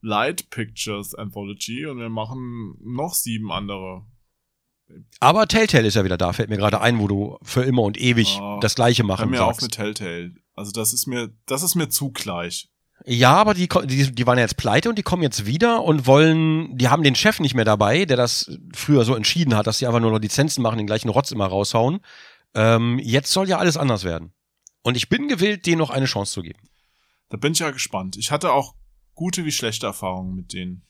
Light Pictures Anthology und wir machen noch sieben andere. Aber Telltale ist ja wieder da, fällt mir gerade ein, wo du für immer und ewig Oh, das Gleiche Hör machen mir auf sagst. mit Telltale. Also das ist mir, das ist mir zu gleich. Ja, aber die, die, die waren ja jetzt pleite und die kommen jetzt wieder und wollen, die haben den Chef nicht mehr dabei, der das früher so entschieden hat, dass sie einfach nur noch Lizenzen machen, den gleichen Rotz immer raushauen. Ähm, jetzt soll ja alles anders werden. Und ich bin gewillt, denen noch eine Chance zu geben. Da bin ich ja gespannt. Ich hatte auch gute wie schlechte Erfahrungen mit denen.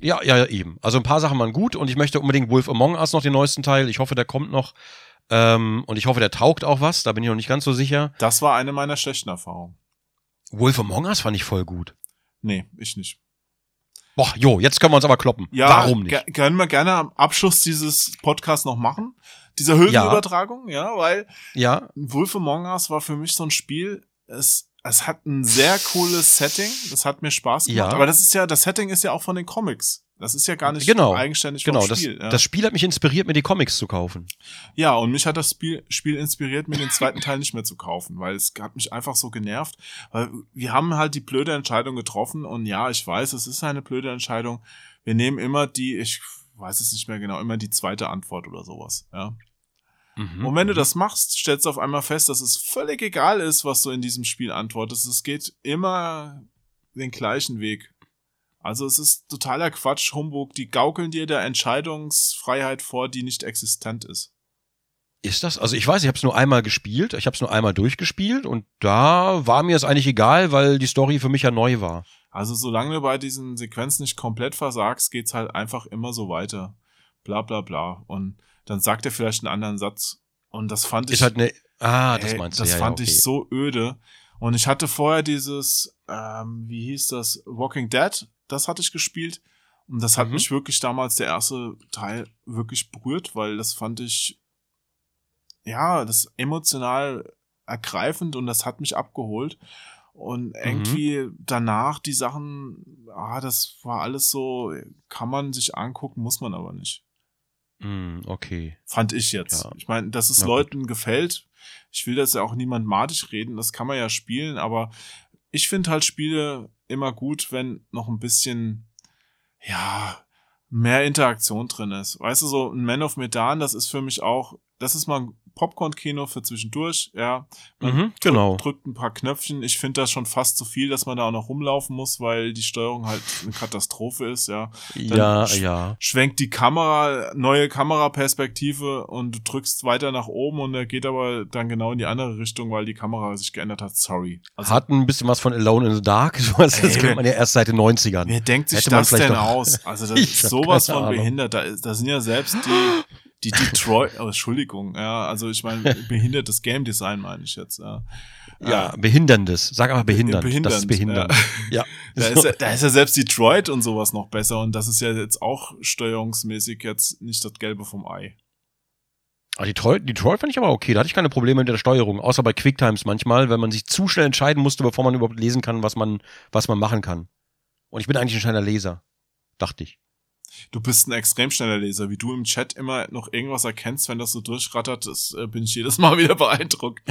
Ja, ja, ja, eben. Also ein paar Sachen waren gut und ich möchte unbedingt Wolf Among Us noch den neuesten Teil. Ich hoffe, der kommt noch. Ähm, und ich hoffe, der taugt auch was. Da bin ich noch nicht ganz so sicher. Das war eine meiner schlechten Erfahrungen. Wolf Among Us fand ich voll gut. Nee, ich nicht. Boah, jo, jetzt können wir uns aber kloppen. Ja, Warum nicht? können wir gerne am Abschluss dieses Podcasts noch machen. Dieser Höhlenübertragung, ja. weil Ja, Wolf Among Us war für mich so ein Spiel, es, es hat ein sehr cooles Setting, das hat mir Spaß gemacht, Ja. aber das ist ja, das Setting ist ja auch von den Comics. Das ist ja gar nicht Genau, eigenständig genau. vom Das, Spiel. ja. das Spiel hat mich inspiriert, mir die Comics zu kaufen. Ja, und mich hat das Spiel, Spiel inspiriert, mir den zweiten Teil nicht mehr zu kaufen, weil es hat mich einfach so genervt. Weil wir haben halt die blöde Entscheidung getroffen und ja, ich weiß, es ist eine blöde Entscheidung. Wir nehmen immer die, ich weiß es nicht mehr genau, immer die zweite Antwort oder sowas, ja. Mhm. Und wenn du das machst, stellst du auf einmal fest, dass es völlig egal ist, was du in diesem Spiel antwortest. Es geht immer den gleichen Weg. Also es ist totaler Quatsch, Humbug. Die gaukeln dir der Entscheidungsfreiheit vor, die nicht existent ist. Ist das? Also ich weiß, ich habe es nur einmal gespielt, ich habe es nur einmal durchgespielt und da war mir es eigentlich egal, weil die Story für mich ja neu war. Also solange du bei diesen Sequenzen nicht komplett versagst, geht's halt einfach immer so weiter. Bla bla bla. Und dann sagt er vielleicht einen anderen Satz. Und das fand ich. Ist halt eine. Ah, das Ey, meinst du. das ja, fand ja, okay. ich so öde. Und ich hatte vorher dieses, ähm, wie hieß das, Walking Dead, das hatte ich gespielt. Und das hat Mhm. mich wirklich damals, der erste Teil, wirklich berührt, weil das fand ich, ja, das emotional ergreifend und das hat mich abgeholt. Und irgendwie danach die Sachen, ah, das war alles so, kann man sich angucken, muss man aber nicht. Hm, okay. Fand ich jetzt. Ja. Ich meine, dass es Na gut. Leuten gefällt. Ich will das ja auch niemand madig reden, das kann man ja spielen, aber ich finde halt Spiele immer gut, wenn noch ein bisschen, ja, mehr Interaktion drin ist. Weißt du, so ein Man of Medan, das ist für mich auch das ist mal ein Popcorn-Kino für zwischendurch, ja. Man Mhm, drückt, genau. drückt ein paar Knöpfchen. Ich finde das schon fast zu viel, dass man da auch noch rumlaufen muss, weil die Steuerung halt eine Katastrophe ist, ja. Ja, sch- ja. Schwenkt die Kamera, neue Kameraperspektive und du drückst weiter nach oben und er geht aber dann genau in die andere Richtung, weil die Kamera sich geändert hat. Sorry. Also, Hat ein bisschen was von Alone in the Dark. [laughs] Das Ey, kennt man ja erst seit den 90ern. Wer denkt sich Hätte das denn aus? Also das [laughs] ist sowas von behindert. Da, da sind ja selbst die, [laughs] die Detroit, oh, Entschuldigung, ja, also ich meine, behindertes Game Design meine ich jetzt, ja. Ja, behinderndes. Sag aber behindert. behindernd, das ist behindert. [laughs] Ja. Da ist, ja, da ist ja selbst Detroit und sowas noch besser und das ist ja jetzt auch steuerungsmäßig jetzt nicht das Gelbe vom Ei. Ah, Detroit, Detroit fand ich aber okay. Da hatte ich keine Probleme mit der Steuerung. Außer bei Quicktimes manchmal, wenn man sich zu schnell entscheiden musste, bevor man überhaupt lesen kann, was man, was man machen kann. Und ich bin eigentlich ein schneller Leser. Dachte ich. Du bist ein extrem schneller Leser, wie du im Chat immer noch irgendwas erkennst, wenn das so durchrattert, das äh, bin ich jedes Mal [laughs] wieder beeindruckt.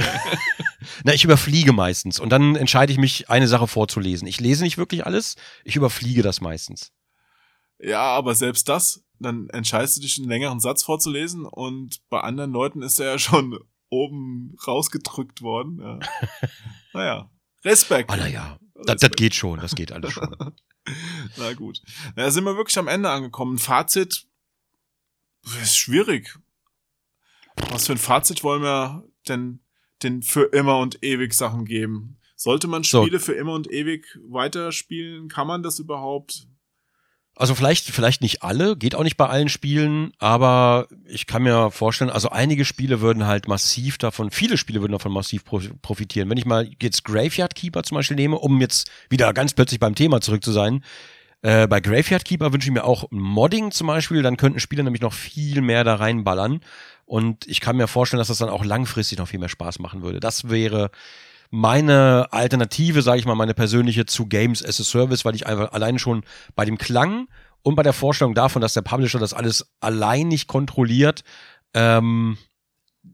[laughs] Na, ich überfliege meistens. Und dann entscheide ich mich, eine Sache vorzulesen. Ich lese nicht wirklich alles. Ich überfliege das meistens. Ja, aber selbst das, dann entscheidest du dich, einen längeren Satz vorzulesen und bei anderen Leuten ist er ja schon [laughs] oben rausgedrückt worden. Ja. naja, Respekt. Ah, naja. Das, das geht schon. Das geht alles schon. [laughs] Na gut. Da sind wir wirklich am Ende angekommen. Fazit ist schwierig. Was für ein Fazit wollen wir denn den für immer und ewig Sachen geben? Sollte man So. Spiele für immer und ewig weiterspielen? Kann man das überhaupt? Also vielleicht, vielleicht nicht alle, geht auch nicht bei allen Spielen, aber ich kann mir vorstellen, also einige Spiele würden halt massiv davon, viele Spiele würden davon massiv pro- profitieren. Wenn ich mal jetzt Graveyard Keeper zum Beispiel nehme, um jetzt wieder ganz plötzlich beim Thema zurück zu sein, äh, bei Graveyard Keeper wünsche ich mir auch Modding zum Beispiel, dann könnten Spieler nämlich noch viel mehr da reinballern. Und ich kann mir vorstellen, dass das dann auch langfristig noch viel mehr Spaß machen würde. Das wäre meine Alternative, sage ich mal, meine persönliche zu Games as a Service, weil ich einfach alleine schon bei dem Klang und bei der Vorstellung davon, dass der Publisher das alles allein nicht kontrolliert, ähm,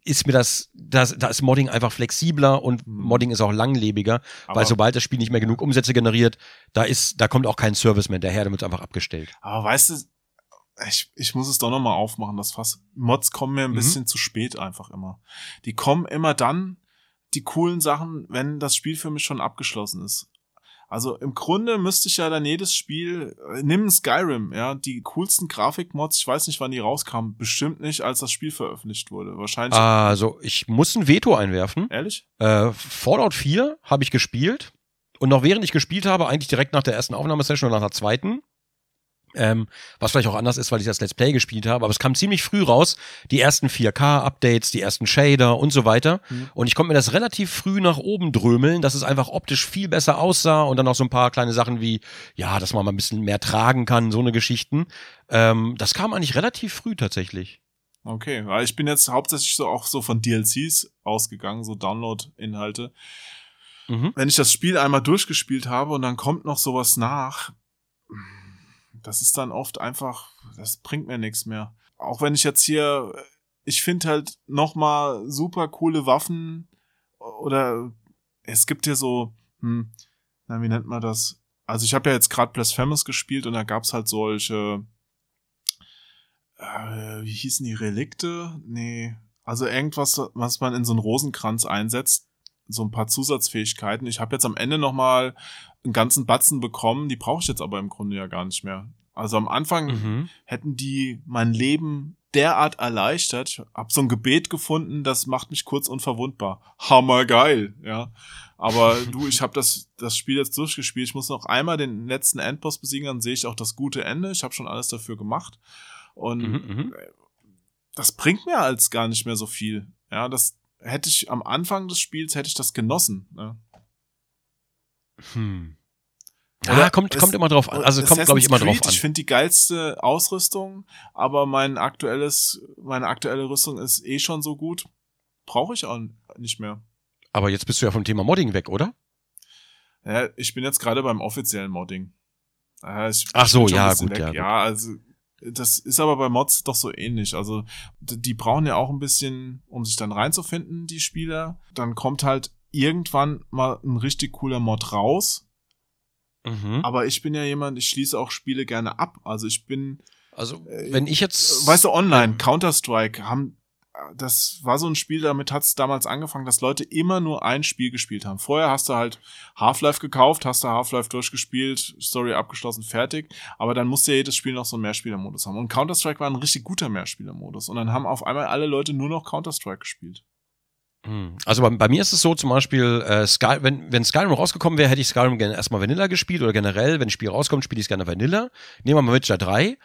ist mir das, das, da ist Modding einfach flexibler und Mhm. Modding ist auch langlebiger, Aber, weil sobald das Spiel nicht mehr genug Umsätze generiert, da ist, da kommt auch kein Service mehr daher, damit einfach abgestellt. aber weißt du, ich, ich muss es doch nochmal aufmachen, das Fass. Mods kommen mir ein Mhm. bisschen zu spät einfach immer. Die kommen immer dann, die coolen Sachen, wenn das Spiel für mich schon abgeschlossen ist. Also im Grunde müsste ich ja dann jedes Spiel, äh, nimm Skyrim, ja, die coolsten Grafikmods, ich weiß nicht, wann die rauskamen, bestimmt nicht, als das Spiel veröffentlicht wurde. Wahrscheinlich. Also, ich muss ein Veto einwerfen. Ehrlich? Äh, Fallout 4 habe ich gespielt. Und noch während ich gespielt habe, eigentlich direkt nach der ersten Aufnahmesession oder nach der zweiten, ähm, was vielleicht auch anders ist, weil ich das Let's Play gespielt habe, aber es kam ziemlich früh raus, die ersten 4K-Updates, die ersten Shader und so weiter. Mhm. Und ich konnte mir das relativ früh nach oben drömeln, dass es einfach optisch viel besser aussah und dann auch so ein paar kleine Sachen wie, ja, dass man mal ein bisschen mehr tragen kann, so eine Geschichten. Ähm, das kam eigentlich relativ früh tatsächlich. Okay, weil ich bin jetzt hauptsächlich so auch so von DLCs ausgegangen, so Download-Inhalte. Mhm. wenn ich das Spiel einmal durchgespielt habe und dann kommt noch sowas nach, das ist dann oft einfach, das bringt mir nichts mehr. Auch wenn ich jetzt hier, ich finde halt noch mal super coole Waffen oder es gibt hier so, hm, na, wie nennt man das? Also ich habe ja jetzt gerade Blasphemous gespielt und da gab's halt solche, äh, wie hießen die Relikte? Nee, also irgendwas, was man in so einen Rosenkranz einsetzt, so ein paar Zusatzfähigkeiten. Ich habe jetzt am Ende noch mal einen ganzen Batzen bekommen, die brauche ich jetzt aber im Grunde ja gar nicht mehr. Also am Anfang Mhm. hätten die mein Leben derart erleichtert. Hab so ein Gebet gefunden, das macht mich kurz unverwundbar. Hammergeil, ja. Aber [laughs] du, ich habe das das Spiel jetzt durchgespielt. Ich muss noch einmal den letzten Endboss besiegen, dann sehe ich auch das gute Ende. Ich habe schon alles dafür gemacht und Mhm, mhm. das bringt mir als gar nicht mehr so viel. Ja, das hätte ich am Anfang des Spiels hätte ich das genossen. Ne? Hm. Ja, kommt, es- kommt immer drauf an. Also kommt, glaube ich, immer Assassin's drauf Creed, an. Ich finde die geilste Ausrüstung, aber mein aktuelles, meine aktuelle Rüstung ist eh schon so gut. Brauche ich auch nicht mehr. Aber jetzt bist du ja vom Thema Modding weg, oder? Ja, ich bin jetzt gerade beim offiziellen Modding. Ja, ich, Ach so, ja, gut, ja, gut. Ja, also das ist aber bei Mods doch so ähnlich. Also die brauchen ja auch ein bisschen, um sich dann reinzufinden, die Spieler. Dann kommt halt irgendwann mal ein richtig cooler Mod raus. Mhm. Aber ich bin ja jemand, ich schließe auch Spiele gerne ab. Also ich bin Also, Äh, wenn ich jetzt. Weißt du, online, Counter-Strike haben, das war so ein Spiel, damit hat es damals angefangen, dass Leute immer nur ein Spiel gespielt haben. Vorher hast du halt Half-Life gekauft, hast du Half-Life durchgespielt, Story abgeschlossen, fertig. Aber dann musste ja jedes Spiel noch so einen Mehrspielermodus haben. Und Counter-Strike war ein richtig guter Mehrspielermodus. Und dann haben auf einmal alle Leute nur noch Counter-Strike gespielt. Hm. Also bei, bei, mir ist es so, zum Beispiel, äh, Sky, wenn, wenn Skyrim rausgekommen wäre, hätte ich Skyrim gerne erstmal Vanilla gespielt oder generell, wenn ein Spiel rauskommt, spiele ich es gerne Vanilla. Nehmen wir mal Witcher 3.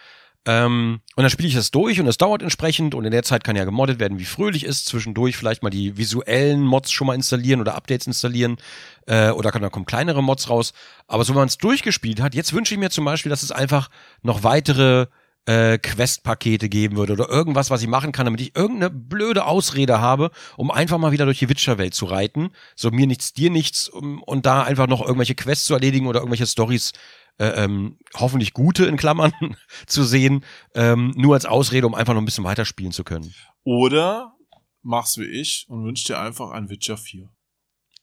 Ähm, und dann spiele ich das durch und es dauert entsprechend und in der Zeit kann ja gemoddet werden, wie fröhlich ist. Zwischendurch vielleicht mal die visuellen Mods schon mal installieren oder Updates installieren äh, oder kann, da kommen kleinere Mods raus. Aber so, wenn man es durchgespielt hat, jetzt wünsche ich mir zum Beispiel, dass es einfach noch weitere äh, Quest-Pakete geben würde oder irgendwas, was ich machen kann, damit ich irgendeine blöde Ausrede habe, um einfach mal wieder durch die Witcher-Welt zu reiten. So mir nichts, dir nichts um, und da einfach noch irgendwelche Quests zu erledigen oder irgendwelche Stories äh, ähm, hoffentlich gute in Klammern [laughs] zu sehen, ähm, nur als Ausrede, um einfach noch ein bisschen weiterspielen zu können. Oder mach's wie ich und wünsch dir einfach ein Witcher 4.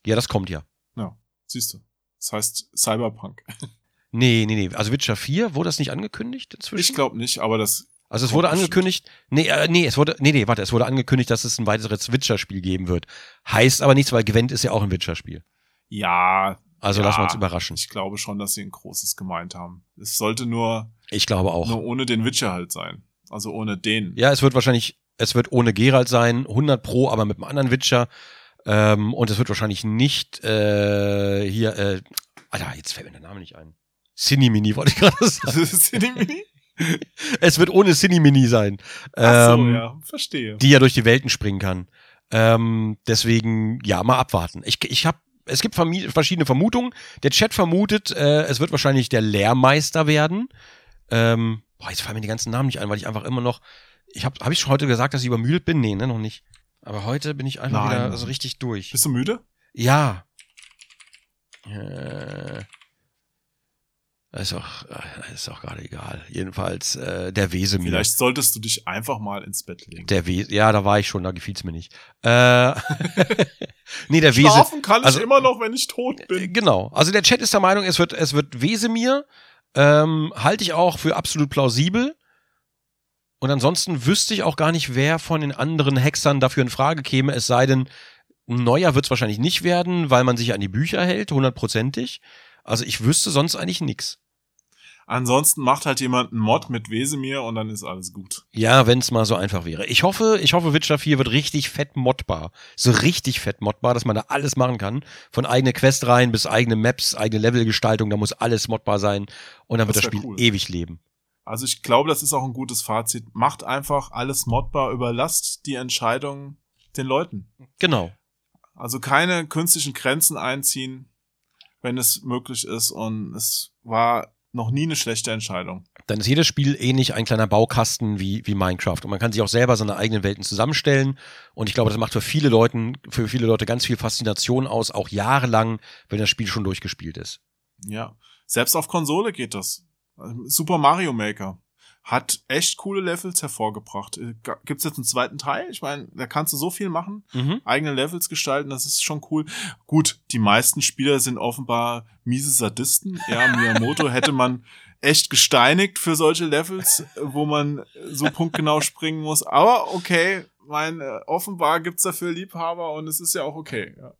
Ja, das kommt ja. Ja, siehst du. Das heißt Cyberpunk. [laughs] Nee, nee, nee. Also Witcher 4, wurde das nicht angekündigt inzwischen? Ich glaube nicht, aber das. Also es wurde angekündigt, nee, äh, nee, es wurde, nee, nee, warte, es wurde angekündigt, dass es ein weiteres Witcher-Spiel geben wird. Heißt aber nichts, weil Gwent ist ja auch ein Witcher-Spiel. Ja, also ja, lassen wir uns überraschen. Ich glaube schon, dass sie ein großes gemeint haben. Es sollte nur. Ich glaube auch. Nur ohne den Witcher halt sein. Also ohne den. Ja, es wird wahrscheinlich, es wird ohne Geralt sein, 100 pro, aber mit einem anderen Witcher. Ähm, und es wird wahrscheinlich nicht äh, hier, äh, Alter, jetzt fällt mir der Name nicht ein. Cinemini wollte ich gerade [laughs] sagen. Cinemini? es wird ohne Cinemini sein. Ach so, ähm, ja, verstehe. Die ja durch die Welten springen kann. Ähm, deswegen, ja, mal abwarten. Ich, ich habe es gibt verschiedene Vermutungen. Der Chat vermutet, äh, es wird wahrscheinlich der Lehrmeister werden. Ähm, boah, jetzt fallen mir die ganzen Namen nicht ein, weil ich einfach immer noch. Ich habe hab ich schon heute gesagt, dass ich übermüdet bin? Nee, ne, noch nicht. Aber heute bin ich einfach Nein. wieder so richtig durch. Bist du müde? Ja. Äh, ist auch, äh, ist auch gerade egal. Jedenfalls äh, der Wesemir. Vielleicht solltest du dich einfach mal ins Bett legen. Der Wes ja, da war ich schon, da gefiel's mir nicht. Äh, [laughs] nee, der Wese Schlafen kann also, ich immer noch, wenn ich tot bin. Äh, genau. Also der Chat ist der Meinung, es wird, es wird Wesemir. Ähm, halte ich auch für absolut plausibel. Und ansonsten wüsste ich auch gar nicht, wer von den anderen Hexern dafür in Frage käme, es sei denn, ein neuer wird's wahrscheinlich nicht werden, weil man sich an die Bücher hält, hundertprozentig. Also ich wüsste sonst eigentlich nix. Ansonsten macht halt jemand einen Mod mit Wesemir und dann ist alles gut. Ja, wenn es mal so einfach wäre. Ich hoffe, ich hoffe, Witcher 4 wird richtig fett modbar. So richtig fett modbar, dass man da alles machen kann. Von eigene Questreihen bis eigene Maps, eigene Levelgestaltung, da muss alles modbar sein. Und dann das wird das Spiel cool. ewig leben. Also ich glaube, das ist auch ein gutes Fazit. Macht einfach alles modbar, überlasst die Entscheidung den Leuten. Genau. Also keine künstlichen Grenzen einziehen, wenn es möglich ist. Und es war noch nie eine schlechte Entscheidung. Dann ist jedes Spiel ähnlich ein kleiner Baukasten wie, wie Minecraft. Und man kann sich auch selber seine eigenen Welten zusammenstellen. Und ich glaube, das macht für viele Leute, für viele Leute ganz viel Faszination aus, auch jahrelang, wenn das Spiel schon durchgespielt ist. Ja. Selbst auf Konsole geht das. Super Mario Maker hat echt coole Levels hervorgebracht. Äh, gibt's jetzt einen zweiten Teil? Ich meine, da kannst du so viel machen, mhm. eigene Levels gestalten, das ist schon cool. Gut, die meisten Spieler sind offenbar miese Sadisten. Ja, [laughs] Miyamoto hätte man echt gesteinigt für solche Levels, wo man so punktgenau springen muss. Aber okay, mein, äh, offenbar gibt's dafür Liebhaber und es ist ja auch okay. Ja.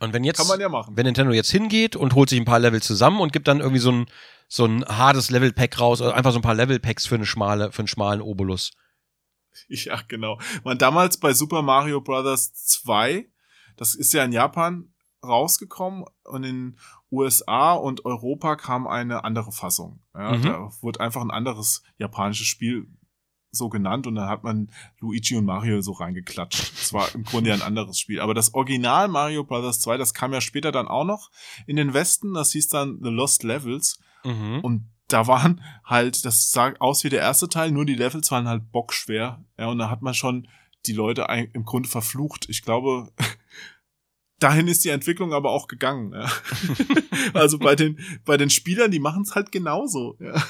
Und wenn jetzt, Kann man ja machen. wenn Nintendo jetzt hingeht und holt sich ein paar Level zusammen und gibt dann irgendwie so ein, so ein hartes Level-Pack raus, oder einfach so ein paar Level-Packs für eine schmale, für einen schmalen Obolus. [laughs] Ja, genau. Man damals bei Super Mario Bros. 2, das ist ja in Japan rausgekommen und in USA und Europa kam eine andere Fassung. Ja, mhm. Da wurde einfach ein anderes japanisches Spiel so genannt und dann hat man Luigi und Mario so reingeklatscht. Das war im Grunde ja ein anderes Spiel. Aber das Original Mario Bros. 2, das kam ja später dann auch noch in den Westen. Das hieß dann The Lost Levels. Mhm. Und da waren halt, das sah aus wie der erste Teil, nur die Levels waren halt bockschwer. Ja, und da hat man schon die Leute im Grunde verflucht. Ich glaube, [laughs] dahin ist die Entwicklung aber auch gegangen. Ja. [laughs] also bei den, bei den Spielern, die machen es halt genauso. Ja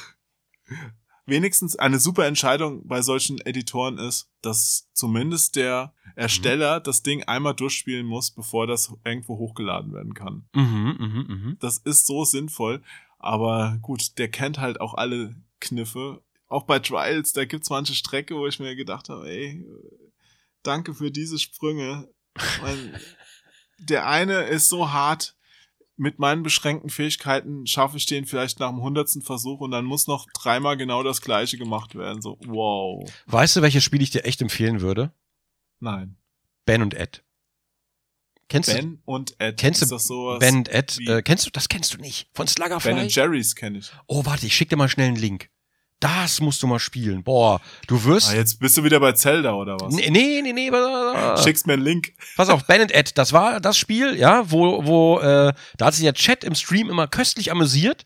wenigstens eine super Entscheidung bei solchen Editoren ist, dass zumindest der Ersteller mhm. das Ding einmal durchspielen muss, bevor das irgendwo hochgeladen werden kann. Mhm, mh, mh. Das ist so sinnvoll, aber gut, der kennt halt auch alle Kniffe. Auch bei Trials, da gibt's manche Strecke, wo ich mir gedacht habe, ey, Danke für diese Sprünge. Der eine ist so hart. Mit meinen beschränkten Fähigkeiten schaffe ich den vielleicht nach dem hundertsten Versuch und dann muss noch dreimal genau das gleiche gemacht werden. So, wow. Weißt du, welches Spiel ich dir echt empfehlen würde? Nein. Ben und Ed. Kennst du Ben und Ed. Kennst du sowas? Ben und Ed? Äh, kennst du? Das kennst du nicht. Von Sluggerfly? Ben und Jerry's kenne ich. oh, warte, ich schick dir mal schnell einen Link. Das musst du mal spielen. Boah, du wirst. Ah, jetzt bist du wieder bei Zelda oder was? nee, nee, nee, nee. Schickst mir einen Link. Pass auf, Ben und Ed, das war das Spiel, ja, wo, wo, äh, da hat sich der Chat im Stream immer köstlich amüsiert,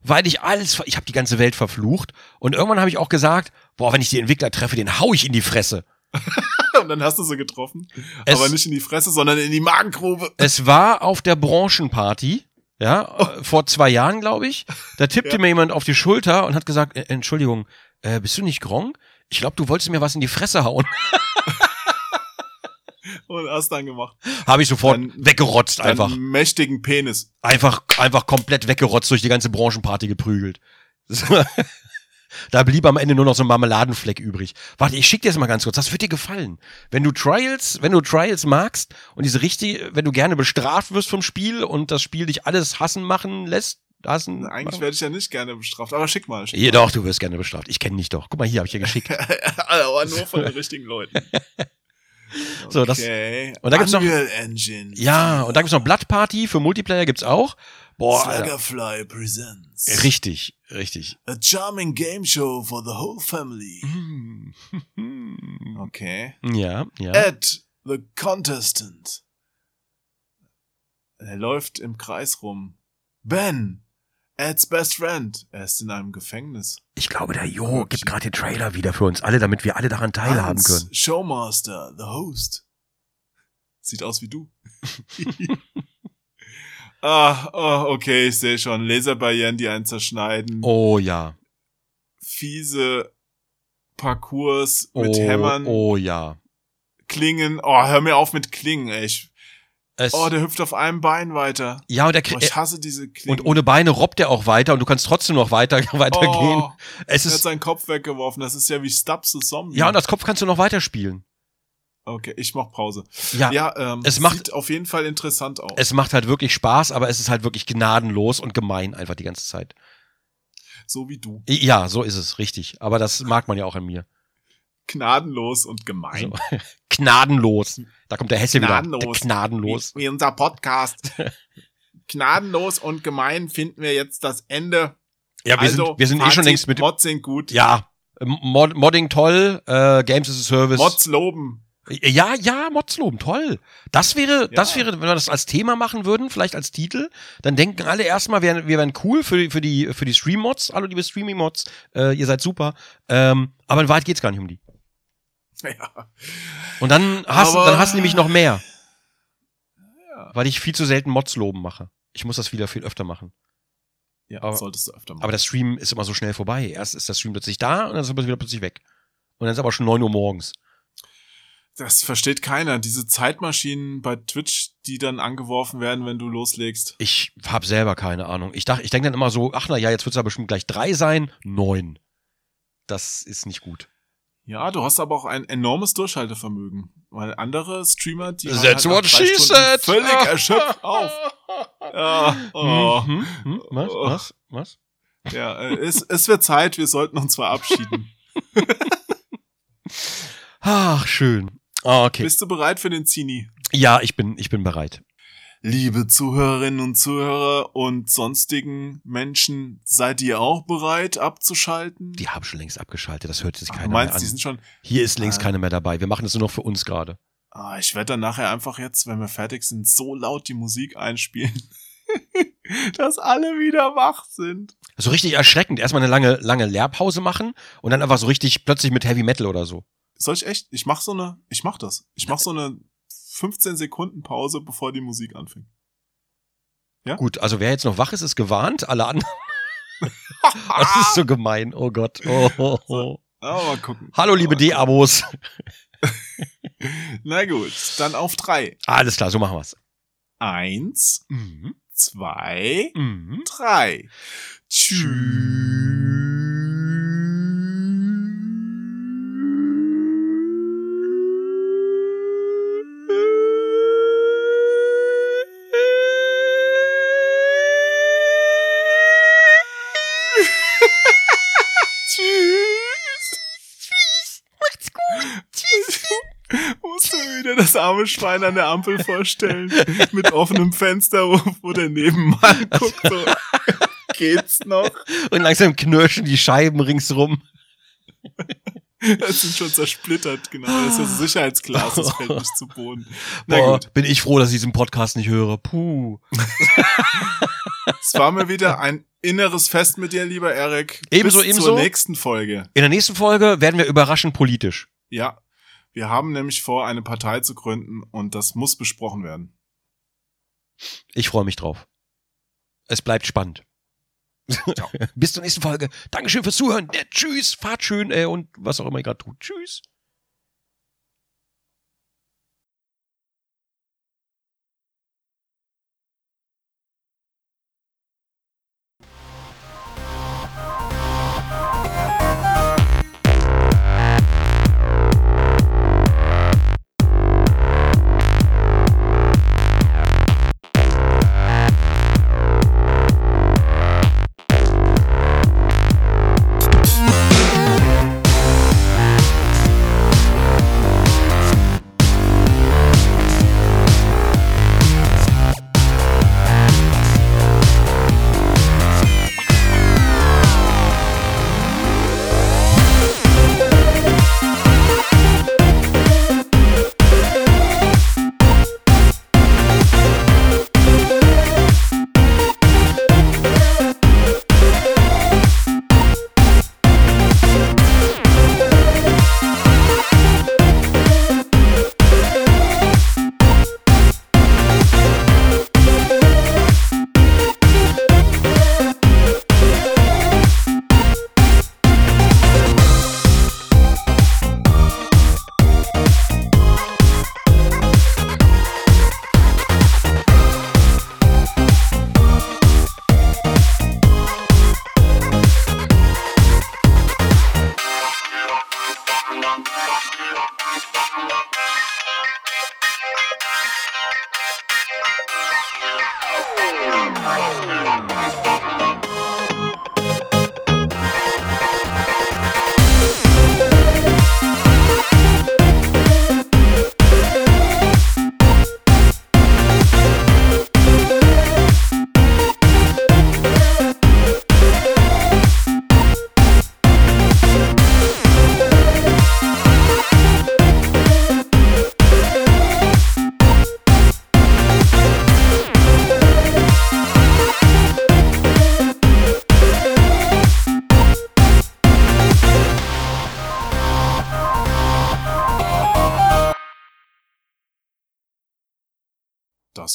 weil ich alles, ich habe die ganze Welt verflucht und irgendwann habe ich auch gesagt, boah, wenn ich die Entwickler treffe, den hau ich in die Fresse. [laughs] Dann hast du sie getroffen. Es- aber nicht in die Fresse, sondern in die Magengrube. Es war auf der Branchenparty, ja, äh, vor zwei Jahren, glaube ich. Da tippte Ja. mir jemand auf die Schulter und hat gesagt, äh, Entschuldigung, äh, bist du nicht Gronk? Ich glaube, du wolltest mir was in die Fresse hauen. [laughs] Und hast dann gemacht. Habe ich sofort Dann- weggerotzt einfach. Einen mächtigen Penis. einfach, einfach komplett weggerotzt durch die ganze Branchenparty geprügelt. [laughs] Da blieb am Ende nur noch so ein Marmeladenfleck übrig. Warte, ich schick dir das mal ganz kurz. Das wird dir gefallen. Wenn du Trials, wenn du Trials magst und diese richtige, wenn du gerne bestraft wirst vom Spiel und das Spiel dich alles hassen machen lässt, hassen. Eigentlich werde ich ja nicht gerne bestraft. Aber schick mal. Schick Jedoch, du wirst gerne bestraft. Ich kenne dich doch. Guck mal hier, habe ich dir geschickt. mal. [laughs] aber nur von den richtigen Leuten. [laughs] So, das- Okay. und da gibt's noch- Engine. Ja, und da gibt's noch Blood Party für Multiplayer gibt's auch. Boah, Alter. Sluggerfly presents. richtig, richtig. A charming game show for the whole family. Mm. Okay. Ja, ja. Ed, the contestant. Er läuft im Kreis rum. Ben, Eds best friend. Er ist in einem Gefängnis. Ich glaube, der Jo gibt gerade den Trailer wieder für uns alle, damit wir alle daran teilhaben Hans, können. Showmaster, the host. Sieht aus wie du. [laughs] ah, oh, okay, ich sehe schon. Laserbarrieren, die einen zerschneiden. Oh ja. Fiese Parcours Oh, mit Hämmern, oh ja. Klingen. Oh, hör mir auf mit Klingen, ey. Ich, Es, oh, der hüpft auf einem Bein weiter. ja, und, der, Oh, ich hasse diese Klingen. und ohne Beine robbt er auch weiter und du kannst trotzdem noch weiter, [laughs] weitergehen. Oh, es er hat seinen Kopf weggeworfen. Das ist ja wie Stubbs the Zombie. ja, und als Kopf kannst du noch weiterspielen. Okay, ich mach Pause. Ja, Ja, ähm, es macht- sieht auf jeden Fall interessant aus. es macht halt wirklich Spaß, aber es ist halt wirklich gnadenlos und gemein einfach die ganze Zeit. so wie du. Ja, so ist es, richtig. Aber das mag man ja auch an mir. Gnadenlos und gemein. So. [laughs] Gnadenlos. Da kommt der Hesse wieder. Der Gnadenlos. Gnadenlos. Wie, wie unser Podcast. [laughs] Gnadenlos und gemein finden wir jetzt das Ende. Ja, wir also, sind, wir sind eh schon längst mit Mods sind gut. ja, Mod, Modding toll, äh, Games as a Service. Mods loben. Ja, ja, Mods loben, toll. Das wäre, das Ja. wäre, wenn wir das als Thema machen würden, vielleicht als Titel, dann denken alle erstmal, wir, wir wären cool für, für die, für die Stream-Mods. Hallo, liebe Streaming-Mods, äh, ihr seid super. Ähm, aber in Wahrheit geht's gar nicht um die. Ja. Und dann hast, Aber- dann hast du nämlich noch mehr. Ja. Weil ich viel zu selten Mods loben mache. Ich muss das wieder viel öfter machen. Ja, Aber- solltest du öfter machen. Aber der Stream ist immer so schnell vorbei. Erst ist der Stream plötzlich da und dann ist er wieder plötzlich weg. Und dann ist aber schon 9 Uhr morgens. Das versteht keiner. Diese Zeitmaschinen bei Twitch, die dann angeworfen werden, wenn du loslegst. Ich habe selber keine Ahnung. Ich dachte, ich denke dann immer so, ach na ja, jetzt wird es aber bestimmt gleich drei sein. Neun. Das ist nicht gut. Ja, du hast aber auch ein enormes Durchhaltevermögen. Weil andere Streamer, die That's halt what she said. völlig [laughs] erschöpft auf. Ja, oh. Hm, hm, hm, was? Oh. Was? Was? ja äh, es, es wird Zeit, wir sollten uns verabschieden. [laughs] Ach, schön. Ah, okay. Bist du bereit für den Zini? Ja, ich bin, ich bin bereit. Liebe Zuhörerinnen und Zuhörer und sonstigen Menschen, seid ihr auch bereit abzuschalten? Die haben schon längst abgeschaltet. Das hört sich Ach, keiner du meinst, mehr die an. sind schon. Hier ist längst Ah. keiner mehr dabei. Wir machen das nur noch für uns gerade. Ah, ich werde dann nachher einfach jetzt, wenn wir fertig sind, so laut die Musik einspielen, [laughs] dass alle wieder wach sind. So richtig erschreckend. Erstmal eine lange, lange Lehrpause machen und dann einfach so richtig plötzlich mit Heavy Metal oder so. Soll ich echt? Ich mach so eine, ich mach das. Ich mach so eine 15 Sekunden Pause, bevor die Musik anfängt. Gut, also wer jetzt noch wach ist, ist gewarnt. Alle anderen. [laughs] Das ist so gemein. Oh Gott. Oh, oh, oh. Aber mal gucken. Hallo, liebe D-Abos. [laughs] Na gut, dann auf drei. Alles klar, so machen wir's. Eins, Mhm. zwei, Mhm. drei. Tschüss. Arme Schwein an der Ampel vorstellen. Mit offenem Fenster, wo, wo der Nebenmann [laughs] guckt. So. [laughs] Geht's noch? Und langsam knirschen die Scheiben ringsrum. Das sind schon zersplittert, genau. Das ist das Sicherheitsglas, das fällt nicht zu Boden. Na Boah, gut. bin ich froh, dass ich diesen Podcast nicht höre. Puh. Es war mir wieder ein inneres Fest mit dir, lieber Erik. Ebenso, Bis ebenso. zur nächsten Folge. In der nächsten Folge werden wir überraschend politisch. Ja, wir haben nämlich vor, eine Partei zu gründen und das muss besprochen werden. Ich freue mich drauf. Es bleibt spannend. [laughs] Bis zur nächsten Folge. Dankeschön fürs Zuhören. Ja, tschüss, fahrt schön äh, und was auch immer ihr gerade tut. Tschüss.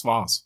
War's.